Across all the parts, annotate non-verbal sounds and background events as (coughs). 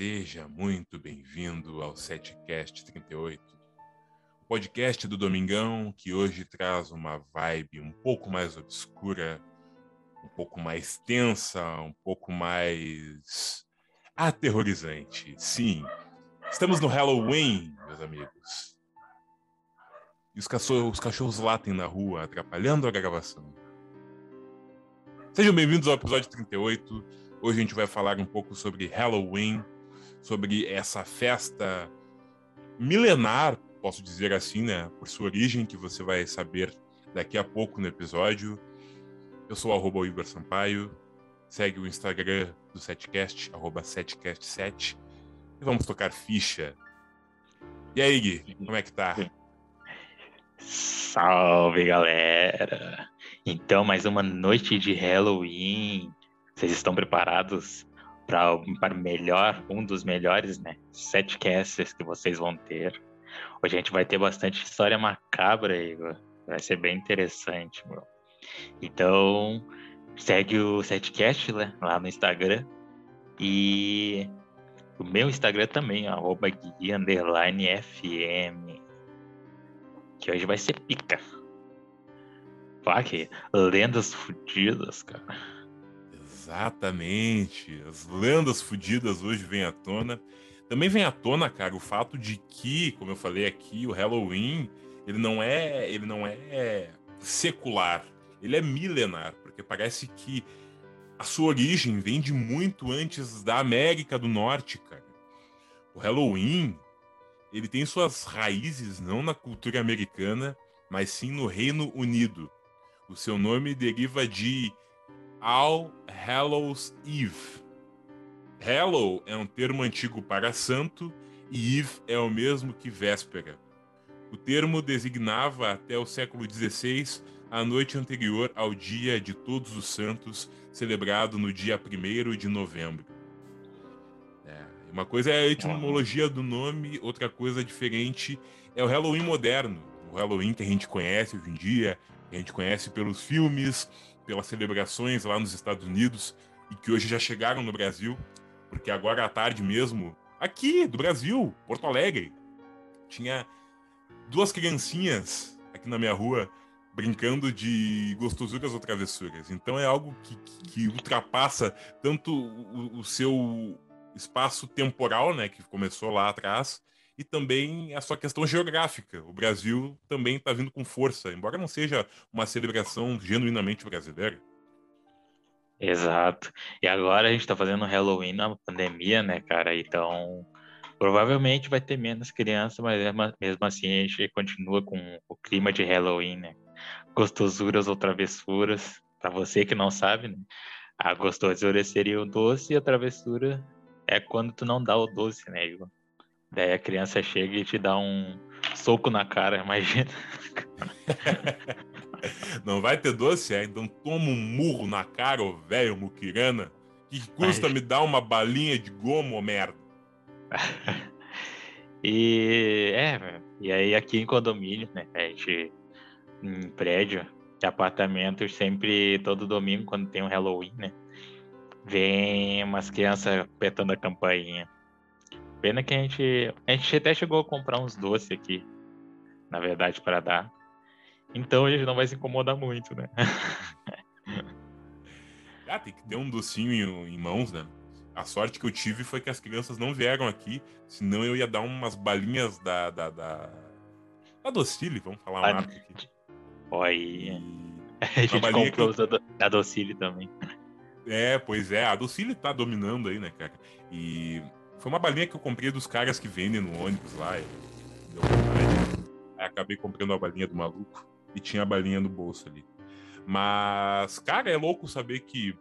Seja muito bem-vindo ao Setcast 38, o podcast do Domingão que hoje traz uma vibe um pouco mais obscura, um pouco mais tensa, um pouco mais aterrorizante. Sim, estamos no Halloween, meus amigos. E os cachorros, os cachorros latem na rua, atrapalhando a gravação. Sejam bem-vindos ao episódio 38. Hoje a gente vai falar um pouco sobre Halloween, sobre essa festa milenar, posso dizer assim, né? Por sua origem, que você vai saber daqui a pouco no episódio. Eu sou o Igor Sampaio. Segue o Instagram do Setcast, arroba setcast7. E vamos tocar ficha. E aí, Gui, como é que tá? Salve, galera! Então, mais uma noite de Halloween. Vocês estão preparados para melhor, um dos melhores, né? Sete casts que vocês vão ter. Hoje a gente vai ter bastante história macabra, Igor. Vai ser bem interessante, meu. Então, segue o Setcast né, lá no Instagram. E o meu Instagram também, arroba underline FM. Que hoje vai ser pica. Pá, que lendas fodidas, cara. Exatamente. As lendas fodidas hoje vêm à tona. Também vem à tona, cara, o fato de que, como eu falei aqui, o Halloween, ele não é, ele não é secular, ele é milenar, porque parece que a sua origem vem de muito antes da América do Norte, cara. O Halloween, ele tem suas raízes não na cultura americana, mas sim no Reino Unido. O seu nome deriva de All Hallows Eve. Hallow é um termo antigo para santo e Eve é o mesmo que véspera. O termo designava até o século XVI a noite anterior ao Dia de Todos os Santos, celebrado no dia 1 de novembro. É, uma coisa é a etimologia do nome, outra coisa diferente é o Halloween moderno, o Halloween que a gente conhece hoje em dia, que a gente conhece pelos filmes, pelas celebrações lá nos Estados Unidos e que hoje já chegaram no Brasil, porque agora à tarde mesmo, aqui do Brasil, Porto Alegre, tinha duas criancinhas aqui na minha rua brincando de gostosuras ou travessuras. Então é algo que, que ultrapassa tanto o, o seu espaço temporal, né, que começou lá atrás, e também a sua questão geográfica. O Brasil também está vindo com força, embora não seja uma celebração genuinamente brasileira. Exato. E agora a gente está fazendo Halloween na pandemia, né, cara? Então, provavelmente vai ter menos crianças, mas mesmo assim a gente continua com o clima de Halloween, né? Gostosuras ou travessuras. Para você que não sabe, né? A gostosura seria o doce e a travessura é quando tu não dá o doce, né, Igor? Daí a criança chega e te dá um soco na cara, imagina. (laughs) Não vai ter doce, é? Então toma um murro na cara, ô velho muquirana. Que custa me dar uma balinha de gomo, ô merda? (laughs) e é, e aí aqui em condomínio, né? A gente em prédio, de apartamento, sempre todo domingo, quando tem um Halloween, né? Vem umas crianças petando a campainha. Pena que a gente. A gente até chegou a comprar uns doces aqui, na verdade, para dar. Então a gente não vai se incomodar muito, né? ah, tem que ter um docinho em, em, mãos, né? A sorte que eu tive foi que as crianças não vieram aqui, senão eu ia dar umas balinhas da. da, da, da Docile, vamos falar uma marca aqui. Olha. E... (laughs) A gente comprou que... da Docile também. É, pois é, a Docile tá dominando aí, né, cara? E foi uma balinha que eu comprei dos caras que vendem no ônibus lá. Deu Aí acabei comprando a balinha do maluco e tinha a balinha no bolso ali. Mas, cara, é louco saber que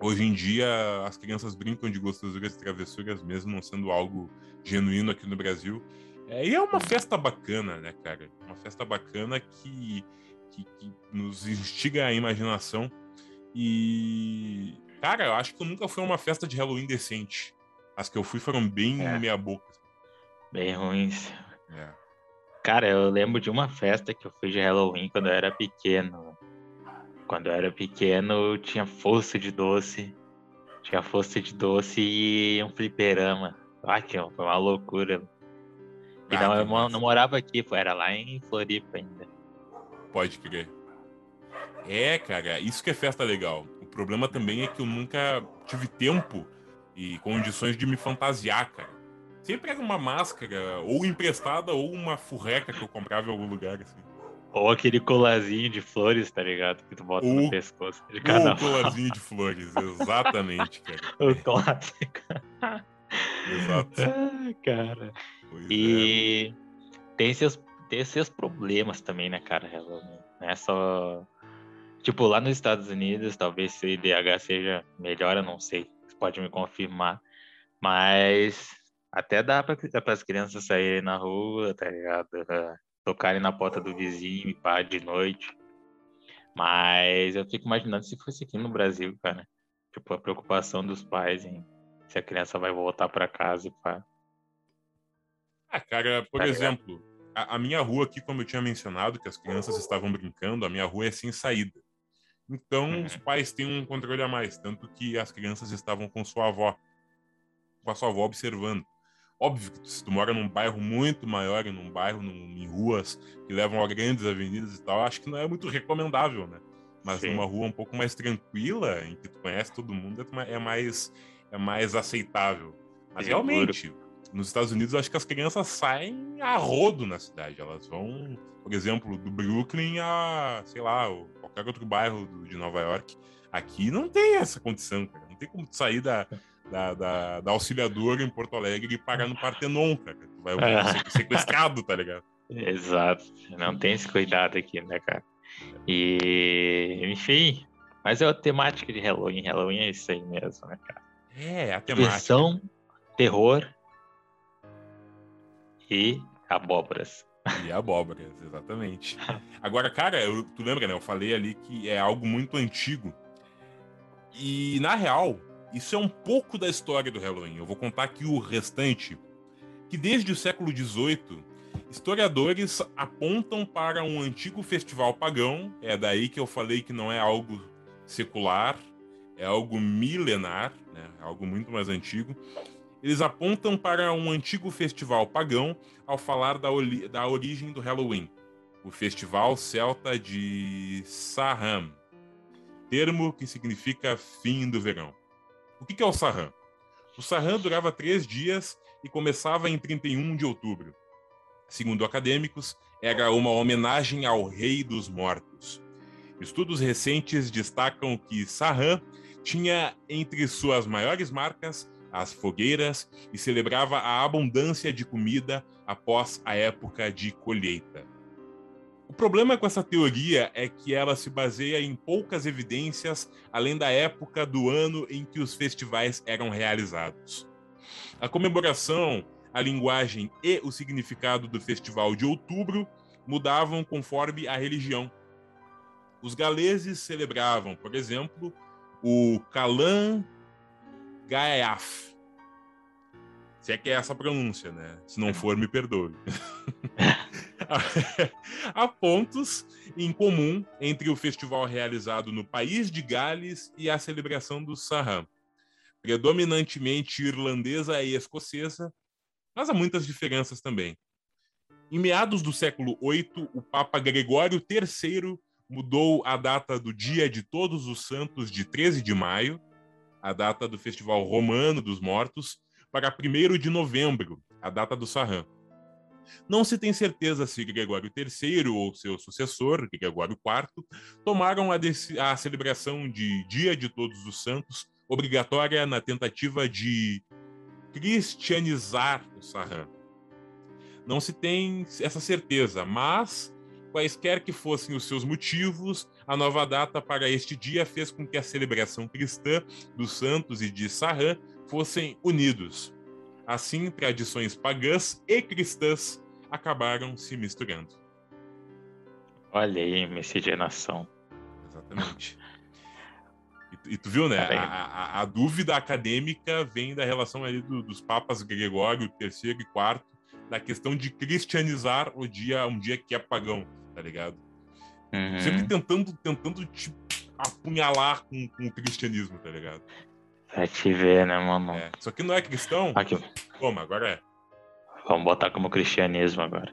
hoje em dia as crianças brincam de gostosuras e travessuras, mesmo não sendo algo genuíno aqui no Brasil. É, e é uma festa bacana, né, cara? Uma festa bacana que, que, que nos instiga a imaginação. E, cara, eu acho que nunca foi uma festa de Halloween decente. As que eu fui foram bem é. meia boca. Bem ruins. É. Cara, eu lembro de uma festa que eu fui de Halloween quando eu era pequeno. Quando eu era pequeno, tinha força de doce. Tinha fosse de doce e um fliperama. Ah, que foi uma loucura. E Ah, não, eu massa. não morava aqui, era lá em Floripa ainda. Pode crer. É, cara, isso que é festa legal. O problema também é que eu nunca tive tempo e condições de me fantasiar, cara. Sempre era uma máscara, ou emprestada, ou uma furreca que eu comprava em algum lugar, assim. Ou aquele colarzinho de flores, tá ligado? Que tu bota Ou- no pescoço de Ou cada o colarzinho de flores, (laughs) exatamente, cara. O clássico. Exato. (laughs) Ah, cara. Pois é. E tem seus, tem seus problemas também, né, cara? Não é só. Tipo, lá nos Estados Unidos, talvez IDH seja melhor, eu não sei. Pode me confirmar. Mas até dá para as crianças saírem na rua, tá ligado? Tocarem na porta do vizinho e pá de noite. Mas eu fico imaginando se fosse aqui no Brasil, cara. Tipo, a preocupação dos pais em se a criança vai voltar para casa e pá. Ah, cara, por Tá exemplo, a, a minha rua aqui, como eu tinha mencionado, que as crianças estavam brincando, a minha rua é sem saída. Então, Uhum. os pais têm um controle a mais, tanto que as crianças estavam com sua avó, com a sua avó observando. Óbvio que se tu mora num bairro muito maior, num bairro, num- em ruas que levam a grandes avenidas e tal, acho que não é muito recomendável, né? Mas Sim. numa rua um pouco mais tranquila, em que tu conhece todo mundo, é ma- é mais, é mais aceitável. Mas Seguro. realmente, nos Estados Unidos, acho que as crianças saem a rodo na cidade. Elas vão, por exemplo, do Brooklyn a, sei lá, o- qualquer outro bairro de Nova York. Aqui não tem essa condição, cara. Não tem como tu sair da, da, da, da auxiliadora em Porto Alegre e parar no Partenon, cara. Tu vai (laughs) ser sequestrado, tá ligado? Exato. Não tem esse cuidado aqui, né, cara? E, enfim. Mas é a temática de Halloween. Halloween é isso aí mesmo, né, cara? É, a temática. Diversão, terror e abóboras. E abóboras, exatamente. (laughs) Agora, cara, eu- tu lembra, né? Eu falei ali que é algo muito antigo. E, na real, isso é um pouco da história do Halloween. Eu vou contar aqui o restante. Que desde o século XVIII, historiadores apontam para um antigo festival pagão. É daí que eu falei que não é algo secular, é algo milenar, né? É algo muito mais antigo. Eles apontam para um antigo festival pagão ao falar da, da origem do Halloween, o festival celta de Saham, termo que significa fim do verão. O que que é o Saham? O Saham durava três dias e começava em 31 de outubro. Segundo acadêmicos, era uma homenagem ao Rei dos Mortos. Estudos recentes destacam que Saham tinha entre suas maiores marcas as fogueiras e celebrava a abundância de comida após a época de colheita. O problema com essa teoria é que ela se baseia em poucas evidências além da época do ano em que os festivais eram realizados. A comemoração, a linguagem e o significado do festival de outubro mudavam conforme a religião. Os galeses celebravam, por exemplo, o Calan Gaeaf. Se é que é essa a pronúncia, né? Se não for, me perdoe. (laughs) (laughs) Há pontos em comum entre o festival realizado no país de Gales e a celebração do Saham. Predominantemente irlandesa e escocesa, mas há muitas diferenças também. Em meados do século VIII, o Papa Gregório III mudou a data do Dia de Todos os Santos de 13 de maio, a data do Festival Romano dos Mortos, para 1 de novembro, a data do Saham. Não se tem certeza se Gregório III ou seu sucessor, Gregório IV, tomaram a, a celebração de Dia de Todos os Santos obrigatória na tentativa de cristianizar o Saham. Não se tem essa certeza, mas quaisquer que fossem os seus motivos, a nova data para este dia fez com que a celebração cristã dos santos e de Saham fossem unidos. Assim, tradições pagãs e cristãs acabaram se misturando. Olha aí, miscigenação. Exatamente. E tu, e tu viu, né? A, a- a dúvida acadêmica vem da relação ali do- dos papas Gregório III e IV, da questão de cristianizar o dia, um dia que é pagão, tá ligado? Uhum. Sempre tentando, tentando te apunhalar com, com o cristianismo, tá ligado? Pra te ver, né, mano? É. Só que não é cristão. Aqui, Como? Agora é. vamos botar como cristianismo agora.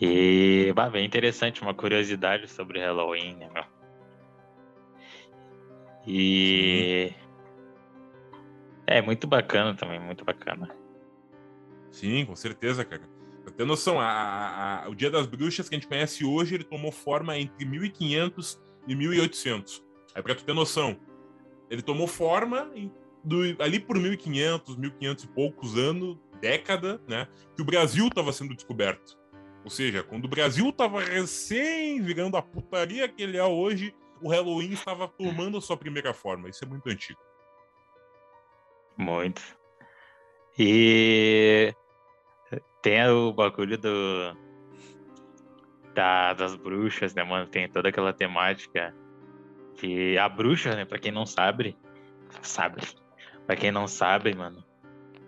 É. E, bah, bem interessante, uma curiosidade sobre Halloween, né, meu? E. É muito bacana também, muito bacana. Sim, com certeza, cara. Pra ter noção, a- a- a- o Dia das Bruxas que a gente conhece hoje, ele tomou forma entre 1500 e 1800. Aí pra tu ter noção, ele tomou forma em- do- ali por 1500, 1500 e poucos anos, década, né? Que o Brasil tava sendo descoberto. Ou seja, quando o Brasil tava recém virando a putaria que ele é hoje, o Halloween estava tomando a sua primeira forma. Isso é muito antigo. Muito. E tem o bagulho do da, das bruxas, né, mano? Tem toda aquela temática que a bruxa, né, pra quem não sabe, sabe. Pra quem não sabe, mano,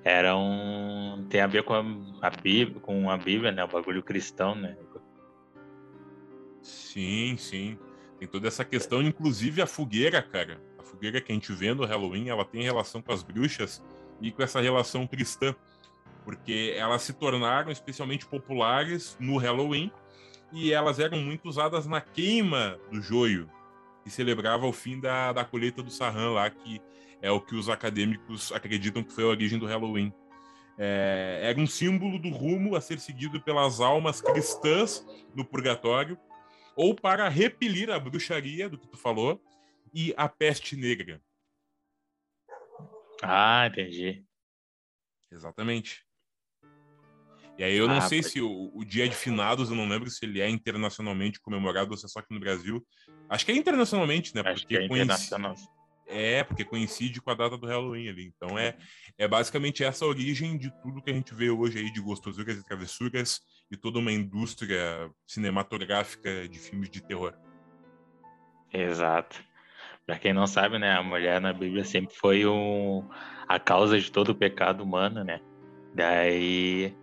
era um tem a ver com a, a Bíblia, com a Bíblia, né, o bagulho cristão, né? Sim, sim. Tem toda essa questão, inclusive a fogueira, cara. A fogueira que a gente vê no Halloween, ela tem relação com as bruxas e com essa relação cristã. Porque elas se tornaram especialmente populares no Halloween e elas eram muito usadas na queima do joio, que celebrava o fim da, da colheita do Sarran lá, que é o que os acadêmicos acreditam que foi a origem do Halloween. É, era um símbolo do rumo a ser seguido pelas almas cristãs no purgatório ou para repelir a bruxaria do que tu falou e a peste negra. Ah, entendi. Exatamente. E aí eu não Ah, sei se o, o dia de finados, eu não lembro se ele é internacionalmente comemorado ou se é só aqui no Brasil. Acho que é internacionalmente, né? Acho que é internacional. É, porque coincide com a data do Halloween ali. Então é, é basicamente essa a origem de tudo que a gente vê hoje aí de gostosuras e travessuras e toda uma indústria cinematográfica de filmes de terror. Exato. Pra quem não sabe, né, a mulher na Bíblia sempre foi um, a causa de todo o pecado humano, né? Daí,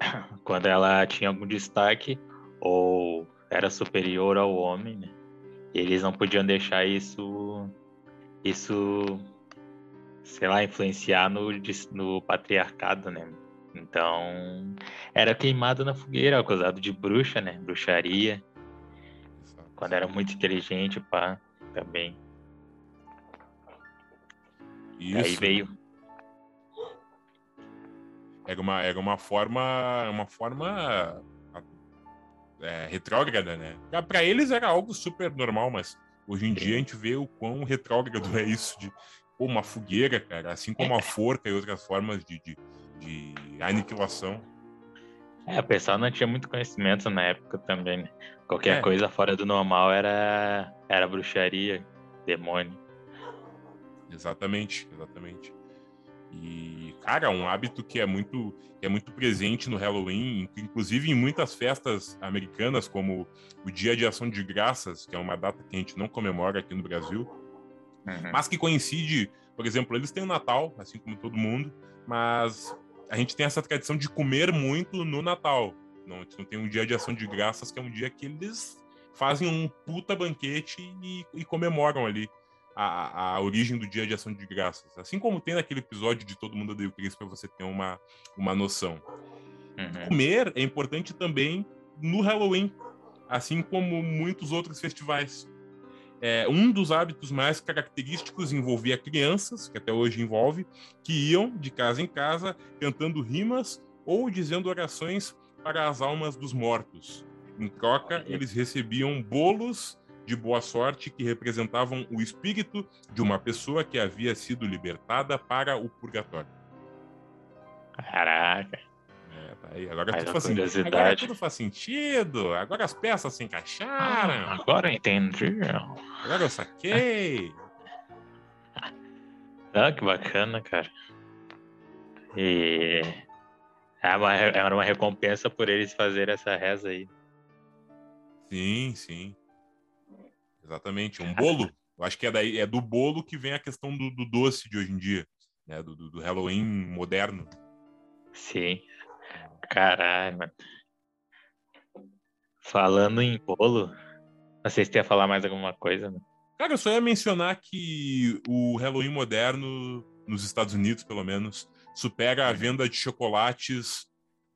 (coughs) quando ela tinha algum destaque ou era superior ao homem, né? Eles não podiam deixar isso, isso, sei lá, influenciar no, no patriarcado, né? Então, era queimado na fogueira, acusado de bruxa, né? Bruxaria, quando era muito inteligente, pá, também. Isso. Aí veio. Era uma, era uma forma, uma forma é, retrógrada, né? Pra, pra eles era algo super normal, mas hoje em dia a gente vê o quão retrógrado é isso de pô, uma fogueira, cara, assim como a forca e outras formas de, de, de aniquilação. É, o pessoal não tinha muito conhecimento na época também, né? Qualquer É. coisa fora do normal era, era bruxaria, demônio. Exatamente, exatamente. E, cara, um hábito que é muito, que é muito presente no Halloween, inclusive em muitas festas americanas, como o Dia de Ação de Graças, que é uma data que a gente não comemora aqui no Brasil, Uhum. mas que coincide, por exemplo, eles têm o Natal, assim como todo mundo, mas a gente tem essa tradição de comer muito no Natal. Não, a gente não tem um dia de ação de graças, que é um dia que eles fazem um puta banquete e, e comemoram ali a, a origem do dia de ação de graças. Assim como tem naquele episódio de Todo Mundo Odeia o Chris, para você ter uma, uma noção. Uhum. Comer é importante também no Halloween, assim como muitos outros festivais. É, um dos hábitos mais característicos envolvia crianças, que até hoje envolve, que iam de casa em casa cantando rimas ou dizendo orações para as almas dos mortos. Em troca, eles recebiam bolos de boa sorte que representavam o espírito de uma pessoa que havia sido libertada para o purgatório. Caraca. É, tá aí. Agora, tudo faz, sen- curiosidade. agora tudo faz sentido. Agora as peças se encaixaram. agora eu entendi. Agora eu saquei. (laughs) Ah, que bacana, cara. E é uma- era uma recompensa por eles fazerem essa reza aí. Sim, sim. Exatamente. Um bolo. Eu acho que é, daí, é do bolo que vem a questão do, do doce de hoje em dia. Né? Do, do- do Halloween moderno. Sim. Caralho, mano. Falando em bolo, não sei se tu ia falar mais alguma coisa, né? Cara, eu só ia mencionar que o Halloween moderno, nos Estados Unidos, pelo menos, supera a venda de chocolates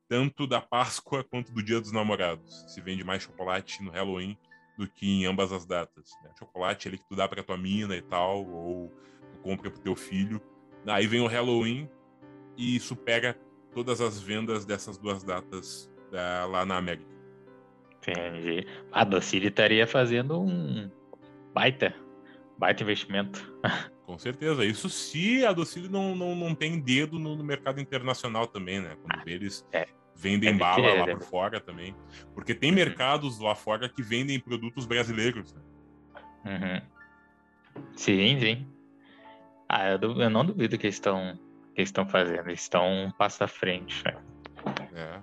tanto da Páscoa quanto do Dia dos Namorados. Se vende mais chocolate no Halloween do que em ambas as datas. Né? Chocolate ali que tu dá pra tua mina e tal, ou tu compra pro teu filho. Aí vem o Halloween e supera todas as vendas dessas duas datas da, lá na América. Entendi. A Docile estaria fazendo um baita, baita investimento. (laughs) Com certeza. Isso se a Docile não, não, não tem dedo no, no mercado internacional também, né? Quando ah, eles é. Vendem bala ter, lá por fora também. Porque tem uhum. mercados lá fora que vendem produtos brasileiros. Né? Uhum. Sim, sim. Ah, eu, eu, não duvido que estão que estão fazendo. Eles estão um passo à frente. Né? É.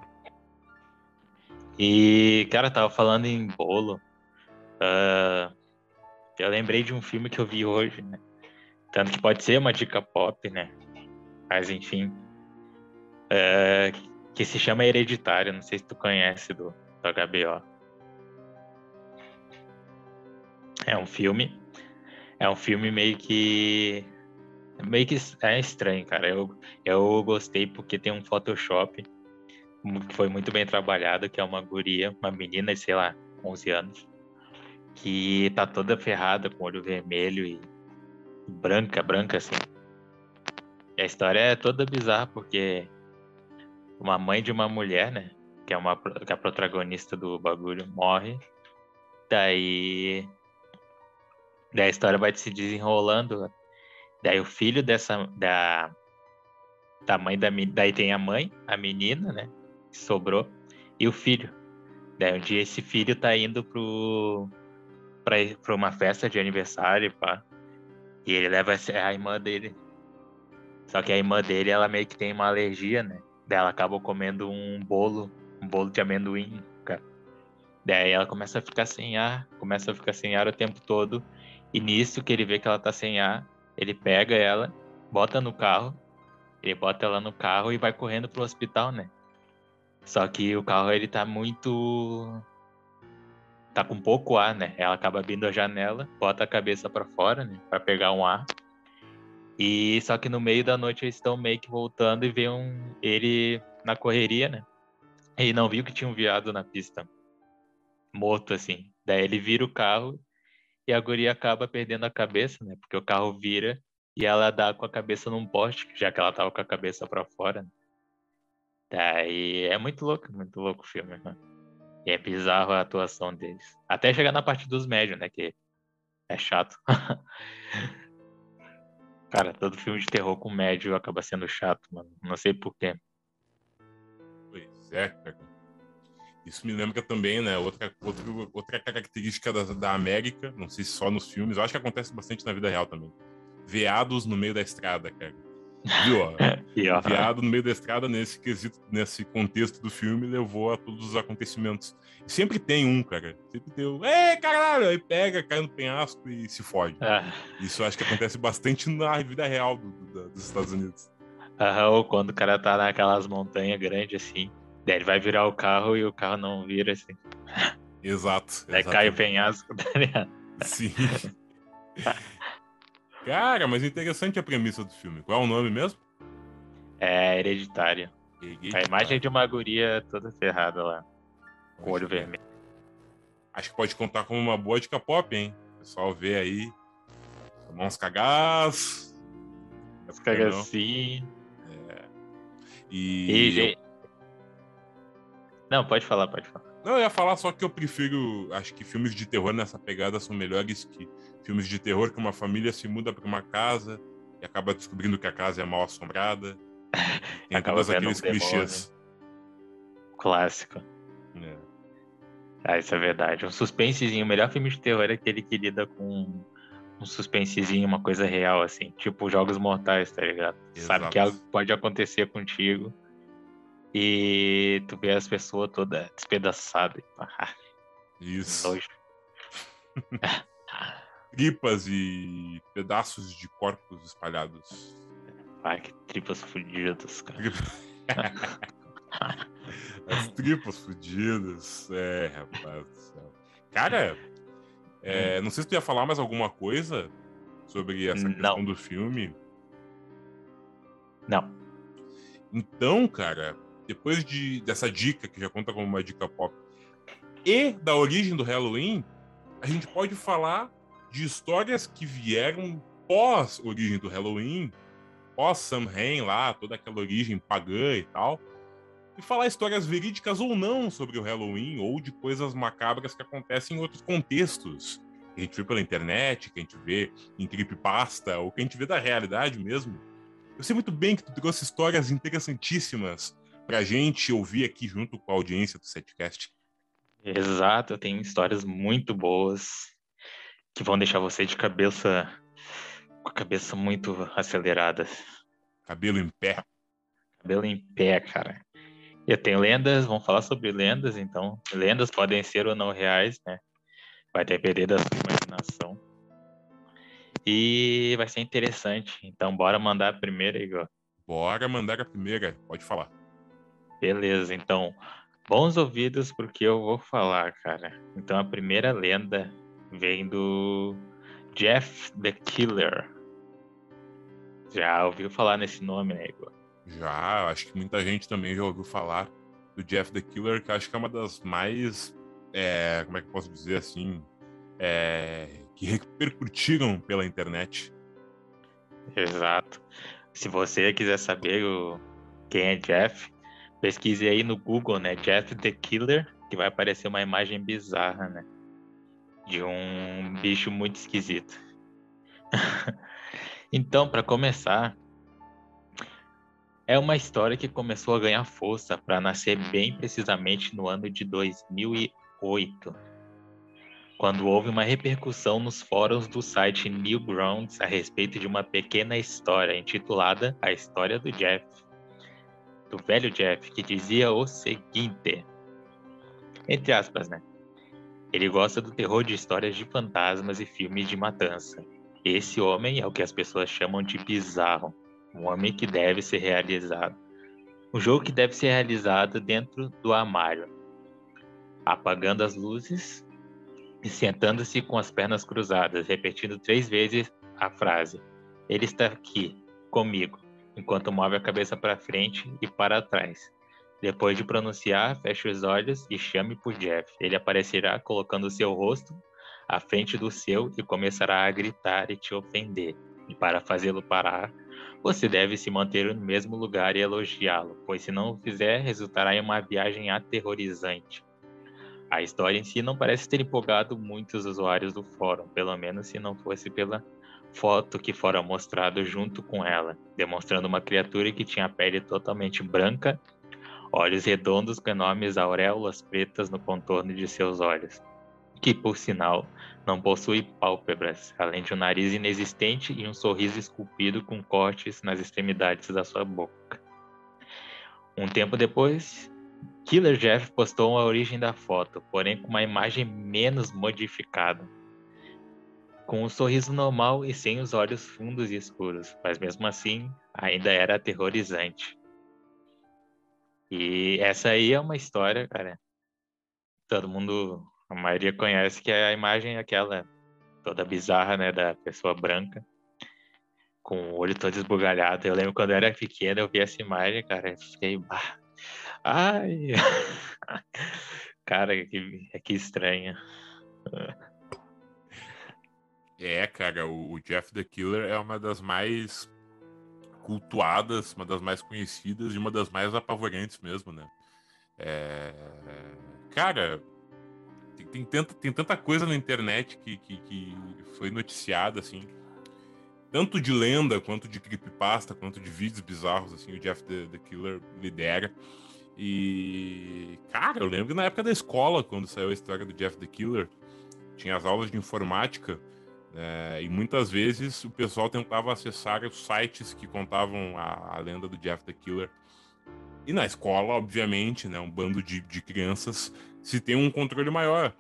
E, cara, tava falando em bolo. Uh, eu lembrei de um filme que eu vi hoje, né? Tanto que pode ser uma dica pop, né? Mas enfim. Uh, que se chama Hereditário. Não sei se tu conhece do, do HBO. É um filme. É um filme meio que. Meio que é estranho, cara. Eu, eu gostei porque tem um Photoshop que foi muito bem trabalhado, que é uma guria, uma menina de, sei lá, 11 anos, que tá toda ferrada, com olho vermelho e branca, branca assim. E a história é toda bizarra, porque uma mãe de uma mulher, né, que é, uma, que é a protagonista do bagulho, morre. Daí, daí a história vai se desenrolando. Daí o filho dessa, da, da mãe da daí tem a mãe, a menina, né? que sobrou, e o filho. Daí um dia esse filho tá indo pro, pra, pra uma festa de aniversário, pá. E ele leva a irmã dele. Só que a irmã dele, ela meio que tem uma alergia, né? Daí ela acaba comendo um bolo, um bolo de amendoim, cara. Daí ela começa a ficar sem ar, começa a ficar sem ar o tempo todo. E nisso que ele vê que ela tá sem ar, ele pega ela, bota no carro, ele bota ela no carro e vai correndo pro hospital, né? Só que o carro ele tá muito tá com pouco ar, né? Ela acaba abrindo a janela, bota a cabeça para fora, né, para pegar um ar. E só que no meio da noite eles estão meio que voltando e vê um, ele na correria, né? E não viu que tinha um viado na pista. Morto assim. Daí ele vira o carro e a guria acaba perdendo a cabeça, né? Porque o carro vira e ela dá com a cabeça num poste, já que ela tava com a cabeça para fora. Né? Daí é muito louco, muito louco o filme, né? E é bizarro a atuação deles. Até chegar na parte dos médios, né? Que é chato. (laughs) Cara, todo filme de terror com médio acaba sendo chato, mano. Não sei porquê. Pois é, cara. Isso me lembra também, né? Outra, outra, outra característica da, da América, não sei se só nos filmes, eu acho que acontece bastante na vida real também. Veados no meio da estrada, cara. Viu? Ó, (laughs) Viado no meio da estrada, nesse quesito, nesse contexto do filme, levou a todos os acontecimentos. Sempre tem um, cara. Sempre tem um. Ei, caralho! Aí pega, cai no penhasco e se foge. Ah. Isso acho que acontece bastante na vida real do, do, dos Estados Unidos. Ah, ou quando o cara tá naquelas montanhas grandes assim. Daí ele vai virar o carro e o carro não vira assim. Exato. Daí cai o penhasco, tá ligado? Sim. (laughs) Cara, mas interessante a premissa do filme. Qual é o nome mesmo? É. Hereditário. A imagem de uma guria toda ferrada lá. Com olho vermelho. Acho que pode contar como uma boa dica pop, hein? O pessoal vê aí. Tomar uns cagás. Uns cagacinhos. É. E. e. Não, pode falar, pode falar. Não, eu ia falar só que eu prefiro. Acho que filmes de terror nessa pegada são melhores que filmes de terror que uma família se muda para uma casa e acaba descobrindo que a casa é mal assombrada. Tem todos aqueles um clichês. Clássico. É. Ah, isso é verdade. Um suspensezinho. O melhor filme de terror é aquele que lida com um suspensezinho, uma coisa real, assim. Tipo Jogos Mortais, tá ligado? Exato. Sabe que algo pode acontecer contigo. E tu vê as pessoas todas despedaçadas. (laughs) Isso. Nojo. (laughs) tripas e pedaços de corpos espalhados. Ai, que tripas fudidas, cara. (laughs) As tripas fudidas. É, rapaz do céu. Cara, É, não sei se tu ia falar mais alguma coisa sobre essa questão Não. do filme. Não. Então, cara, depois de, dessa dica, que já conta como uma dica pop, e da origem do Halloween, a gente pode falar de histórias que vieram pós origem do Halloween, pós Samhain lá, toda aquela origem pagã e tal, e falar histórias verídicas ou não sobre o Halloween, ou de coisas macabras que acontecem em outros contextos. Que a gente vê pela internet, que a gente vê em creepypasta, ou que a gente vê da realidade mesmo. Eu sei muito bem que tu trouxe histórias interessantíssimas pra gente ouvir aqui junto com a audiência do Setcast. Exato, eu tenho histórias muito boas que vão deixar você de cabeça com a cabeça muito acelerada. Cabelo em pé. Cabelo em pé, cara. Eu tenho lendas, vamos falar sobre lendas, então. Lendas podem ser ou não reais, né? Vai depender da sua imaginação. E vai ser interessante. Então, bora mandar a primeira, Igor. Bora mandar a primeira. Pode falar. Beleza, então. Bons ouvidos porque eu vou falar, cara. Então, a primeira lenda vem do Jeff the Killer. Já ouviu falar nesse nome, né, Igor? Já, acho que muita gente também já ouviu falar do Jeff the Killer, que acho que é uma das mais. é, como é que eu posso dizer assim? É, que repercutiram pela internet. Exato. Se você quiser saber o- quem é Jeff, pesquise aí no Google, né? Jeff the Killer, que vai aparecer uma imagem bizarra, né? De um bicho muito esquisito. (laughs) então, para começar, é uma história que começou a ganhar força para nascer bem precisamente no ano de 2008 quando houve uma repercussão nos fóruns do site Newgrounds a respeito de uma pequena história intitulada A História do Jeff, do velho Jeff, que dizia o seguinte: entre aspas, né? Ele gosta do terror de histórias de fantasmas e filmes de matança. Esse homem é o que as pessoas chamam de bizarro, um homem que deve ser realizado. Um jogo que deve ser realizado dentro do armário, apagando as luzes e sentando-se com as pernas cruzadas, repetindo três vezes a frase: Ele está aqui, comigo, enquanto move a cabeça para frente e para trás. Depois de pronunciar, feche os olhos e chame por Jeff. Ele aparecerá colocando seu rosto à frente do seu e começará a gritar e te ofender. E para fazê-lo parar, você deve se manter no mesmo lugar e elogiá-lo, pois se não o fizer, resultará em uma viagem aterrorizante. A história em si não parece ter empolgado muitos usuários do fórum, pelo menos se não fosse pela foto que fora mostrado junto com ela, demonstrando uma criatura que tinha a pele totalmente branca, olhos redondos com enormes auréolas pretas no contorno de seus olhos, que, por sinal, não possui pálpebras, além de um nariz inexistente e um sorriso esculpido com cortes nas extremidades da sua boca. Um tempo depois, Killer Jeff postou a origem da foto, porém com uma imagem menos modificada. Com um sorriso normal e sem os olhos fundos e escuros, mas mesmo assim ainda era aterrorizante. E essa aí é uma história, cara. Todo mundo, a maioria conhece que a imagem é aquela toda bizarra, né, da pessoa branca com o olho todo esbugalhado. Eu lembro quando eu era pequeno, eu vi essa imagem, cara, eu fiquei, bah, ai, (laughs) cara, que, que estranho. É, cara, o, Jeff the Killer é uma das mais cultuadas, uma das mais conhecidas e uma das mais apavorantes mesmo, né? É... Cara, tem, tem, tanta, tem tanta coisa na internet que, que, que foi noticiada, assim. Tanto de lenda, quanto de creepypasta, quanto de vídeos bizarros, assim, o Jeff the, the Killer lidera. E, cara, eu lembro que na época da escola, quando saiu a história do Jeff the Killer, tinha as aulas de informática, é, e muitas vezes o pessoal tentava acessar os sites que contavam a, a, lenda do Jeff the Killer. E na escola, obviamente, né, um bando de, de crianças se tem um controle maior.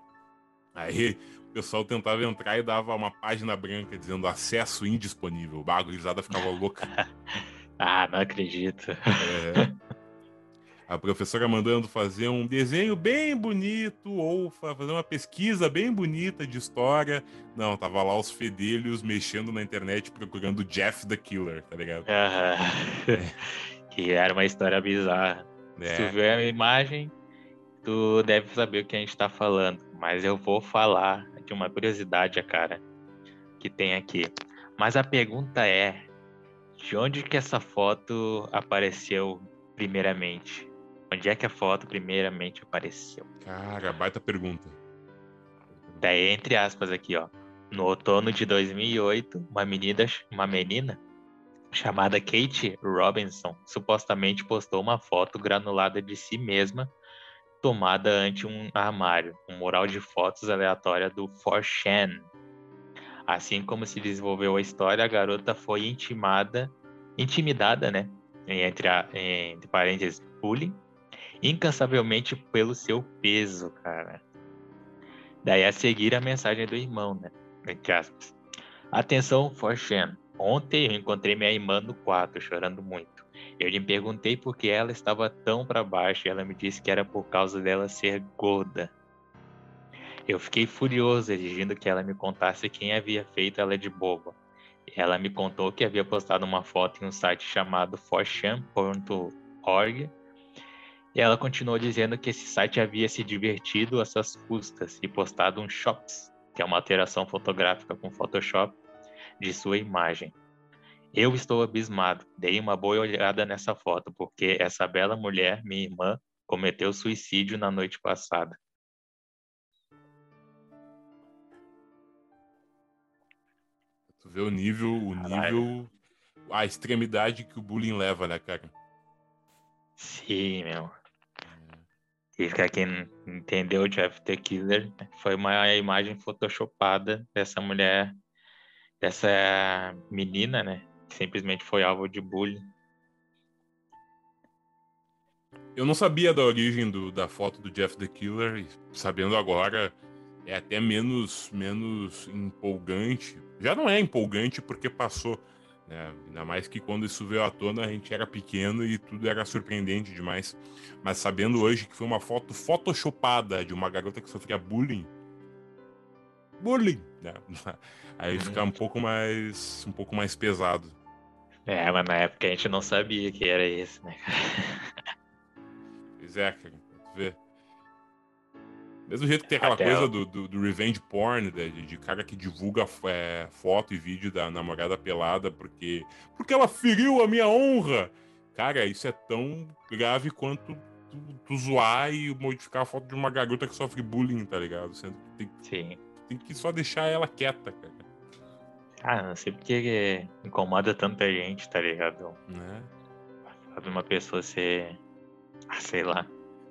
Aí o pessoal tentava entrar e dava uma página branca dizendo acesso indisponível. O gurizada ficava louca. (laughs) ah, não acredito. É. A professora mandando fazer um desenho bem bonito ou fazer uma pesquisa bem bonita de história. Não, tava lá os fedelhos mexendo na internet procurando Jeff the Killer, tá ligado? (laughs) que era uma história bizarra. É. Se tu ver a imagem, tu deve saber o que a gente tá falando. Mas eu vou falar de uma curiosidade, cara, que tem aqui. Mas a pergunta é: de onde que essa foto apareceu primeiramente? Onde é que a foto primeiramente apareceu? Cara, baita pergunta. Daí, entre aspas aqui, ó. No outono de 2008, uma menina, uma menina chamada Kate Robinson supostamente postou uma foto granulada de si mesma tomada ante um armário, um mural de fotos aleatória do 4chan. Assim como se desenvolveu a história, a garota foi intimada, intimidada, né, entre, a, entre parênteses, bullying, incansavelmente pelo seu peso, cara. Daí a seguir a mensagem do irmão, né? Entre aspas. Atenção, Forchan. Ontem eu encontrei minha irmã no quarto, chorando muito. Eu lhe perguntei por que ela estava tão para baixo e ela me disse que era por causa dela ser gorda. Eu fiquei furioso, exigindo que ela me contasse quem havia feito ela de boba. Ela me contou que havia postado uma foto em um site chamado forchan.org e ela continuou dizendo que esse site havia se divertido às suas custas e postado um Shops, que é uma alteração fotográfica com Photoshop de sua imagem. Eu estou abismado. Dei uma boa olhada nessa foto, porque essa bela mulher, minha irmã, cometeu suicídio na noite passada. Tu vê o nível, o nível, a extremidade que o bullying leva, né, cara? Sim, meu. E pra quem entendeu, Jeff the Killer foi uma imagem photoshopada dessa mulher, dessa menina, né? Que simplesmente foi alvo de bullying. Eu não sabia da origem do, da foto do Jeff the Killer, sabendo agora é até menos, menos empolgante. Já não é empolgante porque passou. Né? Ainda mais que quando isso veio à tona a gente era pequeno e tudo era surpreendente demais. Mas sabendo hoje que foi uma foto photoshopada de uma garota que sofria bullying. Bullying! Né? (laughs) Aí fica um pouco mais. um pouco mais pesado. É, mas na época a gente não sabia que era isso, né? (laughs) pois é, cara. Vê. Mesmo jeito que tem aquela Até coisa do, do, do, revenge porn, de, de, cara que divulga é, foto e vídeo da namorada pelada porque, porque ela feriu a minha honra. Cara, isso é tão grave quanto tu, tu zoar e modificar a foto de uma garota que sofre bullying, tá ligado? Sendo que tem, Sim. tem que só deixar ela quieta, cara. Ah, não sei porque incomoda tanta gente, tá ligado? Né? Sabe uma pessoa ser. Ah, sei lá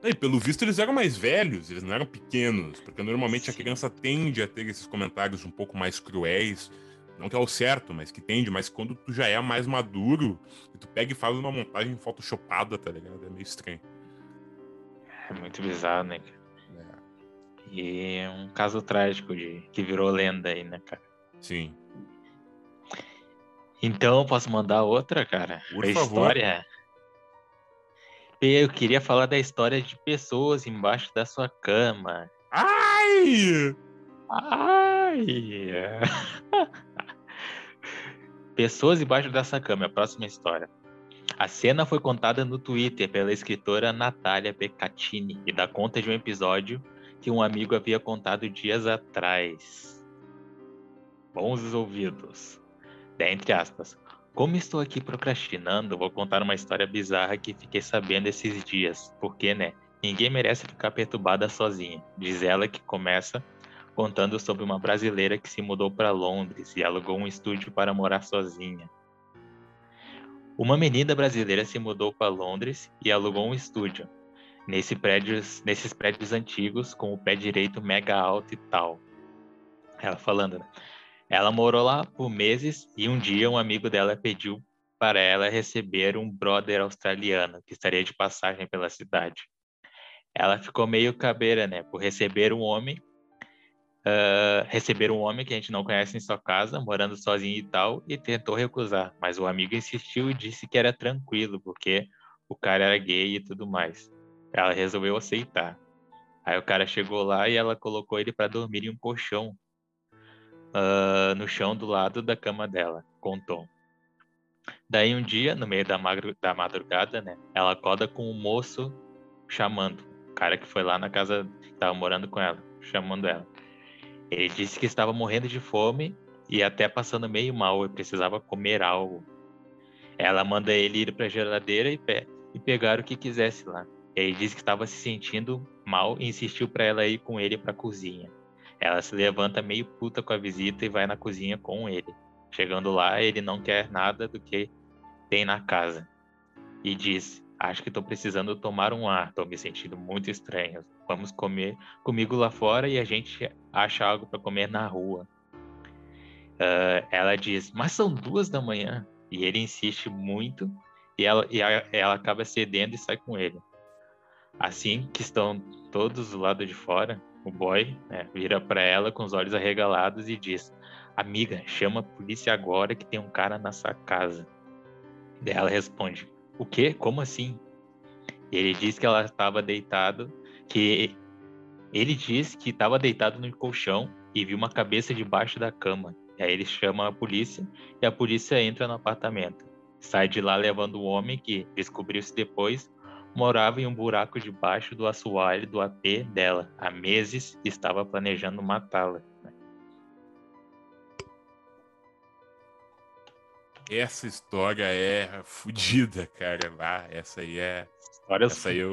e pelo visto eles eram mais velhos, eles não eram pequenos, porque normalmente a criança tende a ter esses comentários um pouco mais cruéis, não que é o certo, mas que tende, mas quando tu já é mais maduro, e tu pega e faz uma montagem photoshopada, tá ligado? É meio estranho. É muito bizarro, né, cara? É. E é um caso trágico de que virou lenda aí, né, cara? Sim. Então, posso mandar outra, cara? Por a favor. história eu queria falar da história de pessoas embaixo da sua cama. Ai! Ai! (laughs) pessoas embaixo dessa cama, é a próxima história. A cena foi contada no Twitter pela escritora Natália Beccatini e dá conta de um episódio que um amigo havia contado dias atrás. Bons ouvidos. Dentre aspas. Como estou aqui procrastinando, vou contar uma história bizarra que fiquei sabendo esses dias. Porque, né? Ninguém merece ficar perturbada sozinha. Diz ela que começa contando sobre uma brasileira que se mudou para Londres e alugou um estúdio para morar sozinha. Uma menina brasileira se mudou para Londres e alugou um estúdio nesse prédios, nesses prédios antigos com o pé direito mega alto e tal. Ela falando, né? Ela morou lá por meses e um dia um amigo dela pediu para ela receber um brother australiano que estaria de passagem pela cidade. Ela ficou meio cabeira, né, por receber um homem, uh, receber um homem que a gente não conhece em sua casa, morando sozinho e tal, e tentou recusar, mas o amigo insistiu e disse que era tranquilo, porque o cara era gay e tudo mais. Ela resolveu aceitar. Aí o cara chegou lá e ela colocou ele para dormir em um colchão uh, no chão do lado da cama dela, com Tom. Daí um dia, no meio da, da madrugada, né, ela acorda com um moço chamando, o cara que foi lá na casa, que tava morando com ela, chamando ela. Ele disse que estava morrendo de fome e até passando meio mal e precisava comer algo. Ela manda ele ir para a geladeira e, pe e pegar o que quisesse lá. Ele disse que estava se sentindo mal e insistiu para ela ir com ele para a cozinha. Ela se levanta meio puta com a visita e vai na cozinha com ele. Chegando lá, ele não quer nada do que tem na casa. E diz: Acho que estou precisando tomar um ar, estou me sentindo muito estranho. Vamos comer comigo lá fora e a gente acha algo para comer na rua. Uh, ela diz: Mas são duas da manhã. E ele insiste muito e ela, e ela acaba cedendo e sai com ele. Assim que estão todos do lado de fora, o boy né, vira para ela com os olhos arregalados e diz: Amiga, chama a polícia agora que tem um cara nessa casa. Daí ela responde: O quê? Como assim? E ele diz que ela estava deitado, que ele diz que estava deitado no colchão e viu uma cabeça debaixo da cama. E aí eles chamam a polícia e a polícia entra no apartamento. Sai de lá levando o homem que descobriu-se depois morava em um buraco debaixo do assoalho do AP dela. Há meses estava planejando matá-la. Essa história é fodida, cara. Ah, essa aí é. Histórias essa aí eu,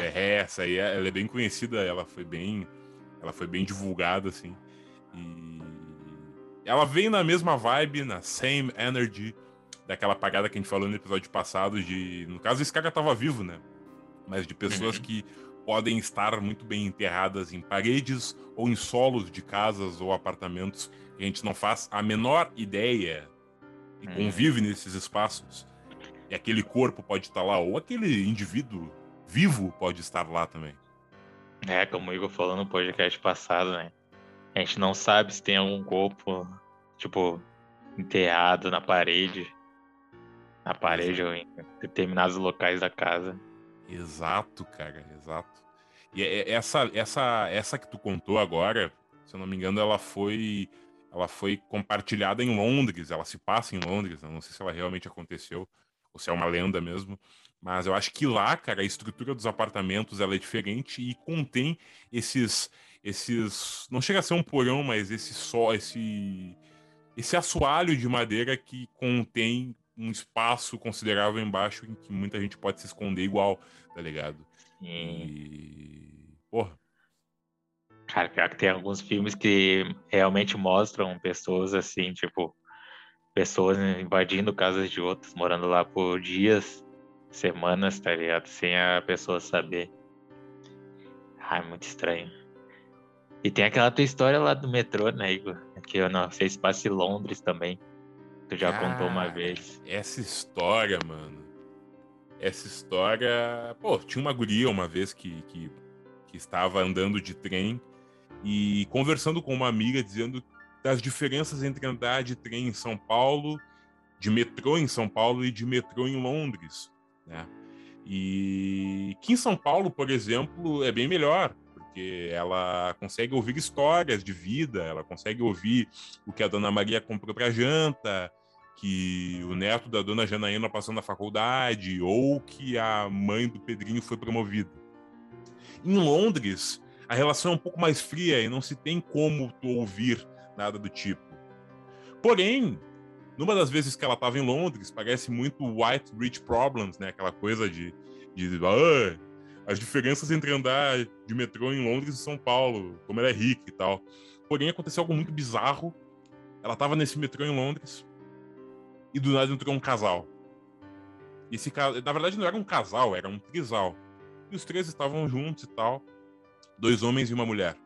é, essa aí é, ela é bem conhecida, ela foi bem. Ela foi bem divulgada, assim. E ela vem na mesma vibe, na same energy daquela pagada que a gente falou no episódio passado de. No caso, esse cara tava vivo, né? Mas de pessoas uhum. que podem estar muito bem enterradas em paredes ou em solos de casas ou apartamentos que a gente não faz a menor ideia e uhum. convive nesses espaços. E aquele corpo pode estar lá, ou aquele indivíduo vivo pode estar lá também. É, como o Igor falou no podcast passado, né? A gente não sabe se tem algum corpo, tipo, enterrado na parede na parede ou em determinados locais da casa. Exato, cara, exato. E é, é, essa, essa, essa que tu contou agora, se eu não me engano, ela foi, ela foi compartilhada em Londres. Ela se passa em Londres. Eu não sei se ela realmente aconteceu ou se é uma lenda mesmo. Mas eu acho que lá, cara, a estrutura dos apartamentos ela é diferente e contém esses, esses, não chega a ser um porão, mas esse só, esse, esse assoalho de madeira que contém um espaço considerável embaixo em que muita gente pode se esconder igual, tá ligado? Sim. E. Porra. Cara, pior que tem alguns filmes que realmente mostram pessoas assim, tipo, pessoas invadindo casas de outras, morando lá por dias, semanas, tá ligado? Sem a pessoa saber. Ai, muito estranho. E tem aquela tua história lá do metrô, né, Igor? Que eu não sei se passa em Londres também. Tu já Cara, contou uma vez. Essa história, mano. Essa história. Pô, tinha uma guria uma vez que, que, que estava andando de trem e conversando com uma amiga, dizendo das diferenças entre andar de trem em São Paulo, de metrô em São Paulo e de metrô em Londres, né? E que em São Paulo, por exemplo, é bem melhor, porque ela consegue ouvir histórias de vida, ela consegue ouvir o que a dona Maria comprou para janta, que o neto da dona Janaína passou na faculdade ou que a mãe do Pedrinho foi promovida. Em Londres, a relação é um pouco mais fria e não se tem como tu ouvir nada do tipo. Porém, numa das vezes que ela estava em Londres, parece muito White Rich Problems, né? Aquela coisa de, de ah, as diferenças entre andar de metrô em Londres e São Paulo, como ela é rica e tal. Porém, aconteceu algo muito bizarro. Ela estava nesse metrô em Londres e do nada entrou um casal. Esse na verdade não era um casal, era um trisal. E os três estavam juntos e tal, dois homens e uma mulher.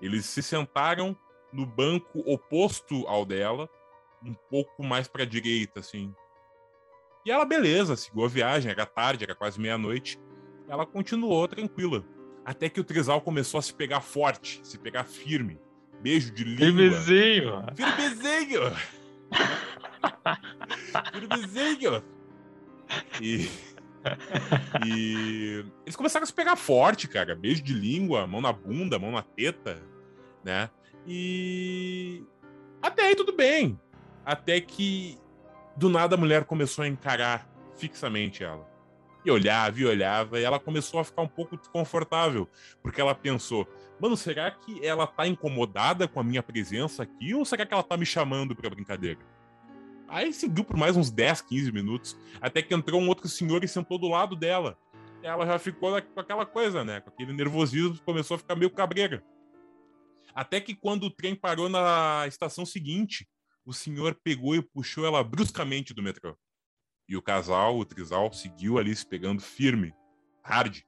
Eles se sentaram no banco oposto ao dela, um pouco mais para direita assim. E ela beleza, seguiu a viagem, era tarde, era quase meia-noite. Ela continuou tranquila, até que o trisal começou a se pegar forte, se pegar firme. Beijo de língua. Firmezinho. Firmezinho. (laughs) Firmezinho. E. e eles começaram a se pegar forte, cara. Beijo de língua, mão na bunda, mão na teta, né? E. Até aí tudo bem. Até que do nada a mulher começou a encarar fixamente ela. E olhava e olhava, e ela começou a ficar um pouco desconfortável, porque ela pensou: mano, será que ela tá incomodada com a minha presença aqui, ou será que ela tá me chamando pra brincadeira? Aí seguiu por mais uns 10, 15 minutos, até que entrou um outro senhor e sentou do lado dela. Ela já ficou com aquela coisa, né? Com aquele nervosismo, começou a ficar meio cabreira. Até que quando o trem parou na estação seguinte, o senhor pegou e puxou ela bruscamente do metrô. E o casal, o trisal, seguiu ali se pegando firme, hard.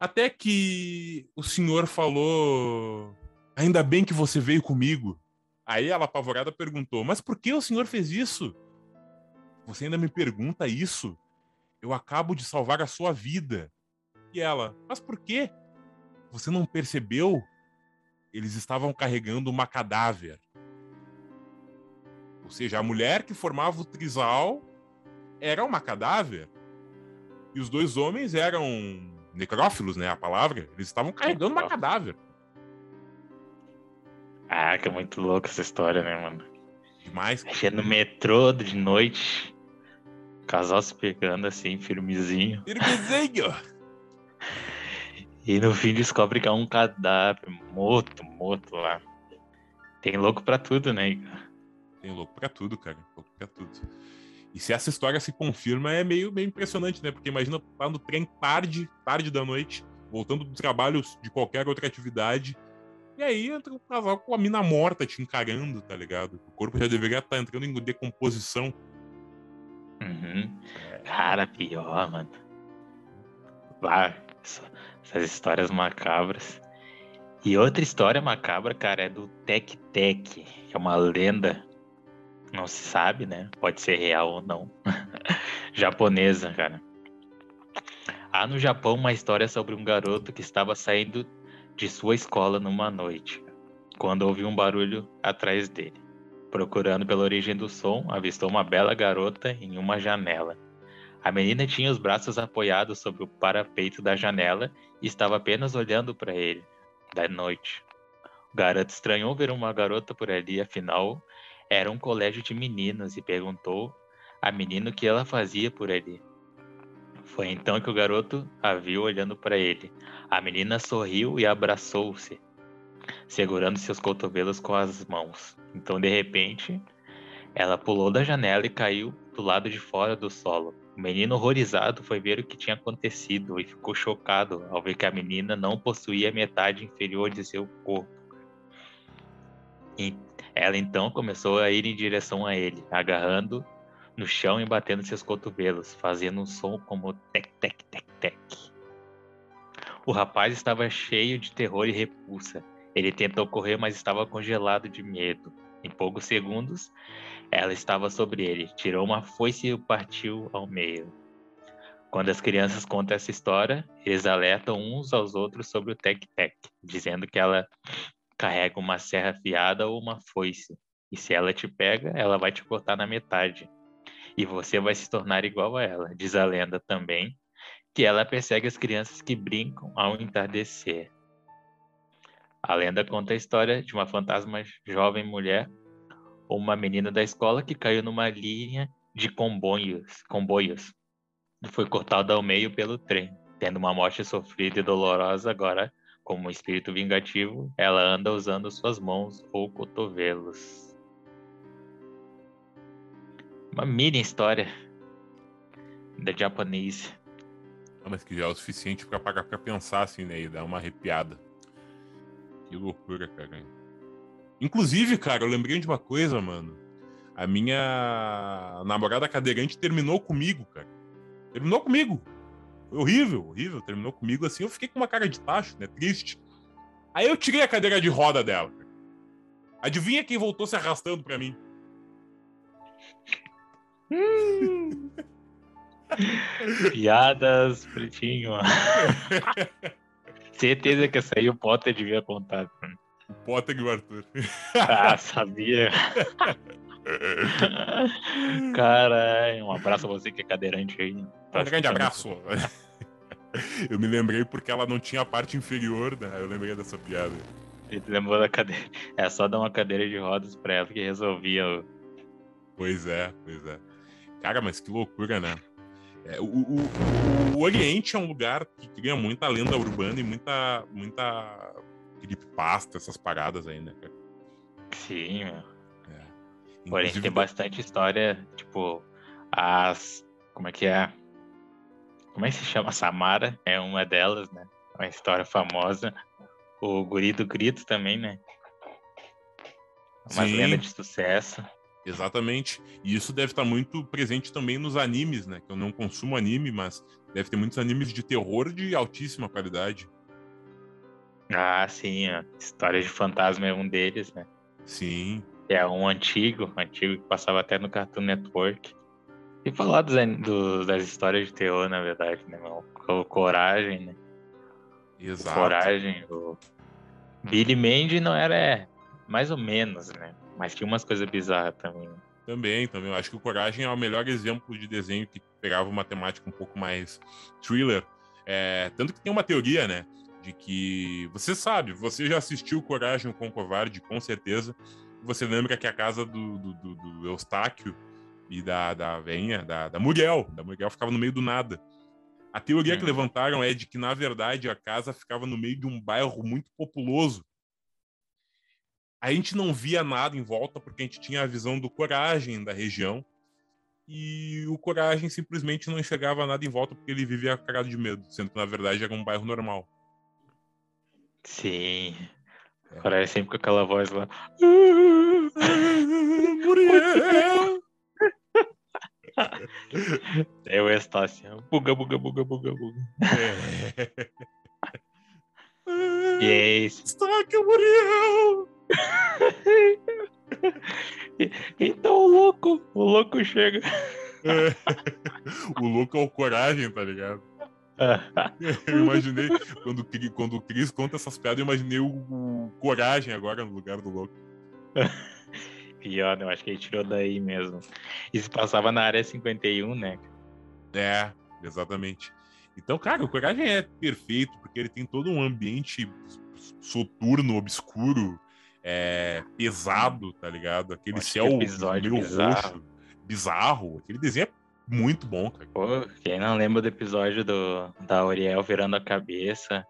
Até que o senhor falou: Ainda bem que você veio comigo. Aí ela, apavorada, perguntou: Mas por que o senhor fez isso? Você ainda me pergunta isso? Eu acabo de salvar a sua vida. E ela: Mas por quê? Você não percebeu? Eles estavam carregando uma cadáver. Ou seja, a mulher que formava o trisal era uma cadáver. E os dois homens eram necrófilos, né? A palavra. Eles estavam carregando uma cadáver. Ah, que é muito louco essa história, né, mano? Demais. Achei no metrô de noite. Casal se pegando assim, firmezinho. Firmezinho! E no fim descobre que é um cadáver morto, morto lá. Tem louco pra tudo, né, Igor? Tem louco pra tudo, cara. Louco pra tudo. E se essa história se confirma, é meio, meio impressionante, né? Porque imagina tá no trem tarde, tarde da noite, voltando do trabalho de qualquer outra atividade. E aí entra um casal com a mina morta te encarando, tá ligado? O corpo já deveria estar tá entrando em decomposição. Uhum. Cara, pior, mano. Lá, essas histórias macabras. E outra história macabra, cara, é do Tek Tek, que é uma lenda não se sabe, né? Pode ser real ou não. (laughs) Japonesa, cara. Há no Japão uma história sobre um garoto que estava saindo de sua escola numa noite, quando ouviu um barulho atrás dele. Procurando pela origem do som, avistou uma bela garota em uma janela. A menina tinha os braços apoiados sobre o parapeito da janela e estava apenas olhando para ele, da noite. O garoto estranhou ver uma garota por ali, afinal, era um colégio de meninas e perguntou à menina o que ela fazia por ali. Foi então que o garoto a viu olhando para ele. A menina sorriu e abraçou-se, segurando seus cotovelos com as mãos. Então, de repente, ela pulou da janela e caiu do lado de fora do solo. O menino, horrorizado, foi ver o que tinha acontecido e ficou chocado ao ver que a menina não possuía metade inferior de seu corpo. Ela então começou a ir em direção a ele, agarrando no chão e batendo seus cotovelos, fazendo um som como tec tec tec tec. O rapaz estava cheio de terror e repulsa. Ele tentou correr, mas estava congelado de medo. Em poucos segundos, ela estava sobre ele, tirou uma foice e o partiu ao meio. Quando as crianças contam essa história, eles alertam uns aos outros sobre o tec-tec, dizendo que ela carrega uma serra afiada ou uma foice. E se ela te pega, ela vai te cortar na metade. E você vai se tornar igual a ela. Diz a lenda também que ela persegue as crianças que brincam ao entardecer. A lenda conta a história de uma fantasma jovem mulher ou uma menina da escola que caiu numa linha de comboios, comboios e foi cortada ao meio pelo trem, tendo uma morte sofrida e dolorosa agora como espírito vingativo, ela anda usando suas mãos ou cotovelos. Uma mini história da japonesa. Não, mas que já é o suficiente para pensar assim, né? E dar uma arrepiada. Que loucura, cara. Inclusive, cara, eu lembrei de uma coisa, mano. A minha namorada cadeirante terminou comigo, cara. Terminou comigo. Foi horrível, horrível. Terminou comigo assim. Eu fiquei com uma cara de tacho, né? Triste. Aí eu tirei a cadeira de roda dela. Adivinha quem voltou se arrastando pra mim? Hum. (laughs) Piadas, pretinho. (laughs) Certeza que essa aí o Potter devia contar. O Potter e o Arthur. Ah, sabia. (laughs) (laughs) Caralho, um abraço a você que é cadeirante aí. Um grande abraço. (laughs) Eu me lembrei porque ela não tinha a parte inferior, né? Eu lembrei dessa piada. Ele lembrou da cadeira. É só dar uma cadeira de rodas pra ela que resolvia o. Pois é, pois é. Cara, mas que loucura, né? É, o, o, o, Oriente é um lugar que cria muita lenda urbana e muita, muita creepypasta, essas paradas aí, né, cara? Sim, meu. Oriente tem bastante história, tipo, as. Como é que é? Como é que se chama? Samara é uma delas, né? Uma história famosa. O Guri do Grito também, né? Uma Sim. lenda de sucesso. Exatamente. E isso deve estar muito presente também nos animes, né? Que eu não consumo anime, mas deve ter muitos animes de terror de altíssima qualidade. Ah, sim. A História de Fantasma é um deles, né? Sim. É um antigo, antigo que passava até no Cartoon Network. E falar dos, dos, das histórias de terror, na verdade, né? O Coragem, né? Exato. Coragem. O Billy Mandy não era é, mais ou menos, né? Mas tinha umas coisas bizarras também. Também, também. Eu acho que o Coragem é o melhor exemplo de desenho que pegava uma temática um pouco mais thriller. É, tanto que tem uma teoria, né? De que você sabe, você já assistiu Coragem com o Covarde, com certeza. Você lembra que a casa do, do, do, do Eustáquio e da, da venha, da, da Muriel, da Muriel ficava no meio do nada. A teoria que levantaram é de que, na verdade, a casa ficava no meio de um bairro muito populoso. A gente não via nada em volta porque a gente tinha a visão do Coragem da região. E o Coragem simplesmente não enxergava nada em volta porque ele vivia cagado de medo, sendo que, na verdade, era um bairro normal. Sim. É. Coragem sempre com aquela voz lá. Muriel! (laughs) É o Estácio. Buga, buga, buga, buga, buga. É. E é isso. Destaque, Muriel! então o louco, o louco chega. É. O louco é o coragem, tá ligado? Eu imaginei, quando, quando o Cris conta essas piadas, eu imaginei o, o coragem agora no lugar do louco. (laughs) Pior, né? Eu acho que ele tirou daí mesmo. E se passava na área 51, né? É, exatamente. Então, cara, o Coragem é perfeito, porque ele tem todo um ambiente soturno, obscuro, é, pesado, tá ligado? Aquele céu meio roxo, bizarro. Aquele desenho é muito bom, cara. Pô, quem não lembra do episódio do, da Oriel virando a cabeça,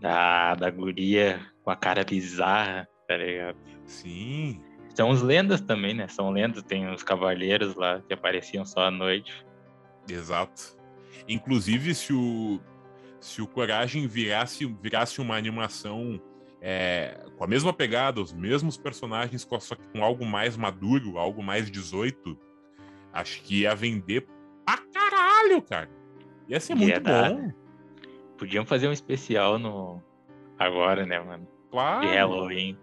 da, da guria com a cara bizarra, tá ligado? Sim. São os lendas também, né? São lendas, tem os cavaleiros lá que apareciam só à noite. Exato. Inclusive, se o, se o Coragem virasse, virasse uma animação é, com a mesma pegada, os mesmos personagens, só que com algo mais maduro, algo mais 18, acho que ia vender pra caralho, cara. Ia ser muito ia dar, bom. Né? Podiam fazer um especial no agora, né, mano? Claro. De Halloween.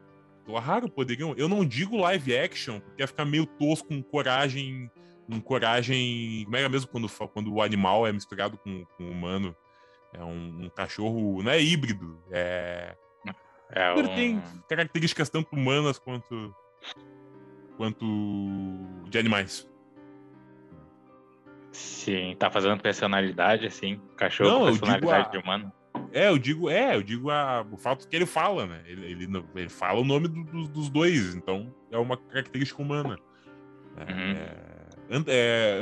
Claro, poderiam. Eu não digo live action, porque ia ficar meio tosco com coragem. Com coragem. Como era mesmo quando, quando o animal é misturado com, com o humano? É um, um cachorro. Não é híbrido. É. é Ele um... tem características tanto humanas quanto. quanto de animais. Sim, tá fazendo personalidade, assim. Cachorro não, personalidade a... de humano. É, eu digo, é, eu digo a, o fato que ele fala, né? Ele, ele, ele fala o nome do, do, dos dois, então é uma característica humana. É, uhum. É, é,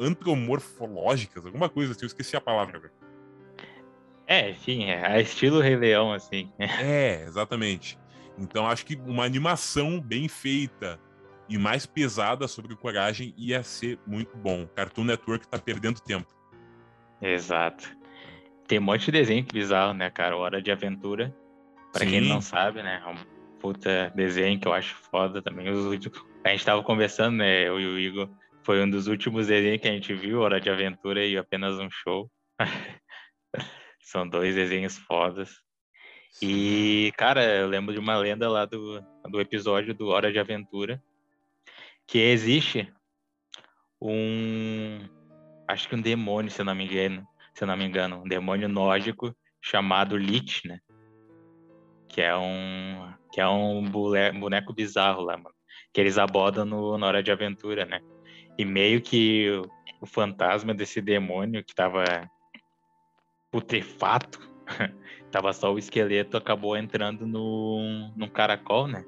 antropomorfológicas, alguma coisa assim, eu esqueci a palavra. Velho. É, enfim, é estilo Rei Leão, assim. É, exatamente. Então acho que uma animação bem feita e mais pesada sobre coragem ia ser muito bom. Cartoon Network tá perdendo tempo. Exato. Tem um monte de desenho bizarro, né, cara? Hora de Aventura. Pra Sim. quem não sabe, né? É um puta desenho que eu acho foda também. A gente tava conversando, né? Eu e o Igor. Foi um dos últimos desenhos que a gente viu, Hora de Aventura e apenas um show. (laughs) São dois desenhos fodas. E, cara, eu lembro de uma lenda lá do, do episódio do Hora de Aventura. Que existe um. Acho que um demônio, se eu não me engano se eu não me engano, um demônio nórdico chamado Lich, né? Que é um que é um boneco bizarro lá, mano. que eles abordam no, na hora de aventura, né? E meio que o, o fantasma desse demônio que tava putrefato, (laughs) tava só o esqueleto, acabou entrando no, num caracol, né?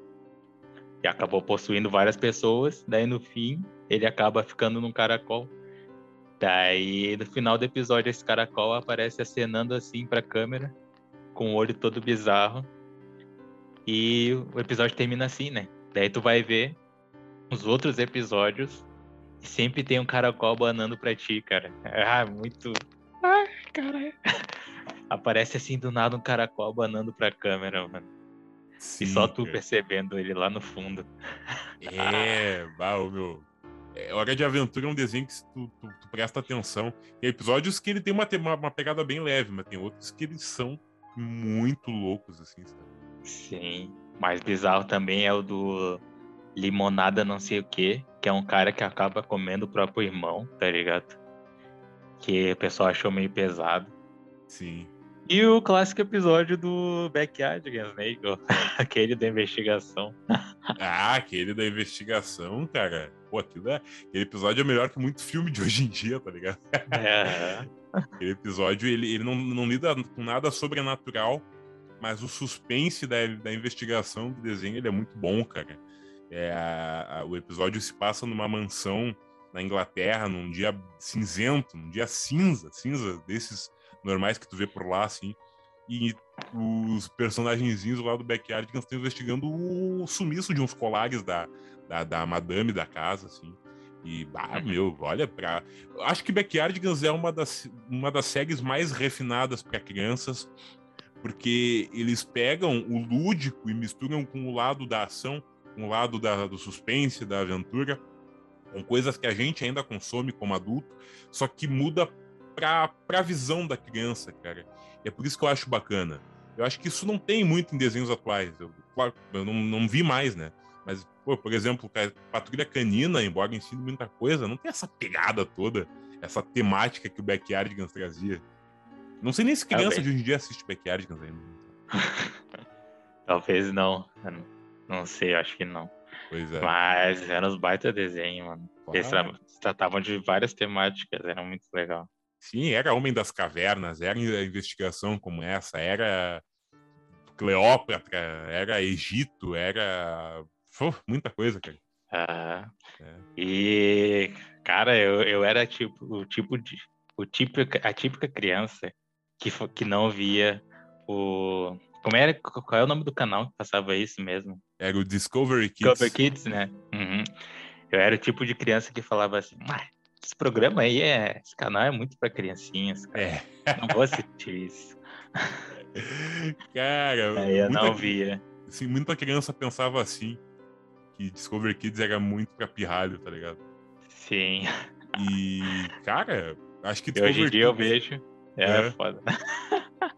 E acabou possuindo várias pessoas, daí no fim ele acaba ficando num caracol. Daí no final do episódio esse caracol aparece acenando assim pra câmera, com o olho todo bizarro. E o episódio termina assim, né? Daí tu vai ver os outros episódios e sempre tem um caracol banando pra ti, cara. Ah, muito. Ai, cara. (laughs) Aparece assim do nada um caracol banando pra câmera, mano. Sim, e só tu cara. percebendo ele lá no fundo. É, (laughs) bah, meu. É, Hora de Aventura é um desenho que tu, tu, tu, presta atenção. Tem episódios que ele tem uma, uma, uma, pegada bem leve, mas tem outros que eles são muito loucos, assim, sabe? Sim. Mais bizarro também é o do Limonada não sei o que, que é um cara que acaba comendo o próprio irmão, tá ligado? Que o pessoal achou meio pesado. Sim. E o clássico episódio do Backyardigans, (laughs) né, Igor? aquele da investigação. ah, aquele da investigação, cara. Pô, aquilo é... aquele episódio é melhor que muito filme de hoje em dia, tá ligado? É. aquele episódio, ele, ele não, não lida com nada sobrenatural, mas o suspense da, da investigação do desenho ele é muito bom, cara. É, a, a, o episódio se passa numa mansão na Inglaterra, num dia cinzento, num dia cinza, cinza desses normais que tu vê por lá, assim. E os personagenzinhos lá do Backyard estão investigando o sumiço de uns colares da, da, da madame da casa, assim. E, ah, meu, olha pra. Acho que Backyardigans é uma das, uma das séries mais refinadas para crianças, porque eles pegam o lúdico e misturam com o lado da ação, com o lado da, do suspense, da aventura, com coisas que a gente ainda consome como adulto, só que muda para a visão da criança, cara. E é por isso que eu acho bacana. Eu acho que isso não tem muito em desenhos atuais. Eu, claro, eu não, não vi mais, né? Mas, pô, por exemplo, Patrulha Canina, embora ensine muita coisa, não tem essa pegada toda, essa temática que o Backyardigans trazia. Não sei nem se criança Talvez. de hoje em dia assiste Backyardigans ainda. (laughs) Talvez não. Não sei, acho que não. Pois é. Mas eram os baita desenho, mano. Eles tratavam de várias temáticas, era muito legal. Sim, era Homem das Cavernas, era investigação como essa, era Cleópatra, era Egito, era muita coisa, cara. Ah, é. E, cara, eu, eu era tipo o tipo de o tipo a típica criança que, que não via o. Como era? Qual é o nome do canal que passava isso mesmo? Era o Discovery Kids. Discovery Kids, né? Uhum. Eu era o tipo de criança que falava assim: ah, esse programa aí é. Esse canal é muito para criancinhas, cara. É. Não vou assistir isso. Cara, aí eu não via. Assim, muita criança pensava assim: que Discovery Kids era muito pra pirralho, tá ligado? Sim. E, cara, acho que Discovery Hoje em dia Kids... eu vejo. É, é. foda.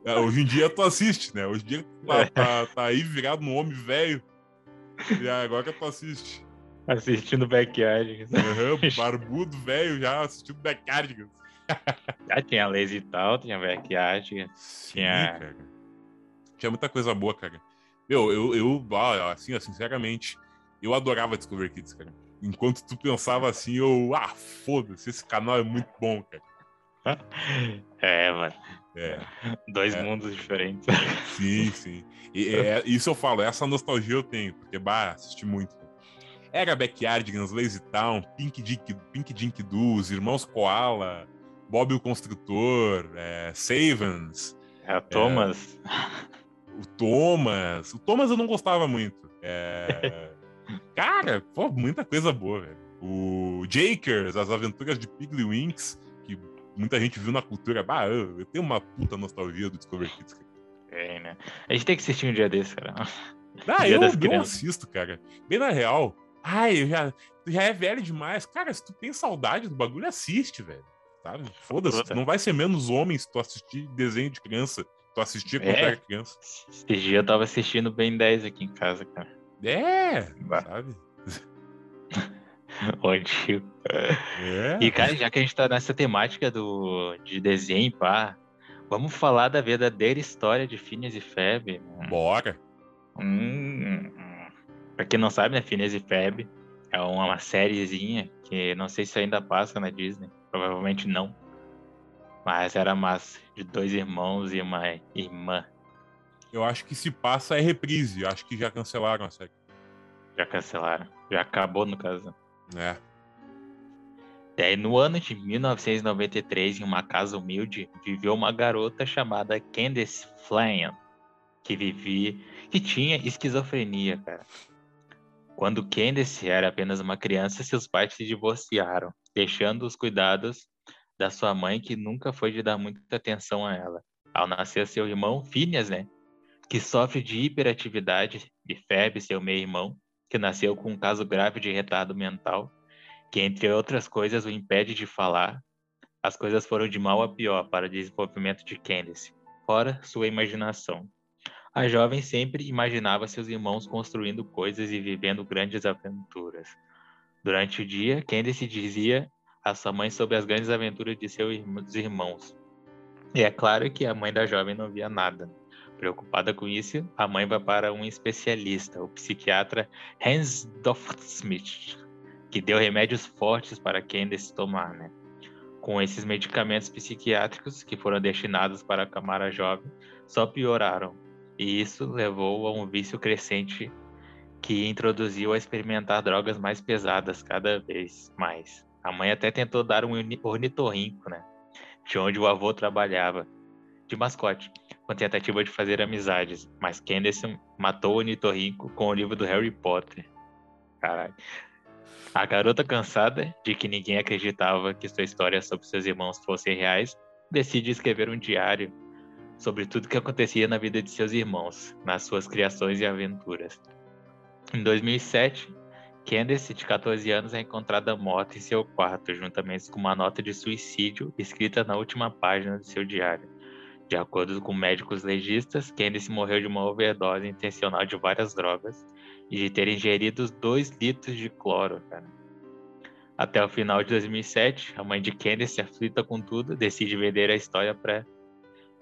É, hoje em dia tu assiste, né? Hoje em dia tá, (laughs) é. tá, tá aí virado no homem velho. E agora que tu assiste. Assistindo Backyard. Uhum, (laughs) barbudo, velho, já assistindo Backyard. Já (laughs) tinha Lazy tal, tinha Backyard. Tinha... Cara. Tinha muita coisa boa, cara. Meu, eu, eu assim, sinceramente, eu adorava Discover Kids, cara. Enquanto tu pensava assim, eu, ah, foda-se, esse canal é muito bom, cara. (laughs) É, mano. É. Dois é. mundos diferentes. Sim, sim. E, é, isso eu falo, essa nostalgia eu tenho, porque, bah, assisti muito. Era Backyardigans, Lazy Town, Pink Dink, Pink Dink Doo, os Irmãos Koala, Bob o Construtor, é, Savans. É, o Thomas. É, o Thomas. O Thomas eu não gostava muito. É, (laughs) cara, pô, muita coisa boa, velho. O Jakers, As Aventuras de Piggly Winks muita gente viu na cultura. Bah, eu, tenho uma puta nostalgia do Discovery Kids. É, né? A gente tem que assistir um dia desse, cara. Ah, eu, eu assisto, cara. Bem na real. Ai, eu já, já é velho demais. Cara, se tu tem saudade do bagulho, assiste, velho. Sabe? Foda-se, não vai ser menos homem se tu assistir desenho de criança. Tu assistir quando é. era criança. Esse dia eu tava assistindo bem 10 aqui em casa, cara. É, bah. sabe? (laughs) o antigo. É. E, cara, já que a gente tá nessa temática do, de desenho, pá, vamos falar da verdadeira história de Phineas e Ferb. Bora. Hum, Pra quem não sabe, né, Phineas e Ferb é uma sériezinha que não sei se ainda passa na Disney. Provavelmente não. Mas era massa. De dois irmãos e uma irmã. Eu acho que se passa é reprise. Acho que já cancelaram a série. Já cancelaram. Já acabou, no caso. É. Daí, no ano de 1993, em uma casa humilde, viveu uma garota chamada Candace Flynn, que vivia, que tinha esquizofrenia, cara. Quando Candace era apenas uma criança, seus pais se divorciaram, deixando os cuidados da sua mãe, que nunca foi de dar muita atenção a ela. Ao nascer seu irmão, Phineas, né, que sofre de hiperatividade, de febre, seu meio-irmão, que nasceu com um caso grave de retardo mental, que, entre outras coisas, o impede de falar. As coisas foram de mal a pior para o desenvolvimento de Candace, fora sua imaginação. A jovem sempre imaginava seus irmãos construindo coisas e vivendo grandes aventuras. Durante o dia, Candace dizia a sua mãe sobre as grandes aventuras de seus irmãos. E é claro que a mãe da jovem não via nada. Preocupada com isso, a mãe vai para um especialista, o psiquiatra Hans Dorfsmith, que deu remédios fortes para Candace tomar, né? Com esses medicamentos psiquiátricos que foram destinados para acalmar a jovem, só pioraram. E isso levou a um vício crescente que introduziu a experimentar drogas mais pesadas cada vez mais. A mãe até tentou dar um ornitorrinco, né? De onde o avô trabalhava, de mascote, com tentativa de fazer amizades. Mas Candace matou o ornitorrinco com o livro do Harry Potter. Caralho. A garota, cansada de que ninguém acreditava que sua história sobre seus irmãos fossem reais, decide escrever um diário sobre tudo que acontecia na vida de seus irmãos, nas suas criações e aventuras. Em 2007, Candace, de 14 anos, é encontrada morta em seu quarto, juntamente com uma nota de suicídio escrita na última página de seu diário. De acordo com médicos legistas, Candace morreu de uma overdose intencional de várias drogas e de ter ingerido 2 litros de cloro, cara. Até o final de 2007, a mãe de Candace, aflita com tudo, decide vender a história pra,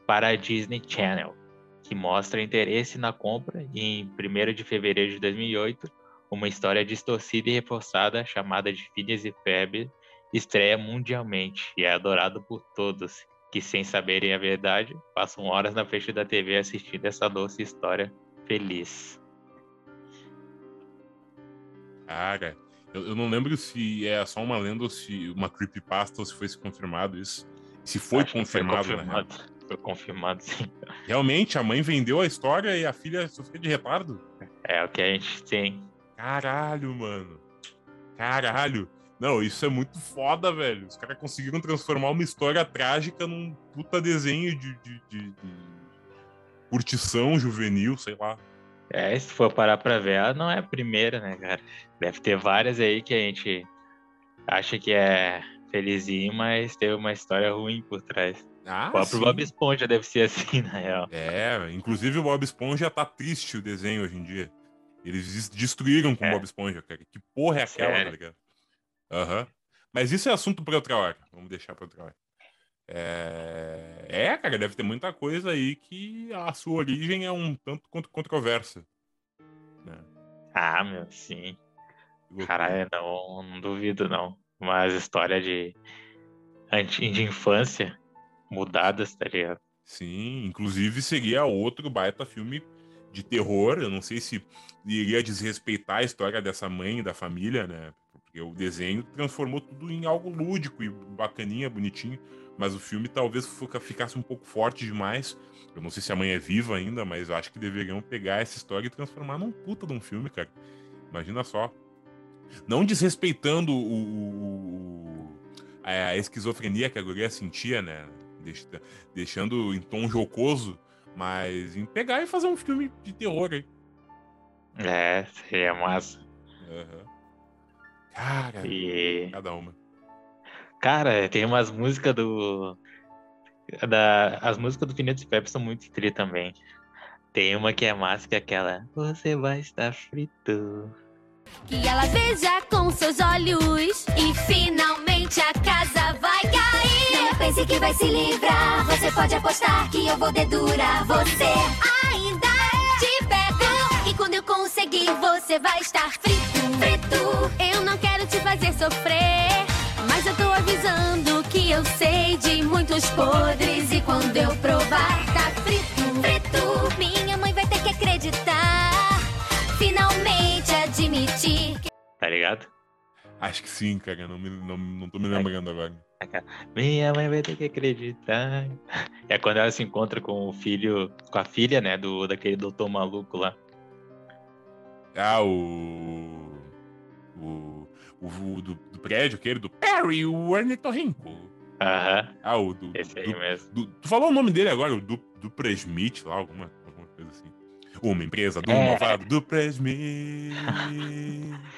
para a Disney Channel, que mostra interesse na compra e em 1 de fevereiro de 2008, uma história distorcida e reforçada chamada de Phineas e Ferb estreia mundialmente e é adorado por todos que, sem saberem a verdade, passam horas na frente da TV assistindo essa doce história feliz. Cara, eu, eu, não lembro se é só uma lenda ou se uma creepypasta ou se foi confirmado isso. Se foi Acho confirmado, foi confirmado. Foi confirmado, (laughs) sim. Realmente, a mãe vendeu a história e a filha sofreu de retardo? É o que a gente tem. Caralho, mano. Caralho. Não, isso é muito foda, velho. Os caras conseguiram transformar uma história trágica num puta desenho de, de, de, de curtição juvenil, sei lá. É, se for parar pra ver, ela não é a primeira, né, cara? Deve ter várias aí que a gente acha que é felizinho, mas teve uma história ruim por trás. Ah, o próprio sim. Bob Esponja deve ser assim, (laughs) na real. É, inclusive o Bob Esponja tá triste o desenho hoje em dia. Eles destruíram com o é. Bob Esponja, cara. Que porra é aquela, Sério? tá ligado? Aham. Uhum. Mas isso é assunto pra outra hora. Vamos deixar pra outra hora. É... é, cara, deve ter muita coisa aí que a sua origem é um tanto quanto controversa. Né? Ah, meu, sim. Caralho, não, não duvido, não. Mas história de, de infância mudadas, tá ligado? Sim, inclusive seria outro baita filme de terror. Eu não sei se iria desrespeitar a história dessa mãe da família, né? Porque o desenho transformou tudo em algo lúdico e bacaninha, bonitinho. Mas o filme talvez ficasse um pouco forte demais. Eu não sei se a mãe é viva ainda, mas acho que deveriam pegar essa história e transformar num puta de um filme, cara. Imagina só. Não desrespeitando o, o, a esquizofrenia que a guria sentia, né? Deixando em tom jocoso, mas em pegar e fazer um filme de terror aí. É, seria massa. Uhum. Cara, e... cada uma. Cara, tem umas músicas do. Da... As músicas do e Pepe são muito tri também. Tem uma que é massa, que é aquela. Você vai estar frito. Que ela veja com seus olhos e finalmente a casa vai pense que vai se livrar, você pode apostar que eu vou dedurar você. Ainda te pego e quando eu conseguir você vai estar frito. Frito. Eu não quero te fazer sofrer, mas eu tô avisando que eu sei de muitos podres e quando eu provar tá frito. Frito. Minha mãe vai ter que acreditar, finalmente admitir. que- Tá ligado? Acho que sim, cara. Não, me, não, não tô me lembrando agora. Minha mãe vai ter que acreditar. É quando ela se encontra com o filho, com a filha, né, do daquele doutor maluco lá. Ah, o. O. O, o do, do prédio, aquele do Perry, o Ornitorrinco. Aham, Ah, o do. esse aí do- mesmo. do- tu falou o nome dele agora, o do, do Presmith lá, alguma, alguma coisa assim. Uma empresa do É. malvado do Presmith. (laughs)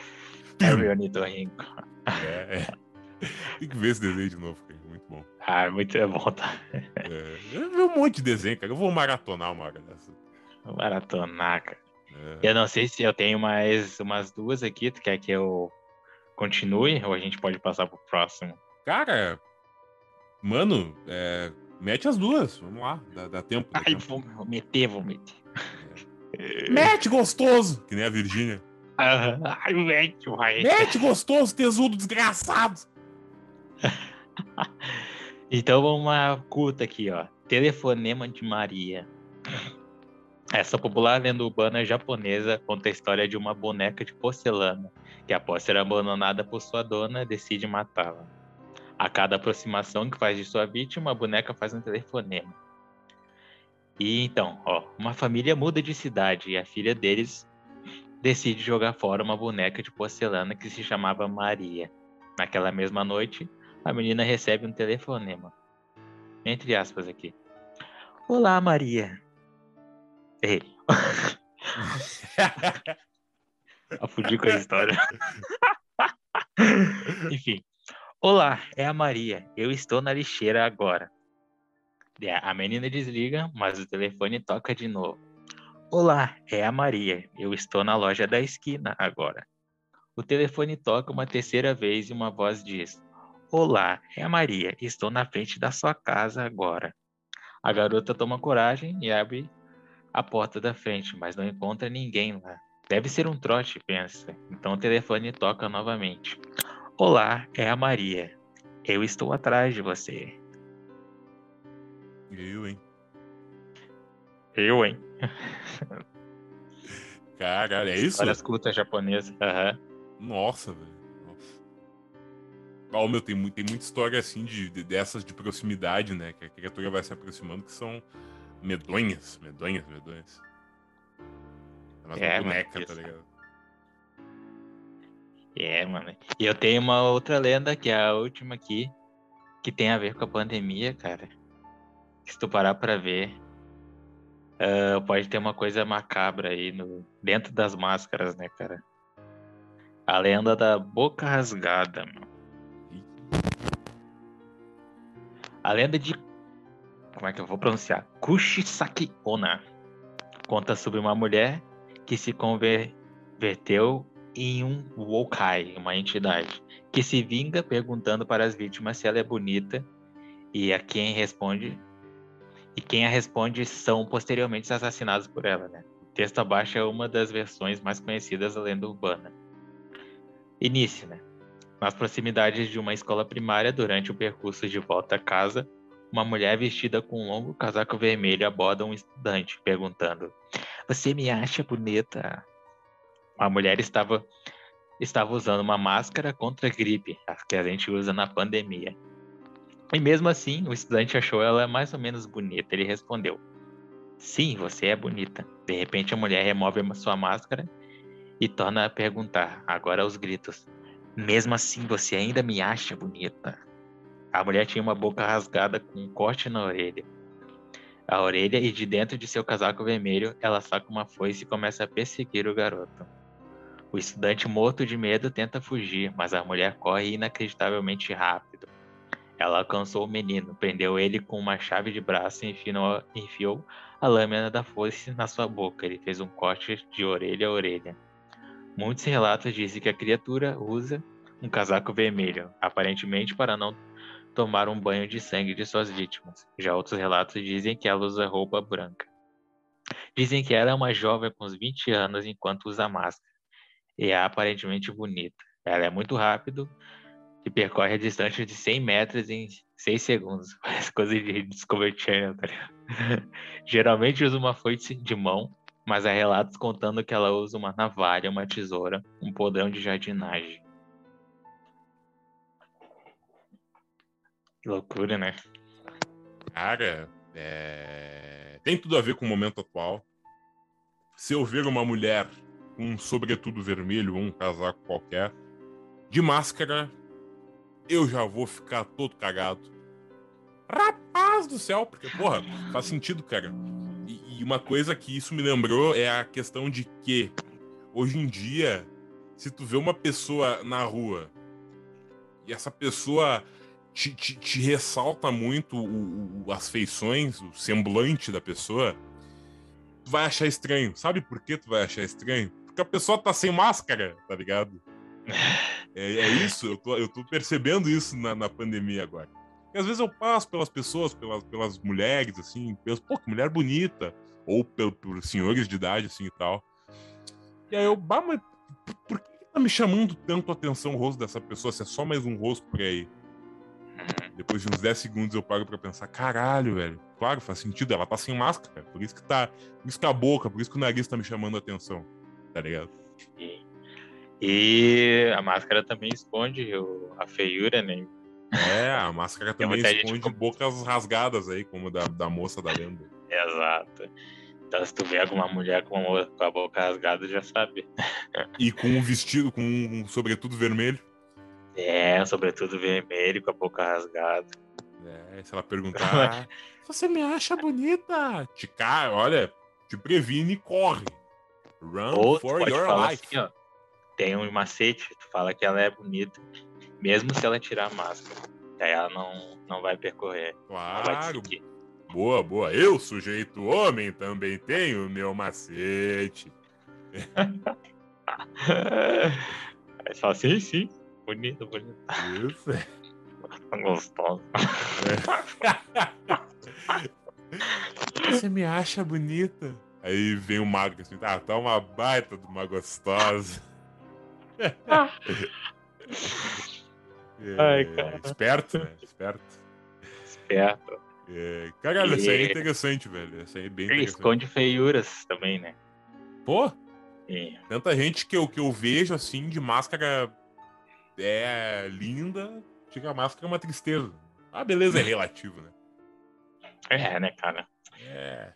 O ornitorrinco. É, é. (laughs) Tem que ver esse desenho de novo, cara. Muito bom. Ah, muito bom, tá? É, eu vi um monte de desenho, cara. Eu vou maratonar uma hora dessa. Maratonar, cara. É. Eu não sei se eu tenho mais umas duas aqui. Tu quer que eu continue ou a gente pode passar pro próximo? Cara, mano, é, mete as duas. Vamos lá, dá, dá tempo. Dá Ai, tempo. vou, meter, vou meter. Mete gostoso! Que nem a Virgínia. Ai, mete, vai. Mete gostoso, tesudo desgraçado! (laughs) Então vamos uma curta aqui, ó. Telefonema de Maria. Essa popular lenda urbana japonesa conta a história de uma boneca de porcelana que, após ser abandonada por sua dona, decide matá-la. A cada aproximação que faz de sua vítima, a boneca faz um telefonema. E então, ó, uma família muda de cidade e a filha deles decide jogar fora uma boneca de porcelana que se chamava Maria. Naquela mesma noite, a menina recebe um telefonema. Entre aspas aqui. Olá, Maria. Ei. Eu fudi com a história. (laughs) Enfim. Olá, é a Maria. Eu estou na lixeira agora. É, A menina desliga, mas o telefone toca de novo. Olá, é a Maria. Eu estou na loja da esquina agora. O telefone toca uma terceira vez e uma voz diz: Olá, é a Maria. Estou na frente da sua casa agora. A garota toma coragem e abre a porta da frente, mas não encontra ninguém lá. Deve ser um trote, pensa. Então o telefone toca novamente. Olá, é a Maria. Eu estou atrás de você. Eu, hein? Eu, hein? Caralho, é isso? Olha as cultas japonesas. Aham. Nossa, velho. Ó, meu, tem, tem muita história assim de, de- dessas de proximidade, né? Que a criatura vai se aproximando, que são medonhas, medonhas, medonhas. É É, boneca, mano, tá ligado? É, mano. E eu tenho uma outra lenda, que é a última aqui, que tem a ver com a pandemia, cara. Se tu parar pra ver, ah, pode ter uma coisa macabra aí no, dentro das máscaras, né, cara? A lenda da boca rasgada, mano. A lenda de. Como é que eu vou pronunciar? Kushisaki Onna. Conta sobre uma mulher que se converteu em um Wokai, uma entidade, que se vinga perguntando para as vítimas se ela é bonita e a quem responde. E quem a responde são posteriormente assassinados por ela, né? O texto abaixo é uma das versões mais conhecidas da lenda urbana. Início, né? Nas proximidades de uma escola primária, durante o percurso de volta a casa, uma mulher vestida com um longo casaco vermelho aborda um estudante, perguntando: Você me acha bonita? A mulher estava, estava usando uma máscara contra a gripe, a que a gente usa na pandemia. E mesmo assim, o estudante achou ela mais ou menos bonita. Ele respondeu: Sim, você é bonita. De repente, a mulher remove sua máscara e torna a perguntar, agora aos gritos: Mesmo assim, você ainda me acha bonita? A mulher tinha uma boca rasgada com um corte na orelha. A orelha e de dentro de seu casaco vermelho, ela saca uma foice e começa a perseguir o garoto. O estudante, morto de medo, tenta fugir, mas a mulher corre inacreditavelmente rápido. Ela alcançou o menino, prendeu ele com uma chave de braço e enfiou, enfiou a lâmina da foice na sua boca. Ele fez um corte de orelha a orelha. Muitos relatos dizem que a criatura usa um casaco vermelho, aparentemente para não tomar um banho de sangue de suas vítimas. Já outros relatos dizem que ela usa roupa branca. Dizem que ela é uma jovem com uns 20 anos enquanto usa máscara. E é aparentemente bonita. Ela é muito rápido e percorre a distância de 100 metros em 6 segundos. (laughs) Parece coisa de Discovery Channel, tá ligado? (laughs) Geralmente usa uma foice de mão, mas há relatos contando que ela usa uma navalha, uma tesoura, um podrão de jardinagem. Que loucura, né? Cara, é... tem tudo a ver com o momento atual. Se eu ver uma mulher com um sobretudo vermelho um casaco qualquer, de máscara, eu já vou ficar todo cagado. Rapaz do céu, porque, porra, faz sentido, cara. E, uma coisa que isso me lembrou é a questão de que, hoje em dia, se tu vê uma pessoa na rua e essa pessoa te, te, te ressalta muito o, o, as feições, o semblante da pessoa, tu vai achar estranho. Sabe por que tu vai achar estranho? Porque a pessoa tá sem máscara, tá ligado? É, é isso, eu tô, eu tô percebendo isso na, na pandemia agora. E às vezes eu passo pelas pessoas, pelas, pelas mulheres, assim, penso, pô, que mulher bonita. Ou por, por senhores de idade, assim e tal. E aí eu, bah, mas por, por que tá me chamando tanto a atenção o rosto dessa pessoa se é só mais um rosto por aí? Depois de uns 10 segundos eu paro pra pensar, caralho, velho. Claro, faz sentido, ela tá sem máscara. Por isso que tá. Por isso que a boca, por isso que o nariz tá me chamando a atenção. Tá ligado? E, e a máscara também esconde a feiura, né? É, a máscara também esconde gente... bocas rasgadas aí, como da, da moça da lenda. Exato. Então, se tu vê alguma mulher com a, boca rasgada, já sabe. (laughs) E com um vestido, com um sobretudo vermelho. É, sobretudo vermelho, com a boca rasgada. É, se ela perguntar, (laughs) você me acha bonita? Te cara, olha, te previne e corre. Run Ou for your life. Assim, ó, tem um macete, tu fala que ela é bonita, mesmo se ela tirar a máscara. Aí ela não, não vai percorrer. Claro. Boa, boa. Eu, sujeito homem, também tenho meu macete. Aí fala, sim, sim. Bonito, bonito. Isso. Gostoso. É. Você me acha bonita? Aí vem o mago assim, tá, tá uma baita de uma gostosa. (laughs) é, Ai, cara. Esperto, né? Esperto. Esperto. É, caralho, e... essa aí é interessante, velho. Essa aí é bem interessante. Esconde feiuras também, né? Pô! Tanta gente que eu, que eu vejo assim de máscara é linda, chega a máscara é uma tristeza. A beleza é (laughs) relativa, né? É, né, cara? É.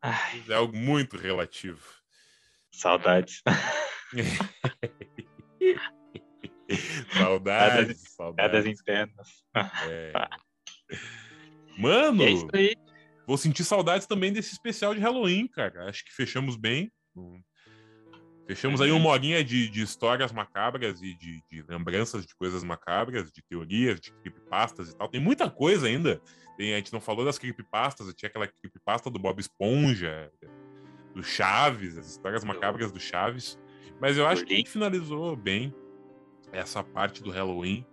Ai. É algo muito relativo. Saudades. (laughs) saudades, saudades. internas. É. (laughs) Mano, é vou sentir saudades também desse especial de Halloween, cara. Acho que fechamos bem. Fechamos aí uma horinha de, de histórias macabras e de, de, lembranças de coisas macabras, de teorias, de creepypastas e tal. Tem muita coisa ainda. Tem, a gente não falou das creepypastas, tinha aquela creepypasta do Bob Esponja, do Chaves, as histórias macabras do Chaves. Mas eu acho que finalizou bem essa parte do Halloween.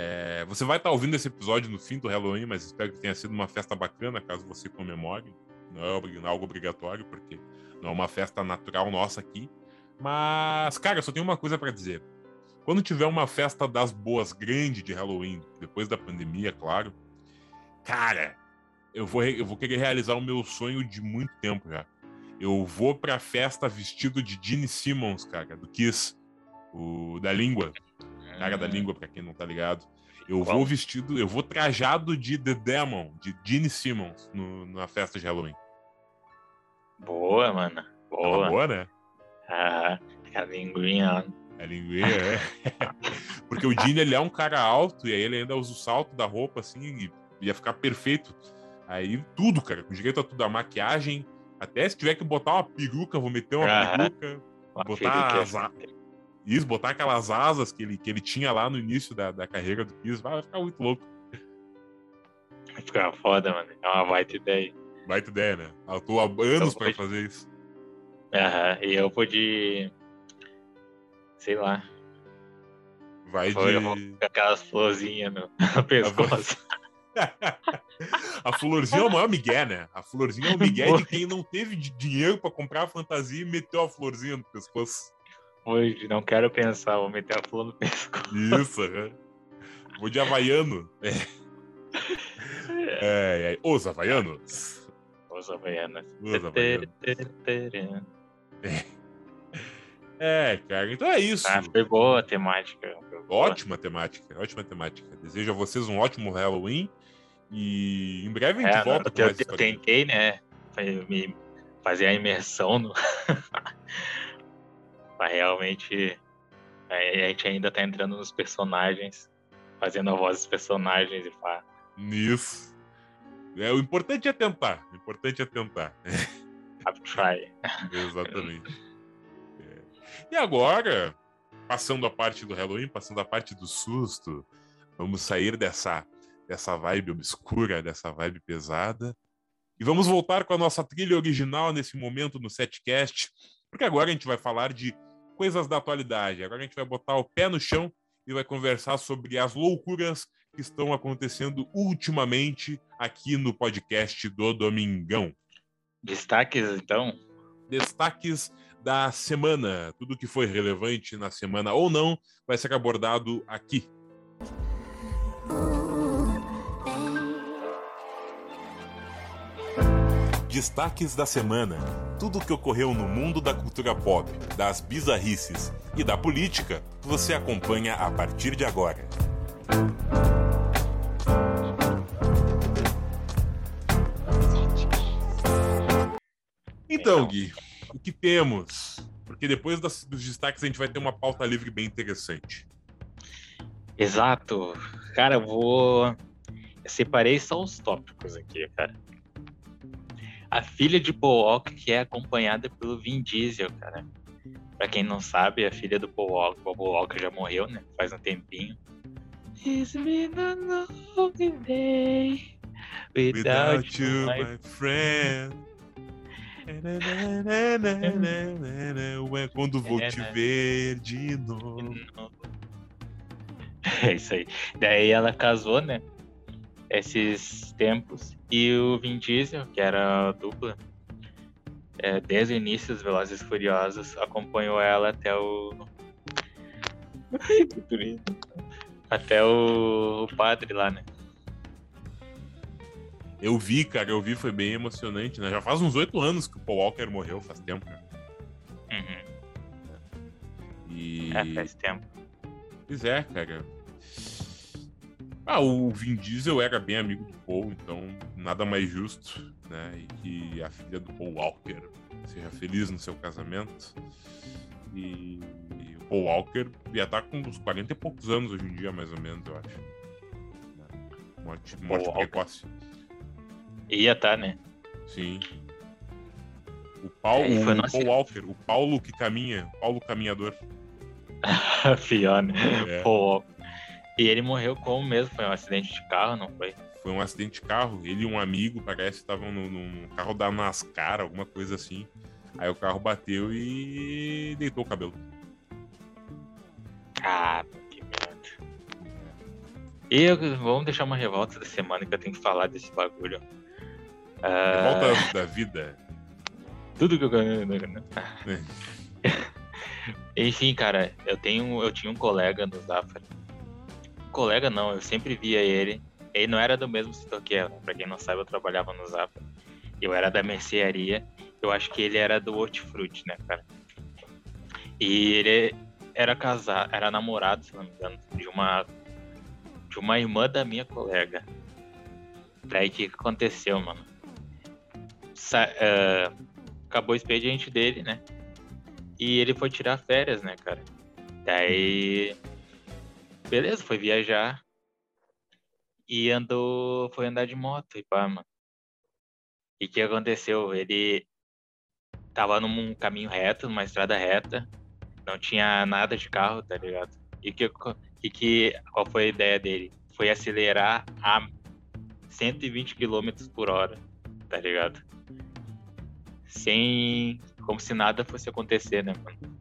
É, você vai estar tá ouvindo esse episódio no fim do Halloween, mas espero que tenha sido uma festa bacana, caso você comemore. Não é algo obrigatório, porque não é uma festa natural nossa aqui. Mas, cara, só tenho uma coisa para dizer. Quando tiver uma festa das boas grande de Halloween, depois da pandemia, claro, cara, eu vou, eu vou querer realizar o meu sonho de muito tempo já. Eu vou pra festa vestido de Gene Simmons, cara, do Kiss, o da língua. Cara da língua, pra quem não tá ligado. Eu Qual? vou vestido, eu vou trajado de The Demon, de Gene Simmons, no, na festa de Halloween. Boa, mano. Boa. Tá boa, né? Ah, a linguinha. A linguinha, é. (laughs) Porque o Dini, ele é um cara alto, e aí ele ainda usa o salto da roupa, assim, e ia ficar perfeito. Aí tudo, cara, com direito a tudo, a maquiagem, até se tiver que botar uma peruca, vou meter uma ah, peruca, uma botar as, isso, botar aquelas asas que ele, que ele tinha lá no início da, da carreira do Kiss, vai ficar muito louco. Vai ficar foda, mano. É uma baita ideia. Baita ideia, né? Eu tô há anos pra fazer isso. Aham, e eu pude. Sei lá. Vai Foi, de. Aquelas florzinhas no, (laughs) no pescoço. (laughs) a florzinha é o maior migué, né? A florzinha é o migué de (laughs) quem não teve dinheiro pra comprar a fantasia e meteu a florzinha no pescoço. Hoje, não quero pensar, vou meter a flor no pescoço. Isso. Vou de havaiano. É. É, é. Os havaianos. Os Havaianas. Os havaianos. É, cara, então é isso. Ah, foi boa a temática. Ótima temática, ótima temática. Desejo a vocês um ótimo Halloween. E em breve a gente É, volta eu, com mais eu tentei, né? fazer a imersão no. (laughs) Mas realmente é, a gente ainda tá entrando nos personagens, fazendo a voz dos personagens e pá. Nisso. É, o importante é tentar. O importante é tentar. (laughs) Have try. Exatamente. É. E agora, passando a parte do Halloween, passando a parte do susto, vamos sair dessa, dessa vibe obscura, dessa vibe pesada. E vamos voltar com a nossa trilha original nesse momento no setcast, porque agora a gente vai falar de coisas da atualidade. Agora a gente vai botar o pé no chão e vai conversar sobre as loucuras que estão acontecendo ultimamente aqui no podcast do Domingão Destaques, então. destaques da semana. Tudo que foi relevante na semana ou não vai ser abordado aqui. Destaques da semana. Tudo o que ocorreu no mundo da cultura pop, das bizarrices e da política, você acompanha a partir de agora. Então, Gui, o que temos? Porque depois das- dos destaques a gente vai ter uma pauta livre bem interessante. Exato. Cara, eu vou. Eu separei só os tópicos aqui, cara. A filha de Walker, que é acompanhada pelo Vin Diesel, cara. Pra quem não sabe, a filha do Paul Walker, o Paul Walker já morreu, né? Faz um tempinho. It's been a long day without, you, my friend. Ué, Quando vou te ver de novo. (laughs) É isso aí. Daí ela casou, né? Esses tempos. E o Vin Diesel, que era a dupla, é, desde o início dos Velozes e Furiosos, acompanhou ela até o. Ai, que bonito. Até o, o padre lá, né? Eu vi, cara, eu vi, foi bem emocionante, né? Já faz uns oito anos que o Paul Walker morreu, faz tempo, cara. Uhum. E. É, faz tempo. Pois é, cara. Ah, o Vin Diesel era bem amigo do Paul, então nada mais justo, né? E que a filha do Paul Walker seja feliz no seu casamento. E, e o Paul Walker ia estar com uns 40 e poucos anos hoje em dia, mais ou menos, eu acho. Morte, morte Walker. precoce. Ia tá, né? Sim. O Paulo, É, o nossa- Paul Walker, o Paulo que caminha, Paulo caminhador. (laughs) Pior, né? É. Pô. E ele morreu como mesmo? Foi um acidente de carro, não foi? Foi um acidente de carro. Ele e um amigo, parece, estavam no, num carro da NASCAR, alguma coisa assim. Aí o carro bateu e deitou o cabelo. Ah, que merda. E eu- vamos deixar uma revolta da semana que eu tenho que falar desse bagulho. Ah, Revolta da vida. tudo que eu (laughs) Enfim, cara, eu tenho, eu tinha um colega no Zafra. Colega não, eu sempre via ele. Ele não era do mesmo setor que eu? Pra quem não sabe, eu trabalhava no Zafra. Eu era da mercearia. Eu acho que ele era do Hortifruti, né, cara? E ele era casado, era namorado, se não me engano, de uma de uma irmã da minha colega. Daí o que aconteceu, mano? Sa- ah, acabou o expediente dele, né? E ele foi tirar férias, né, cara? Daí. Beleza, foi viajar. E andou. Foi andar de moto e pá, mano. E o que aconteceu? Ele tava num caminho reto, numa estrada reta. Não tinha nada de carro, tá ligado? E que, que, que qual foi a ideia dele? Foi acelerar a 120 km por hora, tá ligado? Sem. Como se nada fosse acontecer, né, mano?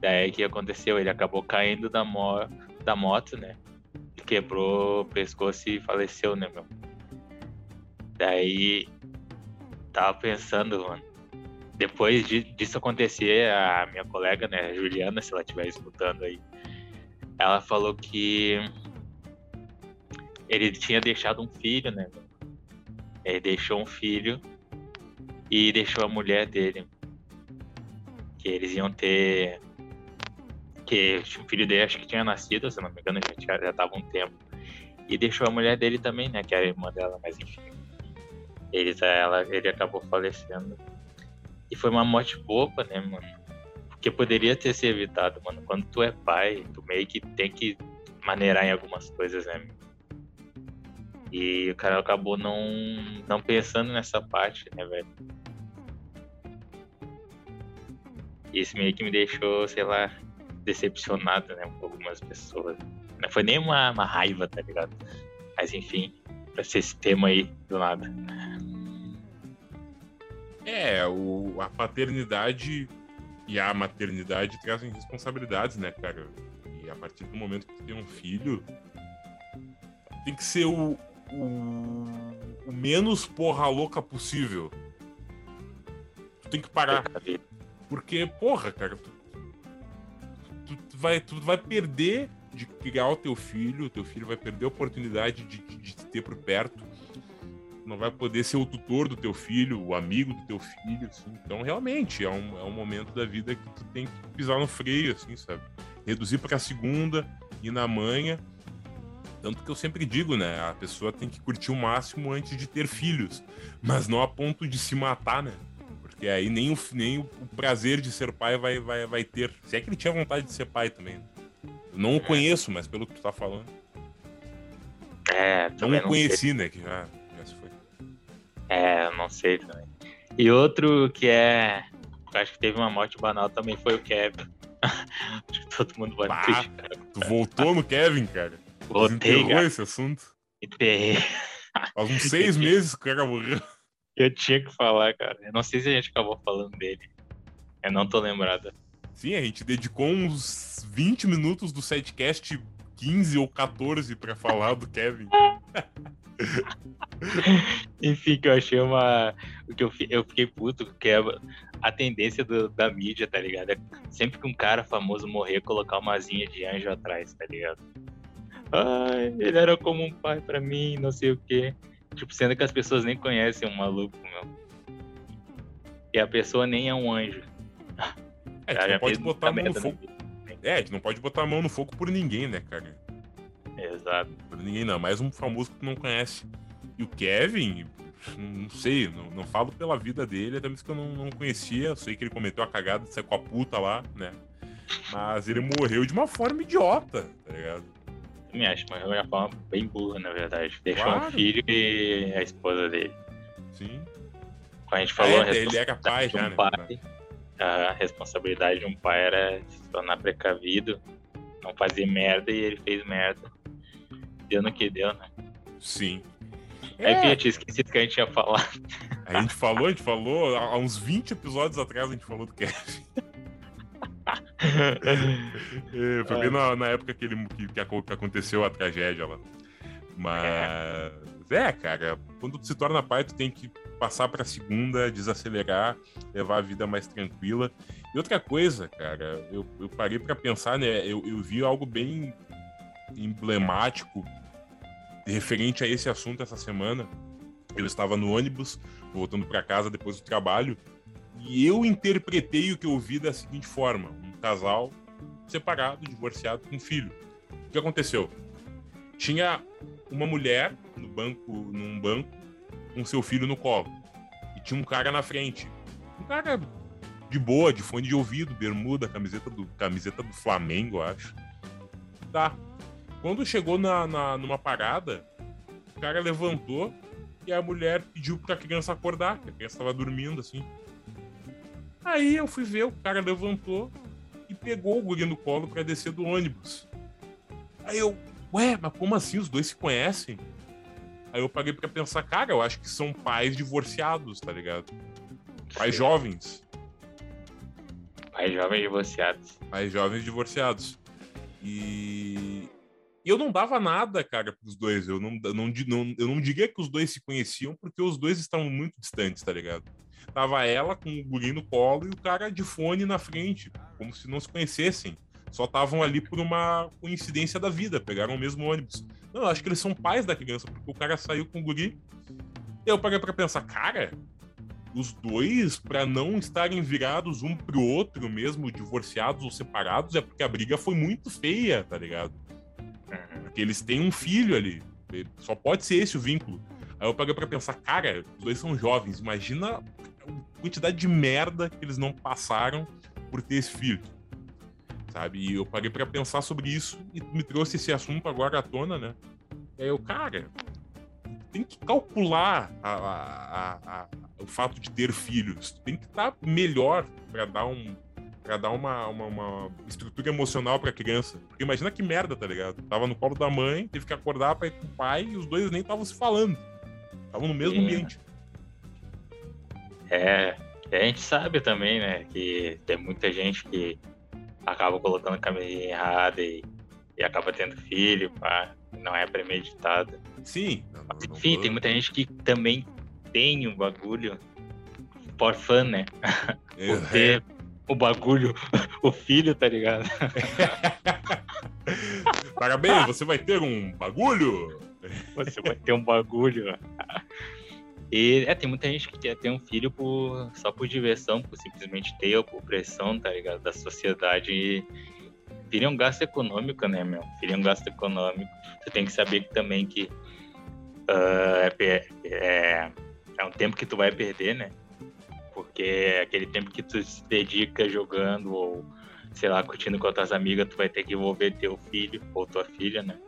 Daí que aconteceu? Ele acabou caindo da, mo da moto, né? Quebrou o pescoço e faleceu, né, meu? Daí tava pensando, mano. Depois de, disso acontecer, a minha colega, né, Juliana, se ela estiver escutando aí, ela falou que ele tinha deixado um filho, né? Ele deixou um filho e deixou a mulher dele. Que eles iam ter. Que o filho dele acho que tinha nascido, se não me engano, já, já tava um tempo. E deixou a mulher dele também, né? Que era irmã dela, mas enfim. Ele, ela, ele acabou falecendo. E foi uma morte boba, né, mano? Porque poderia ter se evitado, mano. Quando tu é pai, tu meio que tem que maneirar em algumas coisas, né? E o cara acabou não, não pensando nessa parte, né, velho? Isso meio que me deixou, sei lá, decepcionado, né, com algumas pessoas. Não foi nem uma, uma raiva, tá ligado? Mas enfim, pra ser esse tema aí do nada. É, o, a paternidade e a maternidade trazem responsabilidades, né, cara? E a partir do momento que tu tem um filho, tem que ser o, o, o menos porra louca possível. Tu tem que parar. Porque, porra, cara, tu, vai, tu vai perder de criar o teu filho, o teu filho vai perder a oportunidade de, de, de te ter por perto. Não vai poder ser o tutor do teu filho, o amigo do teu filho, assim. Então, realmente, é um, é um momento da vida que tu tem que pisar no freio, assim, sabe? Reduzir pra segunda, ir na manha tanto que eu sempre digo, né? A pessoa tem que curtir o máximo antes de ter filhos. Mas não a ponto de se matar, né? Porque aí nem o, nem o prazer de ser pai vai, vai, vai ter. Se é que ele tinha vontade de ser pai também. Né? Eu não o conheço, mas pelo que tu tá falando. É, não o conheci, sei. né? Que já, já se foi. É, não sei também. E outro que é. Acho que teve uma morte banal também foi o Kevin. (laughs) acho que todo mundo vai bah, Tu voltou no Kevin, cara? Voltei, cara. esse assunto. Enterrei. Faz uns seis (laughs) meses que o cara morreu. Eu tinha que falar, cara. Eu não sei se a gente acabou falando dele. Eu não tô lembrada. Sim, a gente dedicou uns 20 minutos do setcast 15 ou 14 pra falar do Kevin. (laughs) Enfim, que eu achei uma. O que eu, eu fiquei puto, que é a tendência do, da mídia, tá ligado? É sempre que um cara famoso morrer, colocar uma asinha de anjo atrás, tá ligado? Ai, ele era como um pai para mim, não sei o quê. Tipo, sendo que as pessoas nem conhecem um maluco, meu. E a pessoa nem é um anjo. É, a gente não pode botar a mão no fogo. É, a gente não pode botar a mão no fogo por ninguém, né, cara? Exato. Por ninguém não, mais um famoso que tu não conhece. E o Kevin, não sei, não, não falo pela vida dele, até mesmo que eu não, não conhecia. sei que ele cometeu a cagada de sair com a puta lá, né? Mas ele morreu de uma forma idiota, tá ligado? Me acho, mas é uma forma bem burra, na verdade. Deixou claro. um filho e a esposa dele. Sim. Como a gente falou, é, ele pai já, um né? Pai, a responsabilidade de um pai era se tornar precavido, não fazer merda, e ele fez merda. Deu no que deu, né? Sim. Aí, é. tinha esquecido que a gente ia falar. A gente falou, a gente falou, há uns 20 episódios atrás a gente falou do Kevin. É, (laughs) foi bem na, na, época que, ele, que, que, aconteceu a tragédia lá. Mas, é, cara, quando tu se torna pai, tu tem que passar pra segunda, desacelerar, levar a vida mais tranquila. E outra coisa, cara, eu, eu parei para pensar, né? Eu, eu vi algo bem emblemático referente a esse assunto essa semana. Eu estava no ônibus, voltando para casa depois do trabalho, e eu interpretei o que eu vi da seguinte forma: um casal separado, divorciado, com filho. O que aconteceu? Tinha uma mulher no banco, num banco, com seu filho no colo. E tinha um cara na frente. Um cara de boa, de fone de ouvido, bermuda, camiseta do, camiseta do Flamengo, acho. Tá. Quando chegou na, na, numa parada, o cara levantou e a mulher pediu pra criança acordar, que a criança estava dormindo assim. Aí eu fui ver, o cara levantou e pegou o guri no colo para descer do ônibus. Aí eu, ué, mas como assim? Os dois se conhecem? Aí eu paguei para pensar, cara, eu acho que são pais divorciados, tá ligado? Pais Sim. jovens. Pais jovens divorciados. Pais jovens divorciados. E. E eu não dava nada, cara, pros dois. Eu não, não, não, eu não diria que os dois se conheciam, porque os dois estavam muito distantes, tá ligado? Tava ela com o guri no colo e o cara de fone na frente, como se não se conhecessem. Só estavam ali por uma coincidência da vida, pegaram o mesmo ônibus. Não, eu acho que eles são pais da criança, porque o cara saiu com o guri. Eu parei pra pensar, cara, os dois, para não estarem virados um pro outro, mesmo divorciados ou separados, é porque a briga foi muito feia, tá ligado? Porque eles têm um filho ali. Só pode ser esse o vínculo. Aí eu parei pra pensar, cara, os dois são jovens, imagina quantidade de merda que eles não passaram por ter esse filho. Sabe? E eu parei para pensar sobre isso e me trouxe esse assunto agora à tona, né? E aí eu, cara, tem que calcular a, a, a, o fato de ter filhos. Tem que estar tá melhor para dar um para dar uma, uma, uma, estrutura emocional pra criança. Porque imagina que merda, tá ligado? Tava no colo da mãe, teve que acordar pra ir com o pai e os dois nem estavam se falando. Estavam no mesmo ambiente. É, a gente sabe também, né, que tem muita gente que acaba colocando a caminho errada e, e acaba tendo filho, pá, não é premeditado. Sim. Não, não, Enfim, não tem muita gente que também tem um bagulho por fã, né? É, por ter o bagulho, (laughs) o filho, tá ligado? (laughs) Parabéns, você vai ter um bagulho? Você vai ter um bagulho. (laughs) E é, tem muita gente que quer ter um filho por, só por diversão, por simplesmente ter, ou por pressão, tá ligado? Da sociedade. E filho é um gasto econômico, né, meu? Filho é um gasto econômico. Você tem que saber também que uh, é, é, é um tempo que tu vai perder, né? Porque é aquele tempo que tu se dedica jogando ou, sei lá, curtindo com outras amigas, tu vai ter que envolver teu filho ou tua filha, né?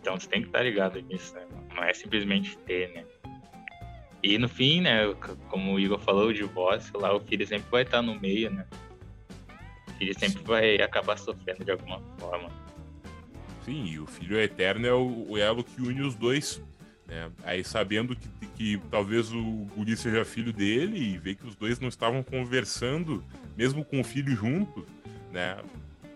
Então tu tem que estar ligado nisso, né? Não é simplesmente ter, né? E no fim, né, como o Igor falou, o divórcio lá, o filho sempre vai estar no meio, né? O filho sempre vai acabar sofrendo de alguma forma. Sim, e o filho eterno é o, o elo que une os dois. Né? Aí sabendo que, que talvez o guri seja filho dele e ver que os dois não estavam conversando, mesmo com o filho junto, né?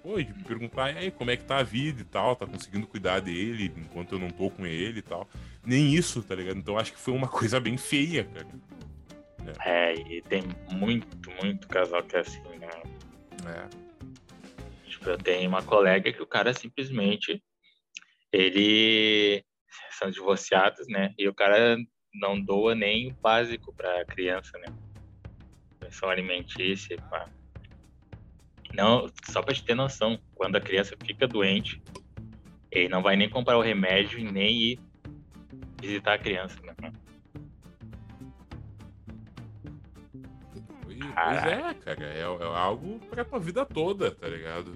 Pô, de perguntar aí como é que tá a vida e tal, tá conseguindo cuidar dele enquanto eu não tô com ele e tal nem isso, tá ligado? Então acho que foi uma (laughs) coisa bem feia, cara. É, é e tem muito, muito casal que é assim, né? É. Tipo, eu tenho uma colega que o cara simplesmente. Ele. São divorciados, né? E o cara não doa nem o básico pra criança, né? Pensão alimentícia, pá. Não, só pra te ter noção, quando a criança fica doente, ele não vai nem comprar o remédio e nem ir visitar a criança, né? Pois é, cara, é, é, algo pra tua vida toda, tá ligado?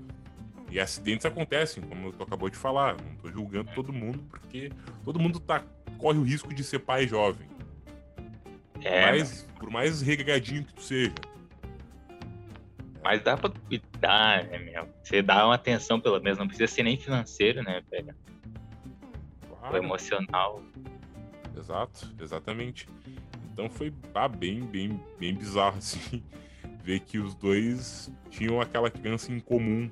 E acidentes acontecem, como tu acabou de falar. Não tô julgando todo mundo, porque todo mundo tá, corre o risco de ser pai jovem. É. Mas, por mais regradinho que tu seja. Mas dá pra cuidar, né, meu? Você dá uma atenção, pelo menos, não precisa ser nem financeiro, né, velho? Claro. O emocional. Exato, exatamente. Então foi ah, bem, bem, bem bizarro, (laughs) assim, ver que os dois tinham aquela criança em comum.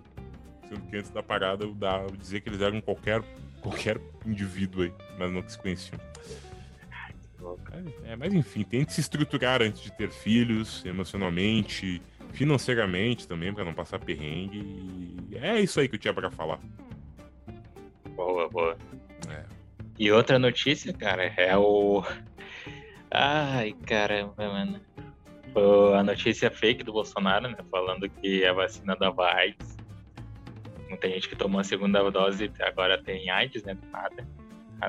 Sendo que antes da parada eu, dava, eu dizia que eles eram qualquer, qualquer indivíduo aí, mas não que se conheciam. É, mas enfim, tente se estruturar antes de ter filhos, emocionalmente, financeiramente também, para não passar perrengue. E é isso aí que eu tinha para falar. Boa, boa. É. E outra notícia, cara, é o. (laughs) Ai, caramba, mano. Foi a notícia fake do Bolsonaro, né? Falando que a vacina dava AIDS. Muita gente que tomou a segunda dose agora tem AIDS, né? Nada.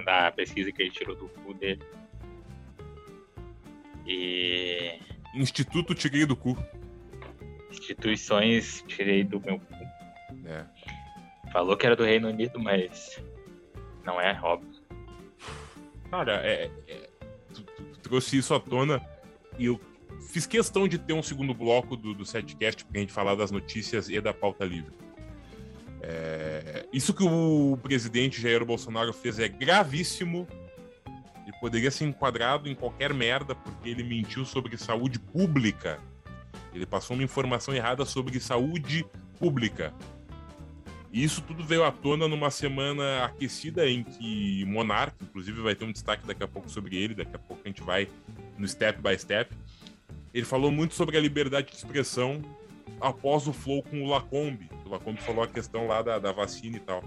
Da pesquisa que ele tirou do cu dele. E. Instituto tirei do cu. Instituições tirei do meu. É. Falou que era do Reino Unido, mas não é, óbvio. Cara, é, é tu, tu trouxe isso à tona e eu fiz questão de ter um segundo bloco do, do setcast pra gente falar das notícias e da pauta livre. É, isso que o presidente Jair Bolsonaro fez é gravíssimo e poderia ser enquadrado em qualquer merda porque ele mentiu sobre saúde pública. Ele passou uma informação errada sobre saúde pública. E isso tudo veio à tona numa semana aquecida em que Monark, inclusive vai ter um destaque daqui a pouco sobre ele, daqui a pouco a gente vai no step by step. Ele falou muito sobre a liberdade de expressão após o flow com o Lacombe. O Lacombe falou a questão lá da, da vacina e tal.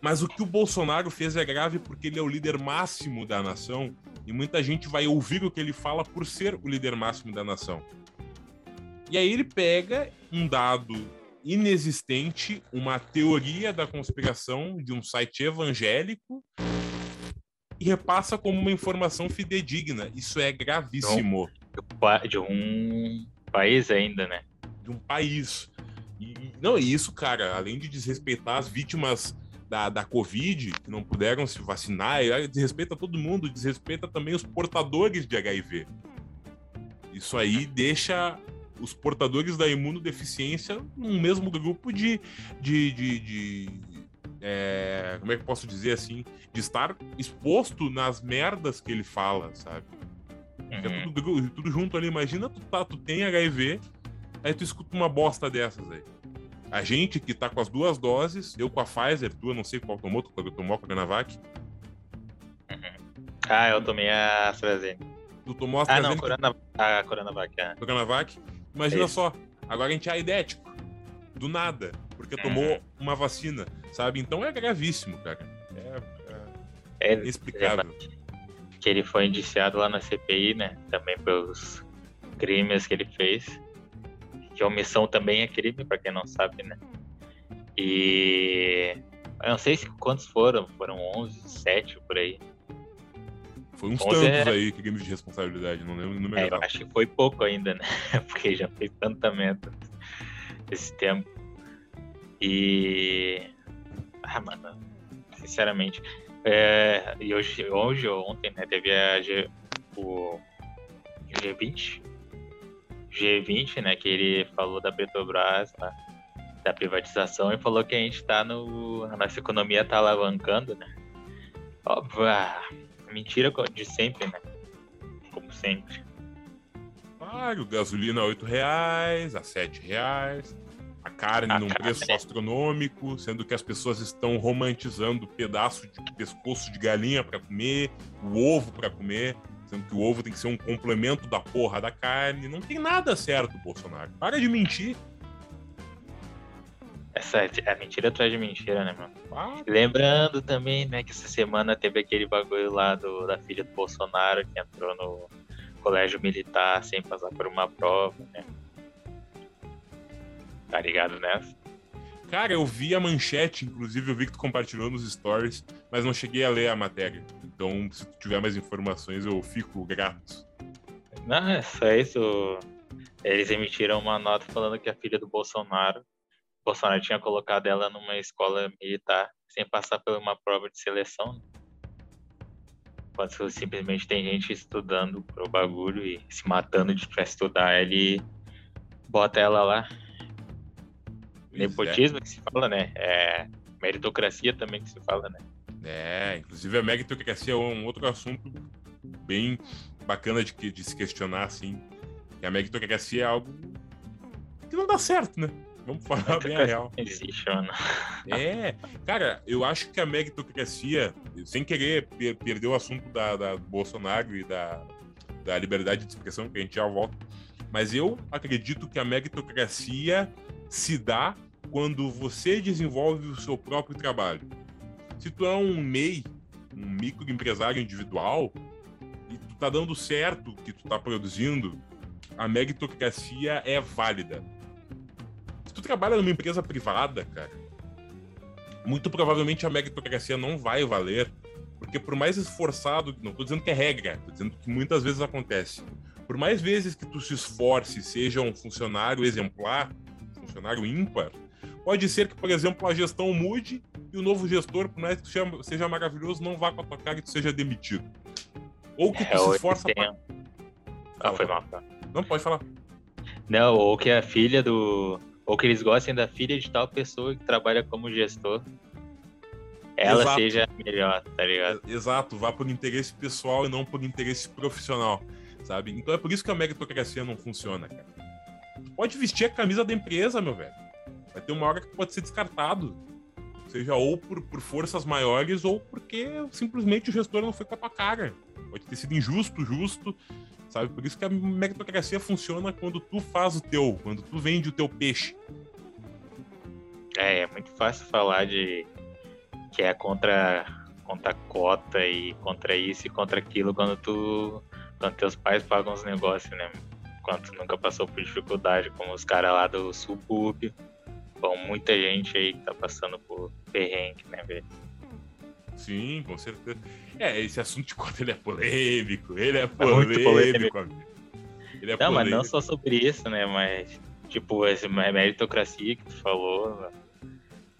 Mas o que o Bolsonaro fez é grave porque ele é o líder máximo da nação e muita gente vai ouvir o que ele fala por ser o líder máximo da nação. E aí ele pega um dado inexistente, uma teoria da conspiração de um site evangélico e repassa como uma informação fidedigna. Isso é gravíssimo. De um país ainda, né? De um país. E, não, e isso, cara, além de desrespeitar as vítimas da, da Covid, que não puderam se vacinar, desrespeita todo mundo, desrespeita também os portadores de HIV. Isso aí deixa os portadores da imunodeficiência num mesmo grupo de. de, de, de é, como é que eu posso dizer assim? De estar exposto nas merdas que ele fala, sabe? É uhum. É tudo, tudo, junto ali. Imagina tu, tá, tu tem HIV, aí tu escuta uma bosta dessas aí. A gente que tá com as duas doses, eu com a Pfizer, tu eu não sei qual tomou, tu tomou a Coronavac. (laughs) Ah, eu tomei a AstraZeneca. Tu tomou a AstraZeneca? Ah, não, Corona, a Coronavac. É. Coronavac? Imagina é só, agora a gente é aidético. Do nada. Porque uhum. tomou uma vacina, sabe? Então é gravíssimo, cara. É, é, é inexplicável. Que ele foi indiciado lá na CPI, né? Também pelos crimes que ele fez que omissão também é crime, para quem não sabe, né? E eu não sei se quantos foram, foram 11, 7 por aí. Foi uns tantos é... aí, crimes de responsabilidade, não lembro o número. É, eu acho que foi pouco ainda, né? (laughs) Porque já fez tanta meta esse tempo. E. Ah, mano, sinceramente. É... E hoje, hoje ou ontem, né, teve a G... o G20, G20, né, que ele falou da Petrobras, né, da privatização, e falou que a gente tá no. A nossa economia tá alavancando, né? Óbvio, ah, mentira de sempre, né? Como sempre. Claro, gasolina a 8 reais, a 7 reais, a carne a num carne, preço astronômico, sendo que as pessoas estão romantizando pedaço de pescoço de galinha para comer, o ovo para comer. Sendo que o ovo tem que ser um complemento da porra da carne. Não tem nada certo, Bolsonaro. Para de mentir. Essa é mentira atrás de mentira, né, mano? Ah. Lembrando também, né, que essa semana teve aquele bagulho lá do, da filha do Bolsonaro que entrou no colégio militar sem passar por uma prova, né? Tá ligado nessa? Cara, eu vi a manchete, inclusive eu vi que tu compartilhou nos stories, mas não cheguei a ler a matéria. Então, se tu tiver mais informações, eu fico grato. Não, é só isso. Eles emitiram uma nota falando que a filha do Bolsonaro, Bolsonaro tinha colocado ela numa escola militar sem passar por uma prova de seleção. Né? Enquanto simplesmente tem gente estudando pro bagulho e se matando de pra estudar, ele bota ela lá Nepotismo é. que se fala, né? É meritocracia também que se fala, né? É, inclusive a meritocracia é um outro assunto bem bacana de, de se questionar, assim. Que a meritocracia é algo que não dá certo, né? Vamos falar bem a real. Existe, É, cara, eu acho que a meritocracia, sem querer per perder o assunto da, da Bolsonaro e da, da liberdade de expressão, que a gente já volta, mas eu acredito que a meritocracia se dá quando você desenvolve o seu próprio trabalho. Se tu é um MEI, um microempresário individual, e tu tá dando certo o que tu tá produzindo, a meritocracia é válida. Se tu trabalha numa empresa privada, cara, muito provavelmente a meritocracia não vai valer, porque por mais esforçado, não tô dizendo que é regra, tô dizendo que muitas vezes acontece. Por mais vezes que tu se esforce, seja um funcionário exemplar, funcionário ímpar, Pode ser que, por exemplo, a gestão mude e o novo gestor, por mais que seja maravilhoso, não vá com a tua cara e tu seja demitido. Ou que tu é, se esforça pra... Ah, foi mal. Tá. Não, pode falar. Não, ou que a filha do... Ou que eles gostem da filha de tal pessoa que trabalha como gestor. Ela Exato. seja melhor, tá ligado? Exato, vá por interesse pessoal e não por interesse profissional, sabe? Então é por isso que a meritocracia não funciona, cara. Tu pode vestir a camisa da empresa, meu velho Vai ter uma hora que pode ser descartado. Seja ou por, por forças maiores ou porque simplesmente o gestor não foi com a tua cara. Pode ter sido injusto, justo, sabe? Por isso que a meritocracia funciona quando tu faz o teu, quando tu vende o teu peixe. É, é muito fácil falar de que é contra contra cota e contra isso e contra aquilo quando tu quando teus pais pagam os negócios, né? Quando tu nunca passou por dificuldade, como os caras lá do subúrbio. Bom, muita gente aí que tá passando por perrengue, né, velho? Sim, com certeza. É, esse assunto de cota ele é polêmico, ele é É polêmico. polêmico. amigo. Ele é Não, mas não polêmico. só sobre isso, né? Mas, tipo, essa meritocracia que tu falou.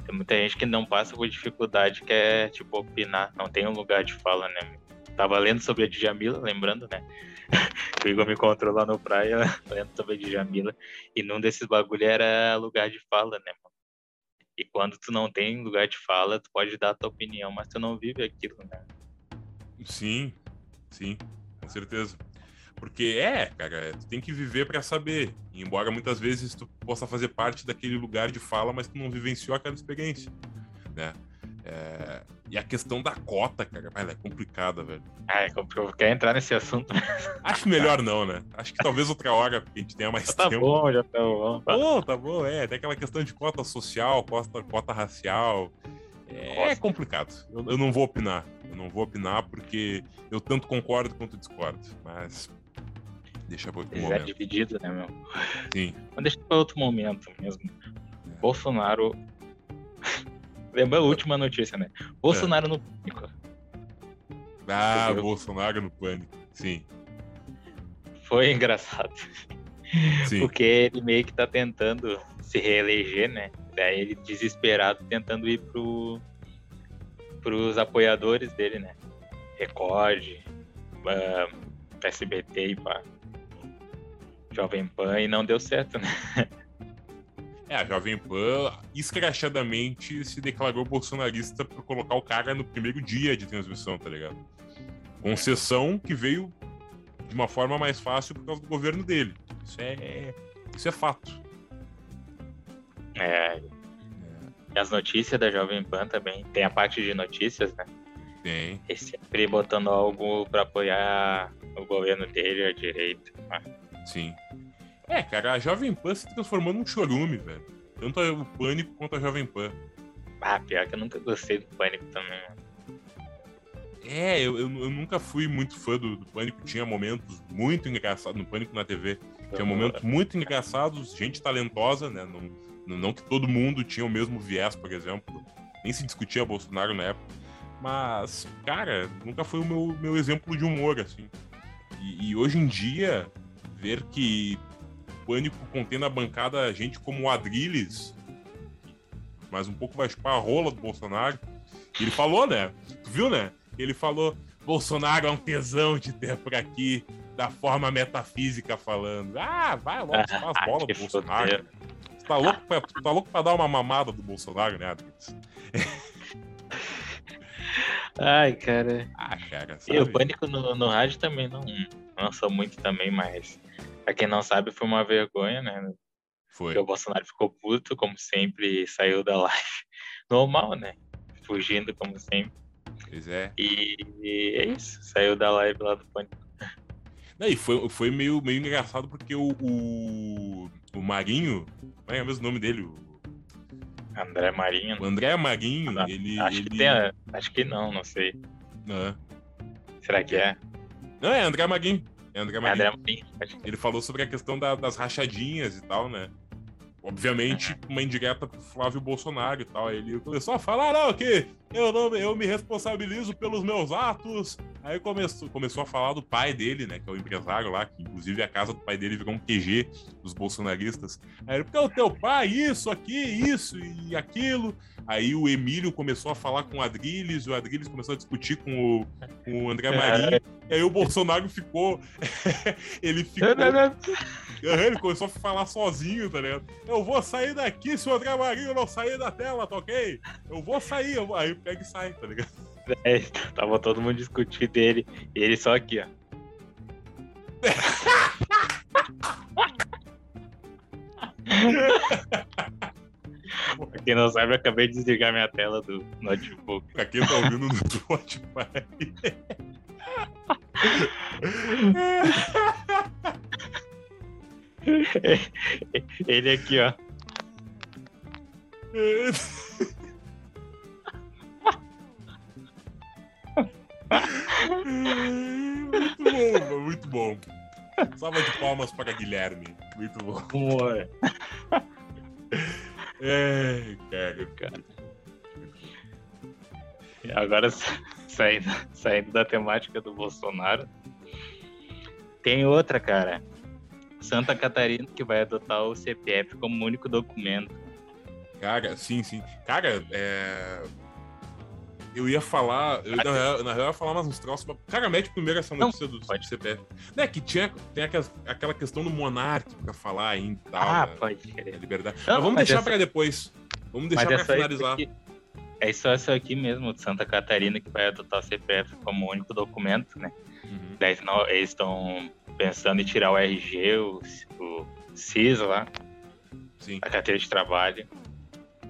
Tem muita gente que não passa por dificuldade, que é, tipo, opinar. Não tem um lugar de fala, né? Tava lendo sobre a Djamila, lembrando, né? (laughs) o Igor me encontrou lá no praia, lendo sobre a Djamila. E num desses bagulho era lugar de fala, né, mano? E quando tu não tem lugar de fala, tu pode dar a tua opinião, mas tu não vive aquilo, né? Sim, sim, com certeza. Porque é, cara, tu tem que viver pra saber. Embora muitas vezes tu possa fazer parte daquele lugar de fala, mas tu não vivenciou aquela experiência, né? É, E a questão da cota, cara, ela é complicada, velho. Ah, é compro- quer entrar nesse assunto? (laughs) Acho melhor não, né? Acho que talvez outra hora, a gente tenha mais Já tá tempo. bom, já tá bom. Bom, tá bom, é. Tem aquela questão de cota social, cota, cota racial. É, complicado. Eu, eu não vou opinar. Eu não vou opinar porque eu tanto concordo quanto discordo. Mas deixa pra outro Já é momento. dividido, né, meu? Sim. Mas deixa pra outro momento mesmo. Bolsonaro. Lembra a última notícia, né? Bolsonaro no pânico. Ah? Bolsonaro no pânico. Sim, Foi engraçado. sim. Porque ele meio que tá tentando se reeleger, né? Daí ele desesperado tentando ir pro, pros apoiadores dele, né? Record, ah, SBT e pá. Jovem Pan e não deu certo, né? (laughs) É, a Jovem Pan escrachadamente se declarou bolsonarista por colocar o cara no primeiro dia de transmissão, tá ligado? Concessão que veio de uma forma mais fácil por causa do governo dele. Isso é, isso é fato. É, e as notícias da Jovem Pan também. Tem a parte de notícias, né? Tem. E sempre botando algo pra apoiar o governo dele, a direita. Ah, Sim. É, cara, a Jovem Pan se transformou num chorume, velho. Tanto o Pânico quanto a Jovem Pan. Ah, pior que eu nunca gostei do Pânico também. É, eu, eu, eu nunca fui muito fã do, do Pânico. Tinha momentos muito engraçados no Pânico na TV. Tinha momentos muito engraçados, gente talentosa, né? Não, não, que todo mundo tinha o mesmo viés, por exemplo. Nem se discutia Bolsonaro na época. Mas, cara, nunca foi o meu, meu exemplo de humor, assim. E, e hoje em dia, ver que Pânico contém na bancada gente como o Adrilles, mas um pouco vai chupar a rola do Bolsonaro. E ele falou, né? Tu viu, né? Ele falou: Bolsonaro é um tesão de ter por aqui, da forma metafísica falando. Ah, vai logo, as bolas que do Bolsonaro. fodeiro. Tu tá louco, pra, tu tá louco pra dar uma mamada do Bolsonaro, né, Adrilles? (laughs) Ai, cara. Ah, cara, E o? Pânico no, no rádio também não, não sou muito também, mas pra quem não sabe, foi uma vergonha, né? Foi. Porque o Bolsonaro ficou puto, como sempre, e saiu da live. (laughs) Normal, né? Fugindo, como sempre. Pois é. E, e é isso, saiu da live lá do Pânico. Não, e foi, foi meio, meio engraçado porque o, o, o Marinho, como é o mesmo nome dele? O, André Marinho. o André Marinho, Ah, ele. acho ele... que tem. Acho que não, não sei. Não, Será que é? não, é André Marinho. É André É Marinho. André Marinho. Ele falou sobre a questão da- das rachadinhas e tal, né? Obviamente, (laughs) uma indireta pro Flávio Bolsonaro e tal. Aí ele começou a falar, não, que eu, não, eu me responsabilizo pelos meus atos. Aí começou, começou a falar do pai dele, né? Que é o empresário lá, que inclusive a casa do pai dele virou um QG dos bolsonaristas. Aí ele, porque o teu pai, isso aqui, isso e aquilo. Aí o Emílio começou a falar com o Adrilles, e o Adrilles começou a discutir com o, com o André Marinho. E aí o Bolsonaro ficou. (laughs) ele ficou. Aham, Ele começou a falar sozinho, tá ligado? Eu vou sair daqui se o André Marinho não sair da tela, tá ok? Eu vou sair, aí pega e sai, tá ligado? (laughs) É, tava todo mundo discutindo dele. E ele só aqui, ó. (laughs) quem não sabe, eu acabei de desligar minha tela do notebook. Pra quem tá ouvindo no Spotify. (laughs) Ele aqui, ó. Muito bom, muito bom. Salva de palmas para Guilherme. Muito bom. Boa. É, cara. cara. Agora, saindo, saindo da temática do Bolsonaro, tem outra, cara. Santa Catarina que vai adotar o CPF como único documento. Cara, sim, sim. Cara, é... eu ia falar, eu, na, real, na real, eu ia falar mais uns troços, mas, cara, mete primeiro essa notícia Não, do pode. CPF. Não é que tinha, tem aquela, aquela questão do monarca pra falar aí e tal. Ah, né? pode querer. liberdade. Não, mas vamos mas deixar essa... pra depois. Vamos deixar mas pra finalizar. É só essa aqui mesmo, de Santa Catarina, que vai adotar o CPF como único documento, né? Uhum. Daí eles estão pensando em tirar o RG, o, o CIS lá, Sim. a carteira de trabalho.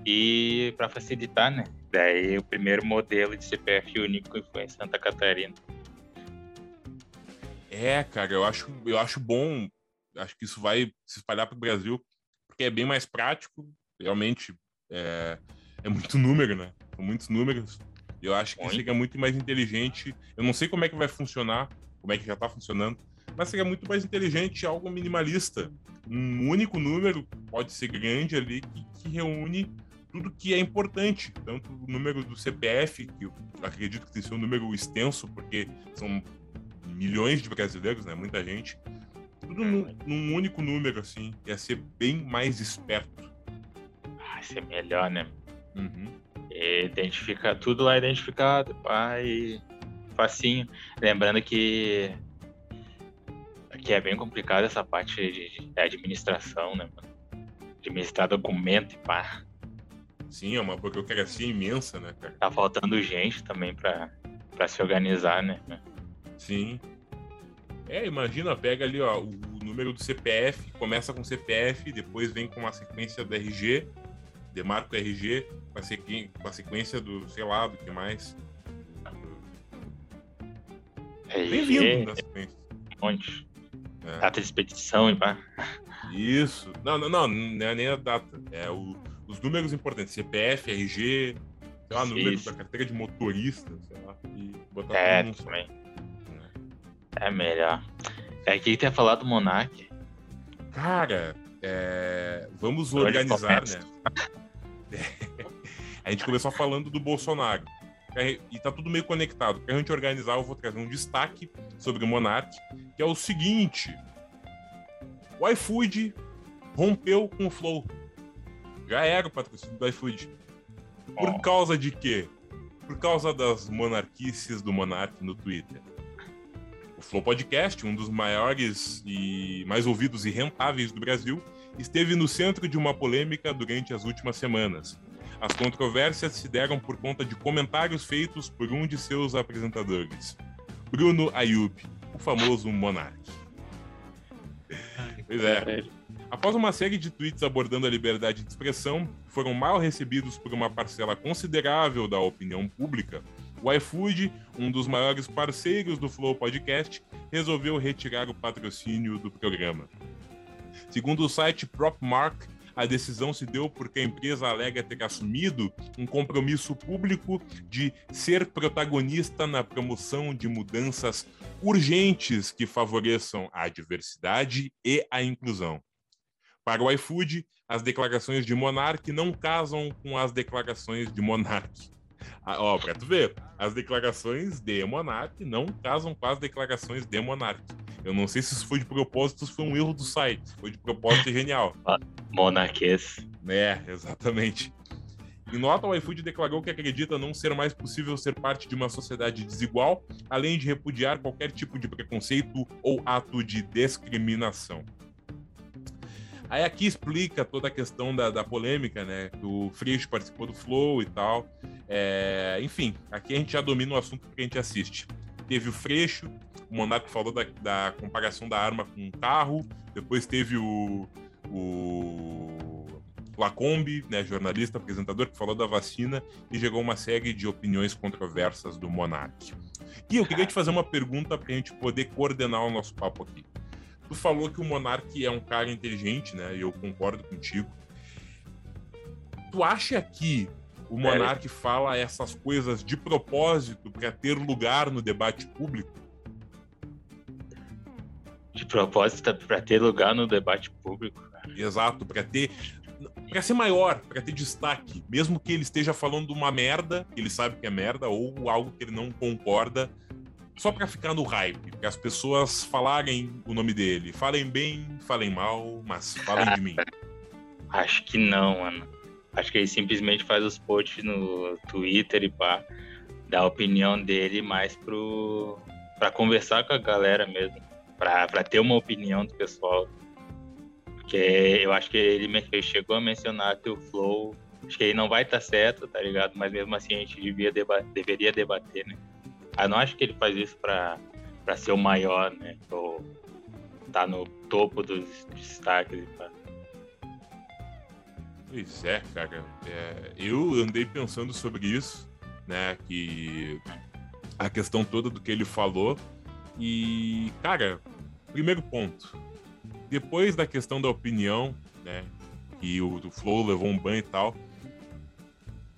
E para facilitar, né? Daí o primeiro modelo de CPF único foi em Santa Catarina. É, cara, eu acho, eu acho bom. Acho que isso vai se espalhar para o Brasil, porque é bem mais prático. Realmente é, é muito número, né? São muitos números. Eu acho que muito. fica muito mais inteligente. Eu não sei como é que vai funcionar, como é que já está funcionando, mas seria muito mais inteligente algo minimalista. Um único número pode ser grande ali que, que reúne tudo que é importante, tanto o número do CPF, que eu acredito que tem ser um número extenso, porque são milhões de brasileiros, né? Muita gente. Tudo num, num único número, assim. Ia ser bem mais esperto. Vai ser melhor, né? Uhum. Identificar tudo lá identificado, pai, facinho. Lembrando que que é bem complicado essa parte de, de administração, né, mano? Administrar documento e pá. Sim, é uma burocracia imensa, né, cara? Tá faltando gente também pra, pra se organizar, né? Sim. É, imagina, pega ali, ó, o número do CPF, começa com CPF, depois vem com uma sequência do RG, demarca o RG, com a, sequ... com a sequência do, sei lá, do que mais. Bem-vindo na sequência. Um monte. É. Data de expedição e pá. Isso. Não, não, não, não é nem a data. É o, os números importantes. CPF, RG, sei lá, número Isso. da carteira de motorista, sei lá. E botar é, também. É. é melhor. É que tem falado do Monark. Cara, é... vamos organizar, né? (laughs) a gente começou falando do Bolsonaro. E tá tudo meio conectado. Para a gente organizar, eu vou trazer um destaque sobre o Monark, que é o seguinte: o iFood rompeu com o Flow. Já era o patrocínio do iFood. Por oh. causa de quê? Por causa das monarquices do Monark no Twitter. O Flow Podcast, um dos maiores e mais ouvidos e rentáveis do Brasil, esteve no centro de uma polêmica durante as últimas semanas. As controvérsias se deram por conta de comentários feitos por um de seus apresentadores, Bruno Ayub, o famoso Monark. Pois é. Após uma série de tweets abordando a liberdade de expressão, foram mal recebidos por uma parcela considerável da opinião pública, o iFood, um dos maiores parceiros do Flow Podcast, resolveu retirar o patrocínio do programa. Segundo o site PropMark, a decisão se deu porque a empresa alega ter assumido um compromisso público de ser protagonista na promoção de mudanças urgentes que favoreçam a diversidade e a inclusão. Para o iFood, as declarações de Monark não casam com as declarações de Monark. Ah, ó, pra tu ver, as declarações de Monark não casam com as declarações de Monark. Eu não sei se isso foi de propósito ou se foi um erro do site. Foi de propósito, genial. (laughs) Monarquês. É, exatamente. Em nota, o iFood declarou que acredita não ser mais possível ser parte de uma sociedade desigual, além de repudiar qualquer tipo de preconceito ou ato de discriminação. Aí aqui explica toda a questão da, da polêmica, né? Que o Freixo participou do Flow e tal. É, enfim, aqui a gente já domina o assunto que a gente assiste. Teve o Freixo, o Monarco falou da, da comparação da arma com um carro, depois teve o, o Lacombe, né, jornalista, apresentador, que falou da vacina e chegou uma série de opiniões controversas do Monark. E eu queria te fazer uma pergunta para a gente poder coordenar o nosso papo aqui. Tu falou que o Monark é um cara inteligente, né? E eu concordo contigo. Tu acha que o Monark fala essas coisas de propósito para ter lugar no debate público? De propósito para ter lugar no debate público. Exato, para ter para ser maior, para ter destaque, mesmo que ele esteja falando uma merda, ele sabe que é merda ou algo que ele não concorda, só para ficar no hype, para as pessoas falarem o nome dele, falem bem, falem mal, mas falem de mim. (laughs) Acho que não, mano. Acho que ele simplesmente faz os posts no Twitter e pá, dá a opinião dele mais pro para conversar com a galera mesmo, para ter uma opinião do pessoal. Porque eu acho que ele, chegou a mencionar que o Flow, acho que ele não vai estar tá certo, tá ligado? Mas mesmo assim a gente devia deba deveria debater, né? Eu não acho que ele faz isso para ser o maior, né? Ou tá no topo dos destaques e. Pois é, cara. É, eu andei pensando sobre isso, né? Que a questão toda do que ele falou. E, cara, primeiro ponto. Depois da questão da opinião, né? Que o, o Flow levou um banho e tal.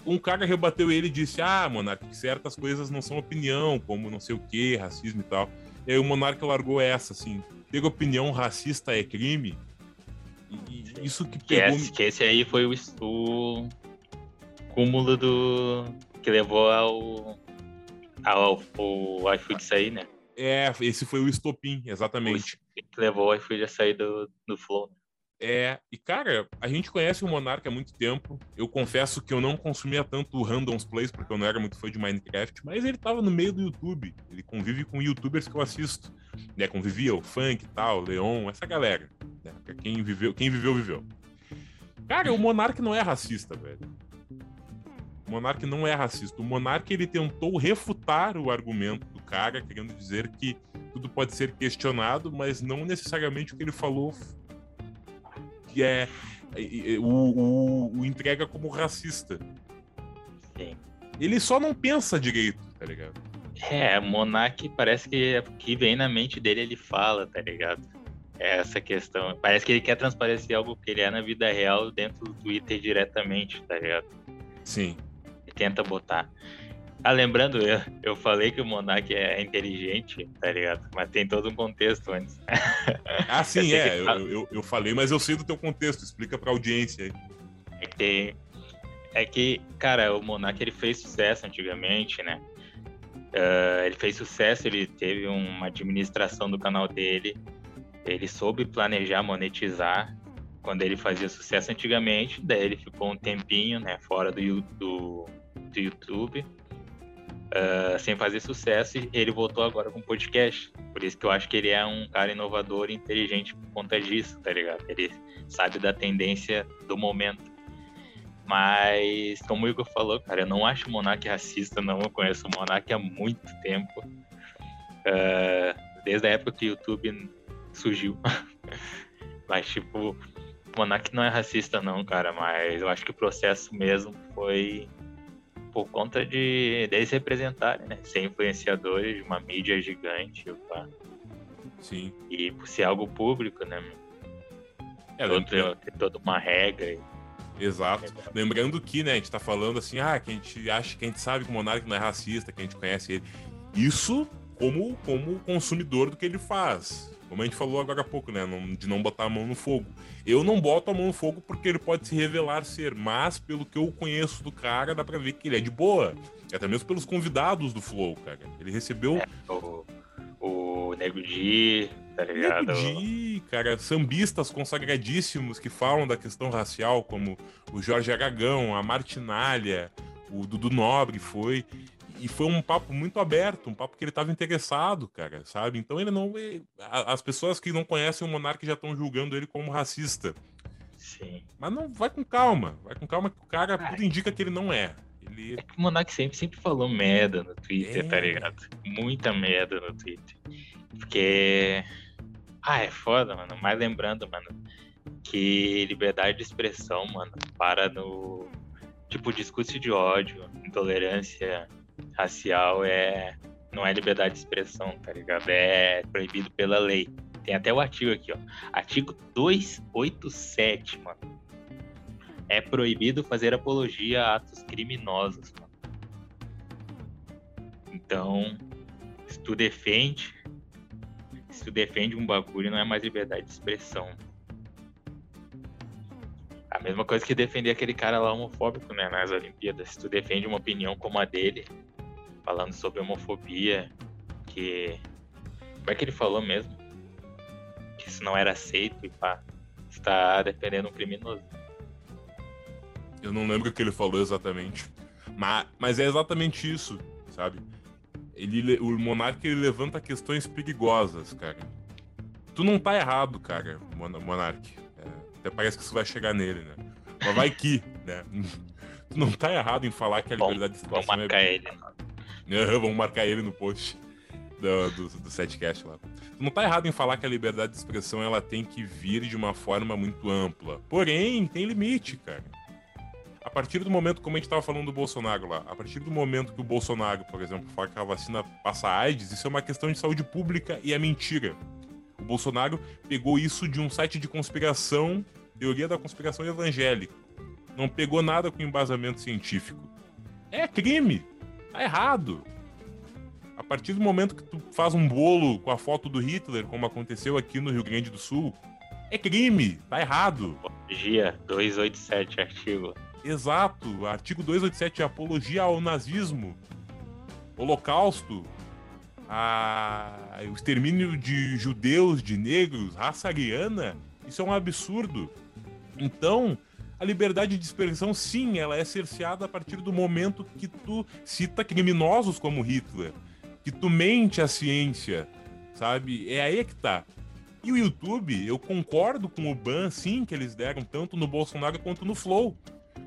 Um cara rebateu ele e disse: Ah, Monark, certas coisas não são opinião, como não sei o que, racismo e tal. E aí o Monark largou essa, assim. Ter opinião racista é crime? E isso que pegou. Que esse, que esse aí foi o, o cúmulo do. que levou ao. ao, ao iFood sair, né? É, esse foi o estopim, exatamente. O que levou o iFood a sair do, do Flow. Né? É, e cara, a gente conhece o Monark há muito tempo. Eu confesso que eu não consumia tanto Randoms Plays, porque eu não era muito fã de Minecraft, mas ele tava no meio do YouTube. Ele convive com youtubers que eu assisto. Né? Convivia o Funk e tal, Leon, essa galera. Né? Quem viveu, quem viveu, viveu. Cara, o Monark não é racista, velho. O Monark não é racista. O Monark ele tentou refutar o argumento do cara, querendo dizer que tudo pode ser questionado, mas não necessariamente o que ele falou que é o, o, o entrega como racista. Sim. Ele só não pensa direito, tá ligado? É, Monark parece que que vem na mente dele ele fala, tá ligado? É essa questão. Parece que ele quer transparecer algo que ele é na vida real dentro do Twitter diretamente, tá ligado? Sim. Ele tenta botar. Ah, lembrando, eu, eu falei que o Monark é inteligente, tá ligado? Mas tem todo um contexto antes. (laughs) Ah, sim, é. Eu, eu, eu, falei, mas eu sei do teu contexto. Explica pra audiência aí. É que, é que cara, o Monark ele fez sucesso antigamente, né? Uh, ele fez sucesso, ele teve uma administração do canal dele, ele soube planejar, monetizar quando ele fazia sucesso antigamente, daí ele ficou um tempinho, né, fora do, do, do YouTube uh, sem fazer sucesso e ele voltou agora com podcast. Por isso que eu acho que ele é um cara inovador e inteligente por conta disso, tá ligado? Ele sabe da tendência do momento. Mas, como o Igor falou, cara, eu não acho o Monark racista, não. Eu conheço o Monark há muito tempo. Uh, desde a época que o YouTube surgiu. (laughs) mas, tipo, o Monark não é racista, não, cara. Mas eu acho que o processo mesmo foi por conta de deles representarem, né? Ser influenciadores de uma mídia gigante, opa. Sim. E por ser algo público, né? É, Todo, ter toda uma regra. Exato. É Lembrando que, né, a gente tá falando assim, ah, que a gente acha que a gente sabe que o Monark não é racista, que a gente conhece ele. Isso como, como consumidor do que ele faz. Como a gente falou agora há pouco, né? De não botar a mão no fogo. Eu não boto a mão no fogo porque ele pode se revelar ser, mas pelo que eu conheço do cara, dá pra ver que ele é de boa. Até mesmo pelos convidados do Flow, cara. Ele recebeu. É, o, o Nego Di, tá ligado? Nego Di, cara, sambistas consagradíssimos que falam da questão racial, como o Jorge Aragão, a Martinalha, o Dudu Nobre foi e foi um papo muito aberto, um papo que ele estava interessado, cara, sabe? Então ele não. As pessoas que não conhecem o Monark já estão julgando ele como racista. Sim. Mas não, vai com calma, vai com calma que o cara Ai. tudo indica que ele não é. Ele... É que o Monark sempre, sempre falou merda no Twitter, tá é. tá ligado? Muita merda no Twitter. Porque. Ah, é foda, mano. Mas lembrando, mano, que liberdade de expressão, mano, para no. Tipo, discurso de ódio, intolerância racial é. Não é liberdade de expressão, tá ligado? É proibido pela lei. Tem até o artigo aqui, ó. Artigo 287, mano. É proibido fazer apologia a atos criminosos, mano. Então, se tu defende, se tu defende um bagulho, não é mais liberdade de expressão. A mesma coisa que defender aquele cara lá homofóbico, né, nas Olimpíadas. Se tu defende uma opinião como a dele, falando sobre homofobia, que. Como é que ele falou mesmo? Que isso não era aceito e pá. Está defendendo um criminoso. Eu não lembro o que ele falou exatamente. Mas, mas é exatamente isso, sabe? Ele, o Monark ele levanta questões perigosas, cara. Tu não tá errado, cara, Monark. É, até parece que isso vai chegar nele, né? Mas vai que, né? (laughs) Tu não tá errado em falar que a liberdade de expressão vamos marcar é... ele. Uhum, (laughs) vamos marcar ele no post do, do, do setcast lá. Tu não tá errado em falar que a liberdade de expressão ela tem que vir de uma forma muito ampla. Porém, tem limite, cara a partir do momento, como a gente estava falando do Bolsonaro lá, a partir do momento que o Bolsonaro, por exemplo, fala que a vacina passa AIDS, isso é uma questão de saúde pública e é mentira. O Bolsonaro pegou isso de um site de conspiração, teoria da conspiração evangélica. Não pegou nada com embasamento científico. É crime. Tá errado. A partir do momento que tu faz um bolo com a foto do Hitler, como aconteceu aqui no Rio Grande do Sul, é crime. Tá errado. Dia 287, artigo. Exato, artigo 287, apologia ao nazismo, holocausto, a... o extermínio de judeus, de negros, raça ariana, isso é um absurdo. Então, a liberdade de expressão, sim, ela é cerceada a partir do momento que tu cita criminosos como Hitler, que tu mente a ciência, sabe? É aí que tá. E o YouTube, eu concordo com o ban, sim, que eles deram tanto no Bolsonaro quanto no Flow.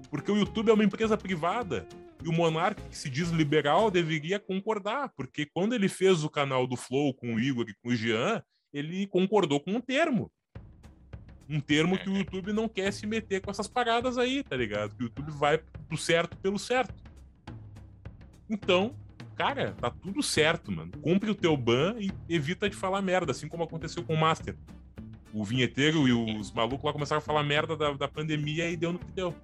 Porque o YouTube é uma empresa privada. E o Monark, que se diz liberal, deveria concordar. Porque quando ele fez o canal do Flow com o Igor e com o Jean, ele concordou com um termo. Um termo que o YouTube não quer se meter com essas paradas aí, tá ligado? Que o YouTube vai pro certo pelo certo. Então, cara, tá tudo certo, mano. Compre o teu ban e evita de falar merda, assim como aconteceu com o Master. O vinheteiro e os malucos lá começaram a falar merda da, da pandemia e deu no que deu.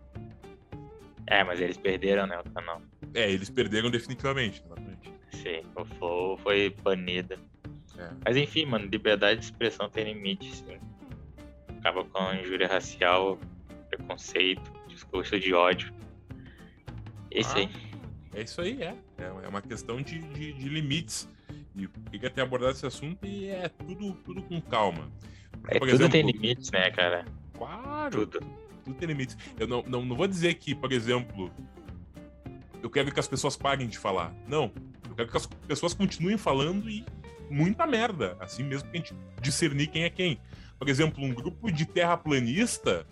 É, mas eles perderam, né, o canal. É, eles perderam definitivamente, exatamente. Sim, o Flow foi banido. É. Mas enfim, mano, liberdade de expressão tem limite, sim. Acaba com injúria racial, preconceito, discurso de ódio. É isso ah, aí. É isso aí, é. É uma questão de, de, de limites. E queria ter abordado esse assunto e é tudo, tudo com calma. Porque, é, tudo exemplo, tem limites, né, cara? Claro. Tudo tudo tem limites. Eu não, não, não vou dizer que, por exemplo, eu quero que as pessoas parem de falar. Não. Eu quero que as pessoas continuem falando e muita merda. Assim mesmo que a gente discernir quem é quem. Por exemplo, um grupo de terraplanista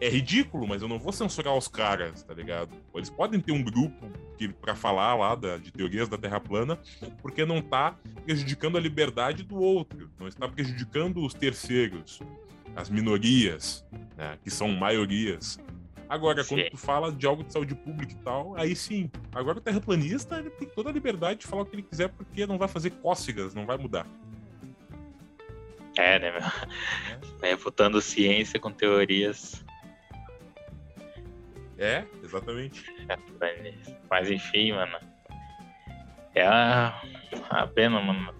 é ridículo, mas eu não vou censurar os caras, tá ligado? Eles podem ter um grupo que para falar lá da, de teorias da Terra plana, porque não tá prejudicando a liberdade do outro, não está prejudicando os terceiros as minorias, né, que são maiorias. Agora, sim. quando tu fala de algo de saúde pública e tal, aí sim. Agora o terraplanista ele tem toda a liberdade de falar o que ele quiser, porque não vai fazer cócegas, não vai mudar. É, né, meu? É. Refutando ciência com teorias. É, exatamente. Mas enfim, mano. É a, a pena, mano.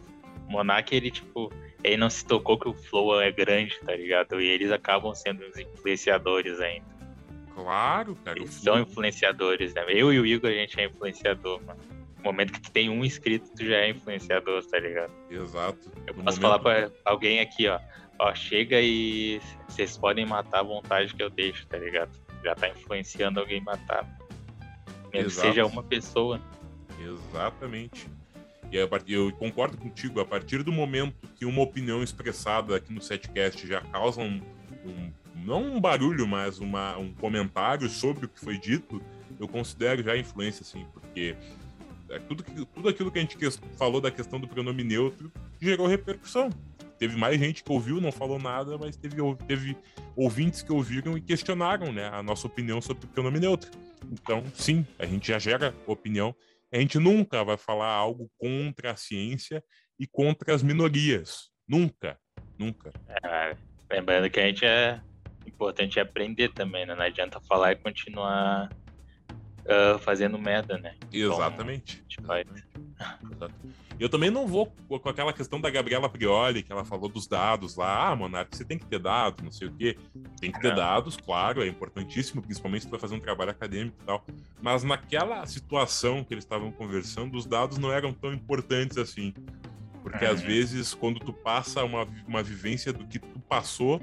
O Monark, ele, tipo, ele não se tocou que o Flow é grande, tá ligado? E eles acabam sendo os influenciadores ainda. Claro, cara. Eles são influenciadores, né? Eu e o Igor, a gente é influenciador, mano. No momento que tu tem um inscrito, tu já é influenciador, tá ligado? Exato. Eu no posso momento... falar pra alguém aqui, ó. Ó, chega e vocês podem matar à vontade que eu deixo, tá ligado? Já tá influenciando alguém matar. Mesmo que seja uma pessoa. Exatamente. E eu concordo contigo, a partir do momento que uma opinião expressada aqui no setcast já causa um, um não um barulho, mas uma, um comentário sobre o que foi dito, eu considero já influência, sim, porque é tudo, tudo aquilo que a gente falou da questão do pronome neutro gerou repercussão. teve mais gente que ouviu, não falou nada, mas teve, teve ouvintes que ouviram e questionaram né, a nossa opinião sobre o pronome neutro. Então, sim, a gente já gera opinião. A gente nunca vai falar algo contra a ciência e contra as minorias. Nunca, nunca. É, lembrando que a gente é importante aprender também, né? Não adianta falar e continuar uh, fazendo merda, né? Exatamente. Exatamente. Eu também não vou com aquela questão da Gabriela Prioli, que ela falou dos dados lá. Ah, Monark, você tem que ter dados, não sei o quê. Tem que ter dados, claro, é importantíssimo, principalmente se vai fazer um trabalho acadêmico e tal. Mas naquela situação que eles estavam conversando, os dados não eram tão importantes assim. Porque às vezes, quando tu passa uma, uma vivência do que tu passou,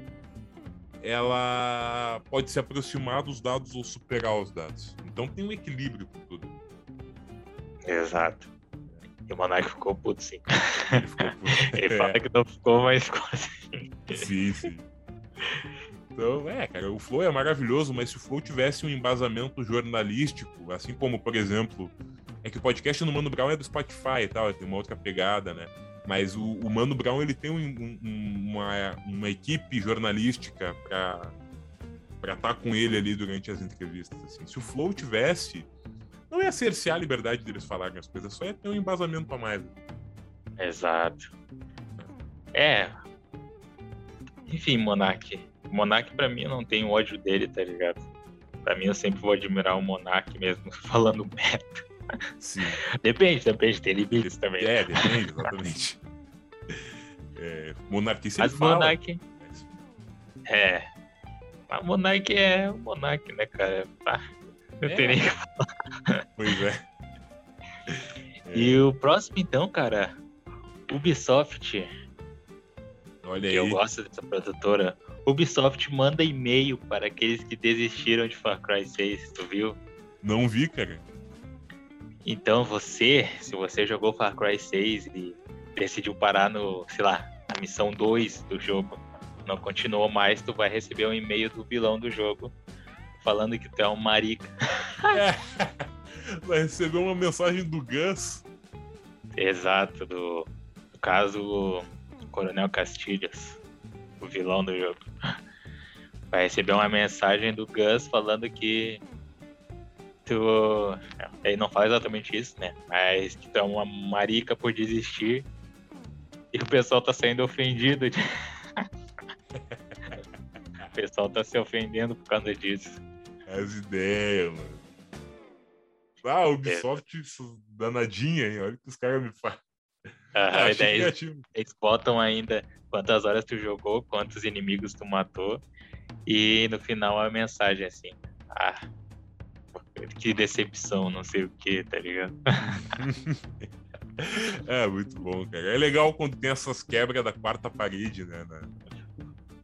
ela pode se aproximar dos dados ou superar os dados. Então tem um equilíbrio com tudo. Exato. E o Monark ficou puto, sim. (laughs) Ele, ficou puto. Ele fala é. que não ficou, mas ficou assim. Sim, sim. Então, é, cara, o Flow é maravilhoso, mas se o Flow tivesse um embasamento jornalístico, assim como, por exemplo, é que o podcast no Mano Brown é do Spotify e tal, tem uma outra pegada, né? Mas o, o Mano Brown ele tem um, um, uma, uma equipe jornalística para para estar tá com ele ali durante as entrevistas. Assim. Se o Flow tivesse, não ia cercear a liberdade deles falarem as coisas, só ia ter um embasamento a mais. Exato. É. Enfim, Monark. Monark, pra mim, eu não tenho ódio dele, tá ligado? Pra mim, eu sempre vou admirar o Monark mesmo (laughs) falando merda. Sim. Depende, depende, tem limites também. É, depende, exatamente. é, monarquice Mas fala. Monark... É. Mas Monark é o Monark, né, cara? Não é. tem nem que falar. Pois é. é. E o próximo, então, cara, Ubisoft. Olha aí. Eu gosto dessa produtora. Ubisoft manda e-mail para aqueles que desistiram de Far Cry 6, tu viu? Não vi, cara. Então você, se você jogou Far Cry 6 e decidiu parar no, sei lá, na missão 2 do jogo, não continuou mais, tu vai receber um e-mail do vilão do jogo falando que tu é um marica. É. (laughs) Vai receber uma mensagem do Gus. Exato, do, do caso do Coronel Castilhas, o vilão do jogo. Vai receber uma mensagem do Gus falando que tu. Ele não fala exatamente isso, né? Mas que tu é uma marica por desistir. E o pessoal tá sendo ofendido. De... (laughs) o pessoal tá se ofendendo por causa disso. As ideias, mano. Ah, Ubisoft é. danadinha, hein? Olha o que os caras me fazem. Ah, daí eles, eles botam ainda quantas horas tu jogou, quantos inimigos tu matou. E no final a mensagem assim. Ah, que decepção, não sei o que, tá ligado? (laughs) é, muito bom, cara. É legal quando tem essas quebras da quarta parede, né? né?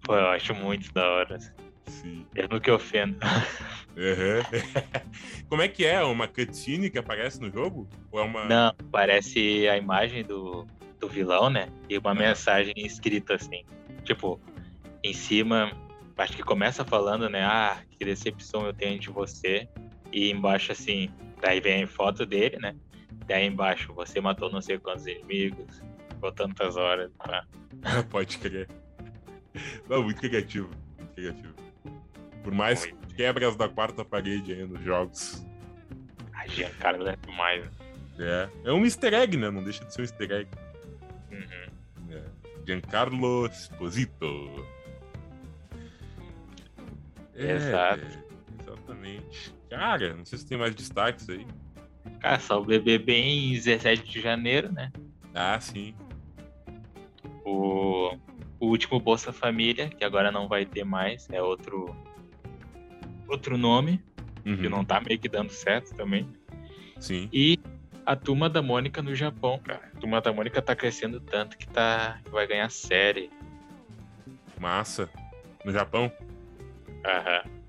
Pô, eu acho muito da hora. Sim. Eu que ofendo. Uhum. (laughs) Como é que é? Uma cutscene que aparece no jogo? Ou é uma... Não, parece a imagem do, do vilão, né? E uma mensagem escrita assim. Tipo, em cima, acho que começa falando, né? Ah, que decepção eu tenho de você. E embaixo, assim, daí vem a foto dele, né? Daí embaixo, você matou não sei quantos inimigos, por tantas horas. Tá? (laughs) Pode crer. Não, muito criativo. Muito criativo. Por mais muito. quebras da quarta parede aí nos jogos. A Giancarlo é demais. É. É um easter egg, né? Não deixa de ser um easter egg. Uhum. É. Giancarlo Esposito. É, Exato. Exatamente. Cara, não sei se tem mais destaques aí. Cara, só o BBB em 17 de janeiro, né? Ah, sim. O, o último Bolsa Família, que agora não vai ter mais, é outro outro nome, uhum. que não tá meio que dando certo também. Sim. E a Turma da Mônica no Japão, cara. A Turma da Mônica tá crescendo tanto que tá que vai ganhar série. Massa. No Japão? Aham.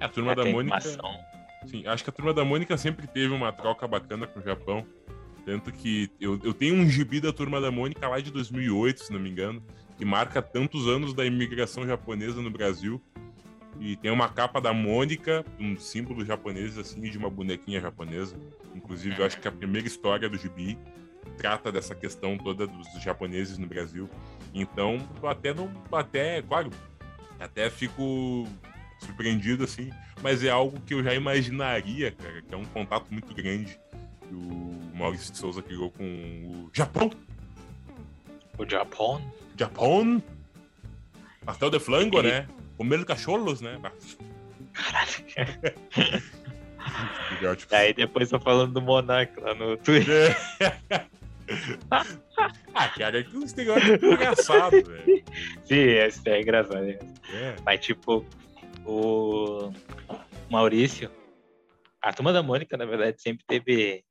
A Turma é, da Mônica. Animação. Sim, acho que a Turma da Mônica sempre teve uma troca bacana com o Japão. Tanto que eu, eu tenho um gibi da Turma da Mônica lá de 2008, se não me engano, que marca tantos anos da imigração japonesa no Brasil. E tem uma capa da Mônica, um símbolo japonês, assim, de uma bonequinha japonesa. Inclusive, eu acho que a primeira história do gibi. trata dessa questão toda dos, dos japoneses no Brasil. Então, até não, até, claro, até fico surpreendido assim, mas é algo que eu já imaginaria, cara, que é um contato muito grande que o Maurício de Souza criou com o Japão. O Japão? Japão? Pastel de flango, né? (laughs) Comer cachorros, né? Caralho. Legal, (laughs) tipo, Aí depois tô falando do Monark lá no Twitter. (laughs) ah, cara, que um estereótipo engraçado, velho. Sim, isso é engraçado. né? É. Mas tipo, o Maurício, a turma da Mônica, na verdade, sempre teve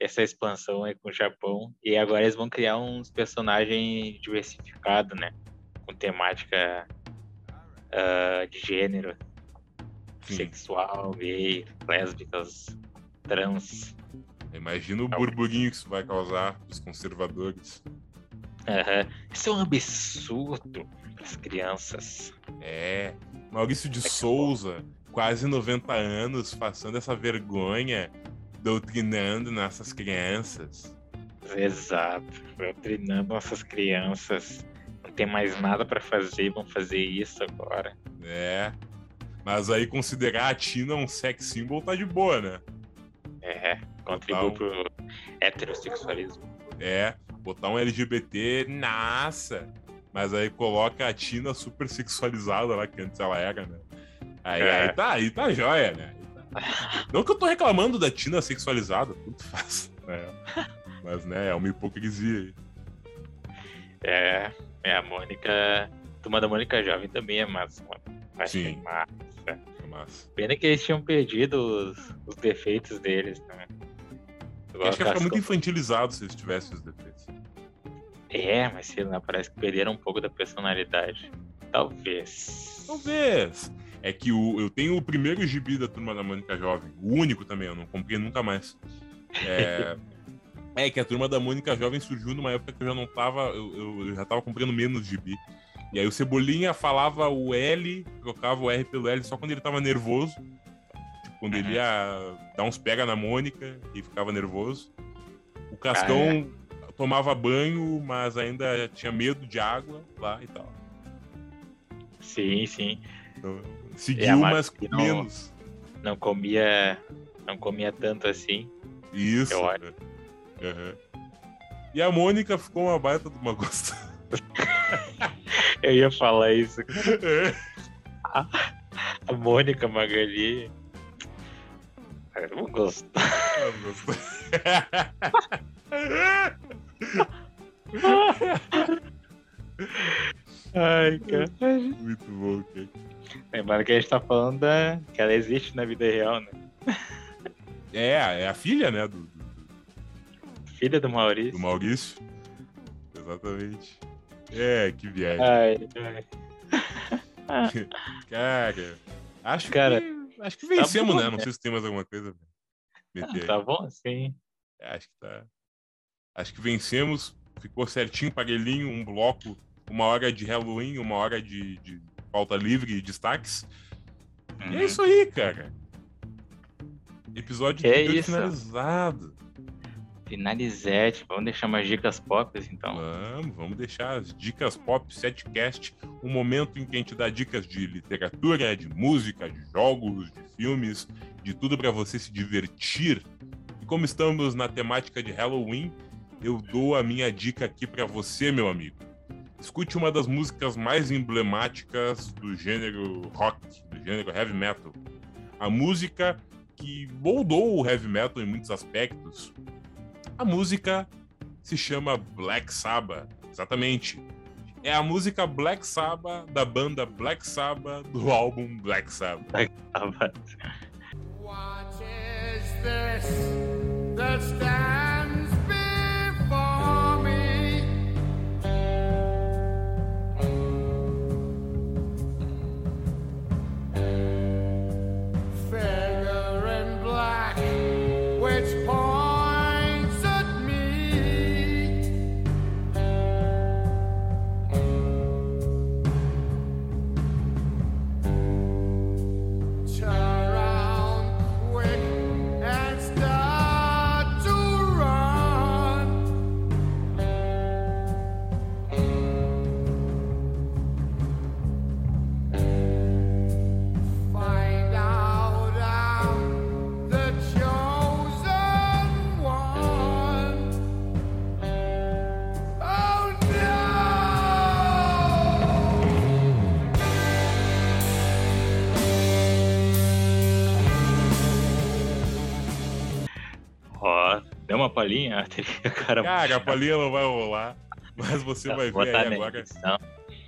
essa expansão aí com o Japão. E agora eles vão criar uns personagens diversificados, né? Com temática ah, de gênero, Sim. sexual, gay, lésbicas, trans. Imagina o burburinho que isso vai causar pros conservadores. Aham. Isso é um absurdo para as crianças. É. Maurício de Souza, quase 90 anos, passando essa vergonha, doutrinando nossas crianças. Exato. Treinando nossas crianças. Não tem mais nada para fazer, vão fazer isso agora. É. Mas aí considerar a Tina um sex symbol tá de boa, né? É, contribui Então- pro heterossexualismo. É. Botar um LGBT, nossa. Mas aí coloca a Tina super sexualizada lá, que antes ela era, né? Aí, É. aí tá, aí tá jóia, né? Tá. Não que eu tô reclamando da Tina sexualizada, tudo faz. né? Mas, né, é uma hipocrisia aí. É, é a Mônica. Turma da Mônica Jovem também é massa, mano. É Sim. massa. Mas... Pena que eles tinham perdido os, os defeitos deles, né? Acho que ia ficar muito infantilizado se eles tivessem os defeitos. É, mas sei lá, parece que perderam um pouco da personalidade. Talvez. Talvez. É que o, eu tenho o primeiro gibi da Turma da Mônica Jovem. O único também, eu não comprei nunca mais. É, (laughs) é que a Turma da Mônica Jovem surgiu numa época que eu já não tava. Eu, eu- eu já tava comprando menos gibi. E aí o Cebolinha falava o L, trocava o R pelo L só quando ele tava nervoso. Tipo, quando ele Uhum. ia dar uns pega na Mônica e ficava nervoso. O Cascão tomava banho, mas ainda tinha medo de água lá e tal. Sim, sim. Então, É, seguiu, mas mas não- menos. Não comia. Não comia tanto assim. Isso. Eu acho. Aham. E a Mônica ficou uma baita de uma gostosa. (laughs) Eu ia falar isso. É. A Mônica Magali. Eu não gosto. Ah, gostosa. (laughs) Ai, cara. Muito bom, cara. Lembrando que a gente tá falando da... que ela existe na vida real, né? É, é a filha, né, do, do- Filha do Maurício. do Maurício. Exatamente. É, que viagem. Ai, ai. (laughs) Cara, acho Cara, que acho que vencemos, bom, né? Não né? sei se tem mais alguma coisa meter. aí. Tá bom assim. Acho que tá. Acho que vencemos. Ficou certinho, parelhinho, um bloco, uma hora de Halloween, uma hora de, de pauta livre e destaques. E é isso aí, cara. Episódio é isso? finalizado. Finalizete. Vamos deixar umas dicas pop, então. Vamos, vamos deixar as dicas pop setcast, um momento em que a gente dá dicas de literatura, de música, de jogos, de filmes, de tudo para você se divertir. E como estamos na temática de Halloween, eu dou a minha dica aqui para você, meu amigo. Escute uma das músicas mais emblemáticas do gênero rock, do gênero heavy metal. A música que moldou o heavy metal em muitos aspectos. A música se chama Black Sabbath, exatamente. É a música Black Sabbath da banda Black Sabbath do álbum Black Sabbath. What is this that stands (laughs) Cara, Cara, a palhinha não vai rolar, mas você Tá, vai ver aí agora. edição.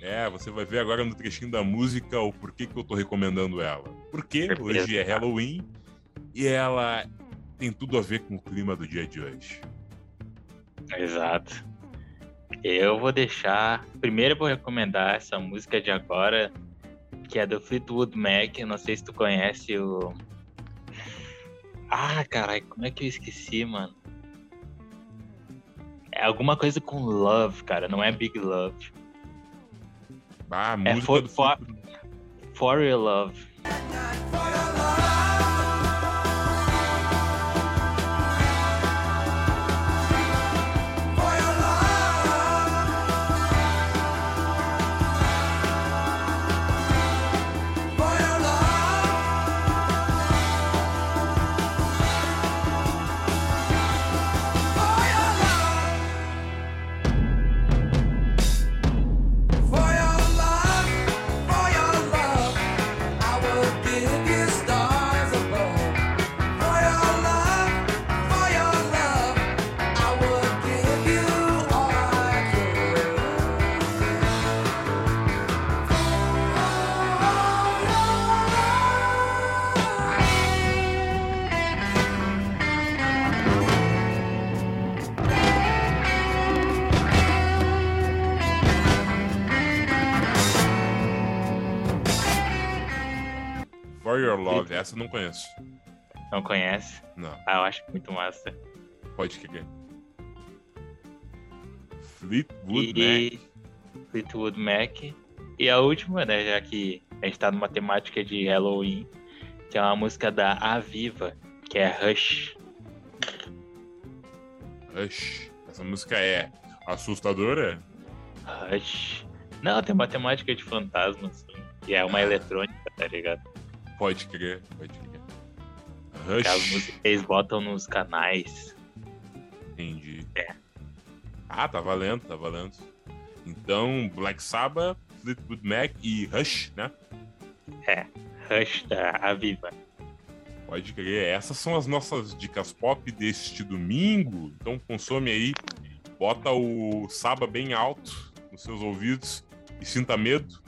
É, você vai ver agora no trechinho da música o porquê que eu tô recomendando ela. Porque Certeza. hoje é Halloween e ela tem tudo a ver com o clima do dia de hoje. Exato. Eu vou deixar. Primeiro eu vou recomendar essa música de agora, que é do Fleetwood Mac. Eu não sei se tu conhece o. Ah, caralho, como é que eu esqueci, mano? É alguma coisa com love, cara, não é Big Love. Ah, É, foi- Fleetwood- For Your Love. Your Love, essa eu não conheço. Não conhece? Não, Ah, eu acho muito massa. pode querer. Fleetwood Mac. e Fleetwood Mac. E a última, né, já que a gente tá numa temática de Halloween, que é uma música da Aviva, que é Rush. Rush. Essa música é assustadora? Rush. Não, tem uma temática de fantasma, assim, que é uma eletrônica, tá ligado? Pode crer, pode crer. Rush. músicas eles botam nos canais. Entendi. É. Ah, tá valendo, tá valendo. Então, Black Sabbath, Fleetwood Mac e Rush, né? Rush da Aviva. Pode crer. Essas são as nossas dicas pop deste domingo. Então consome aí, bota o Saba bem alto nos seus ouvidos e sinta medo.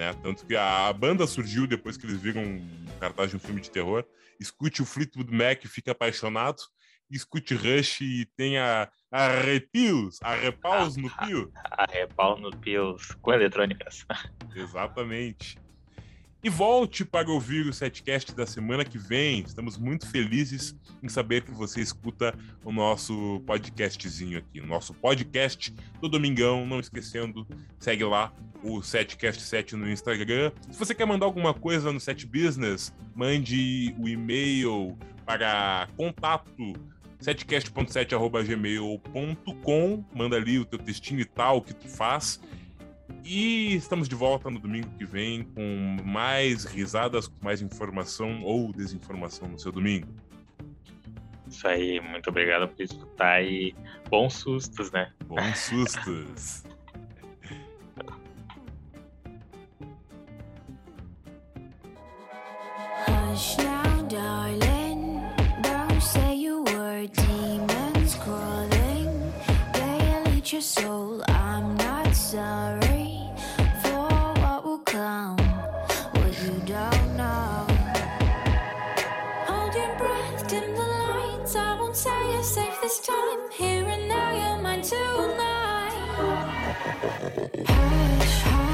Né? Tanto que a, banda surgiu depois que eles viram um cartaz de um filme de terror. Escute o Fleetwood Mac e fique apaixonado. Escute Rush e tenha arrepios, arrepaus no pio. (laughs) A Repal no Pills com eletrônicas. Exatamente. E volte para ouvir o setcast da semana que vem. Estamos muito felizes em saber que você escuta o nosso podcastzinho aqui, o nosso podcast do Domingão. Não esquecendo, segue lá o Setcast7 no Instagram. Se você quer mandar alguma coisa no Set Business, mande o e-mail para contato setcast.7.gmail.com manda ali o teu textinho e tal, o que tu faz. E estamos de volta no domingo que vem com mais risadas, com mais informação ou desinformação no seu domingo. Isso aí, muito obrigado por escutar e bons sustos, né? Bons (laughs) sustos! Hush now, darling. Don't say you were demons crawling. They eat your soul. I'm not sorry what you don't know. Hold your breath, dim the lights. I won't say you're safe this time. Here and now, you're mine tonight. Hush, hush.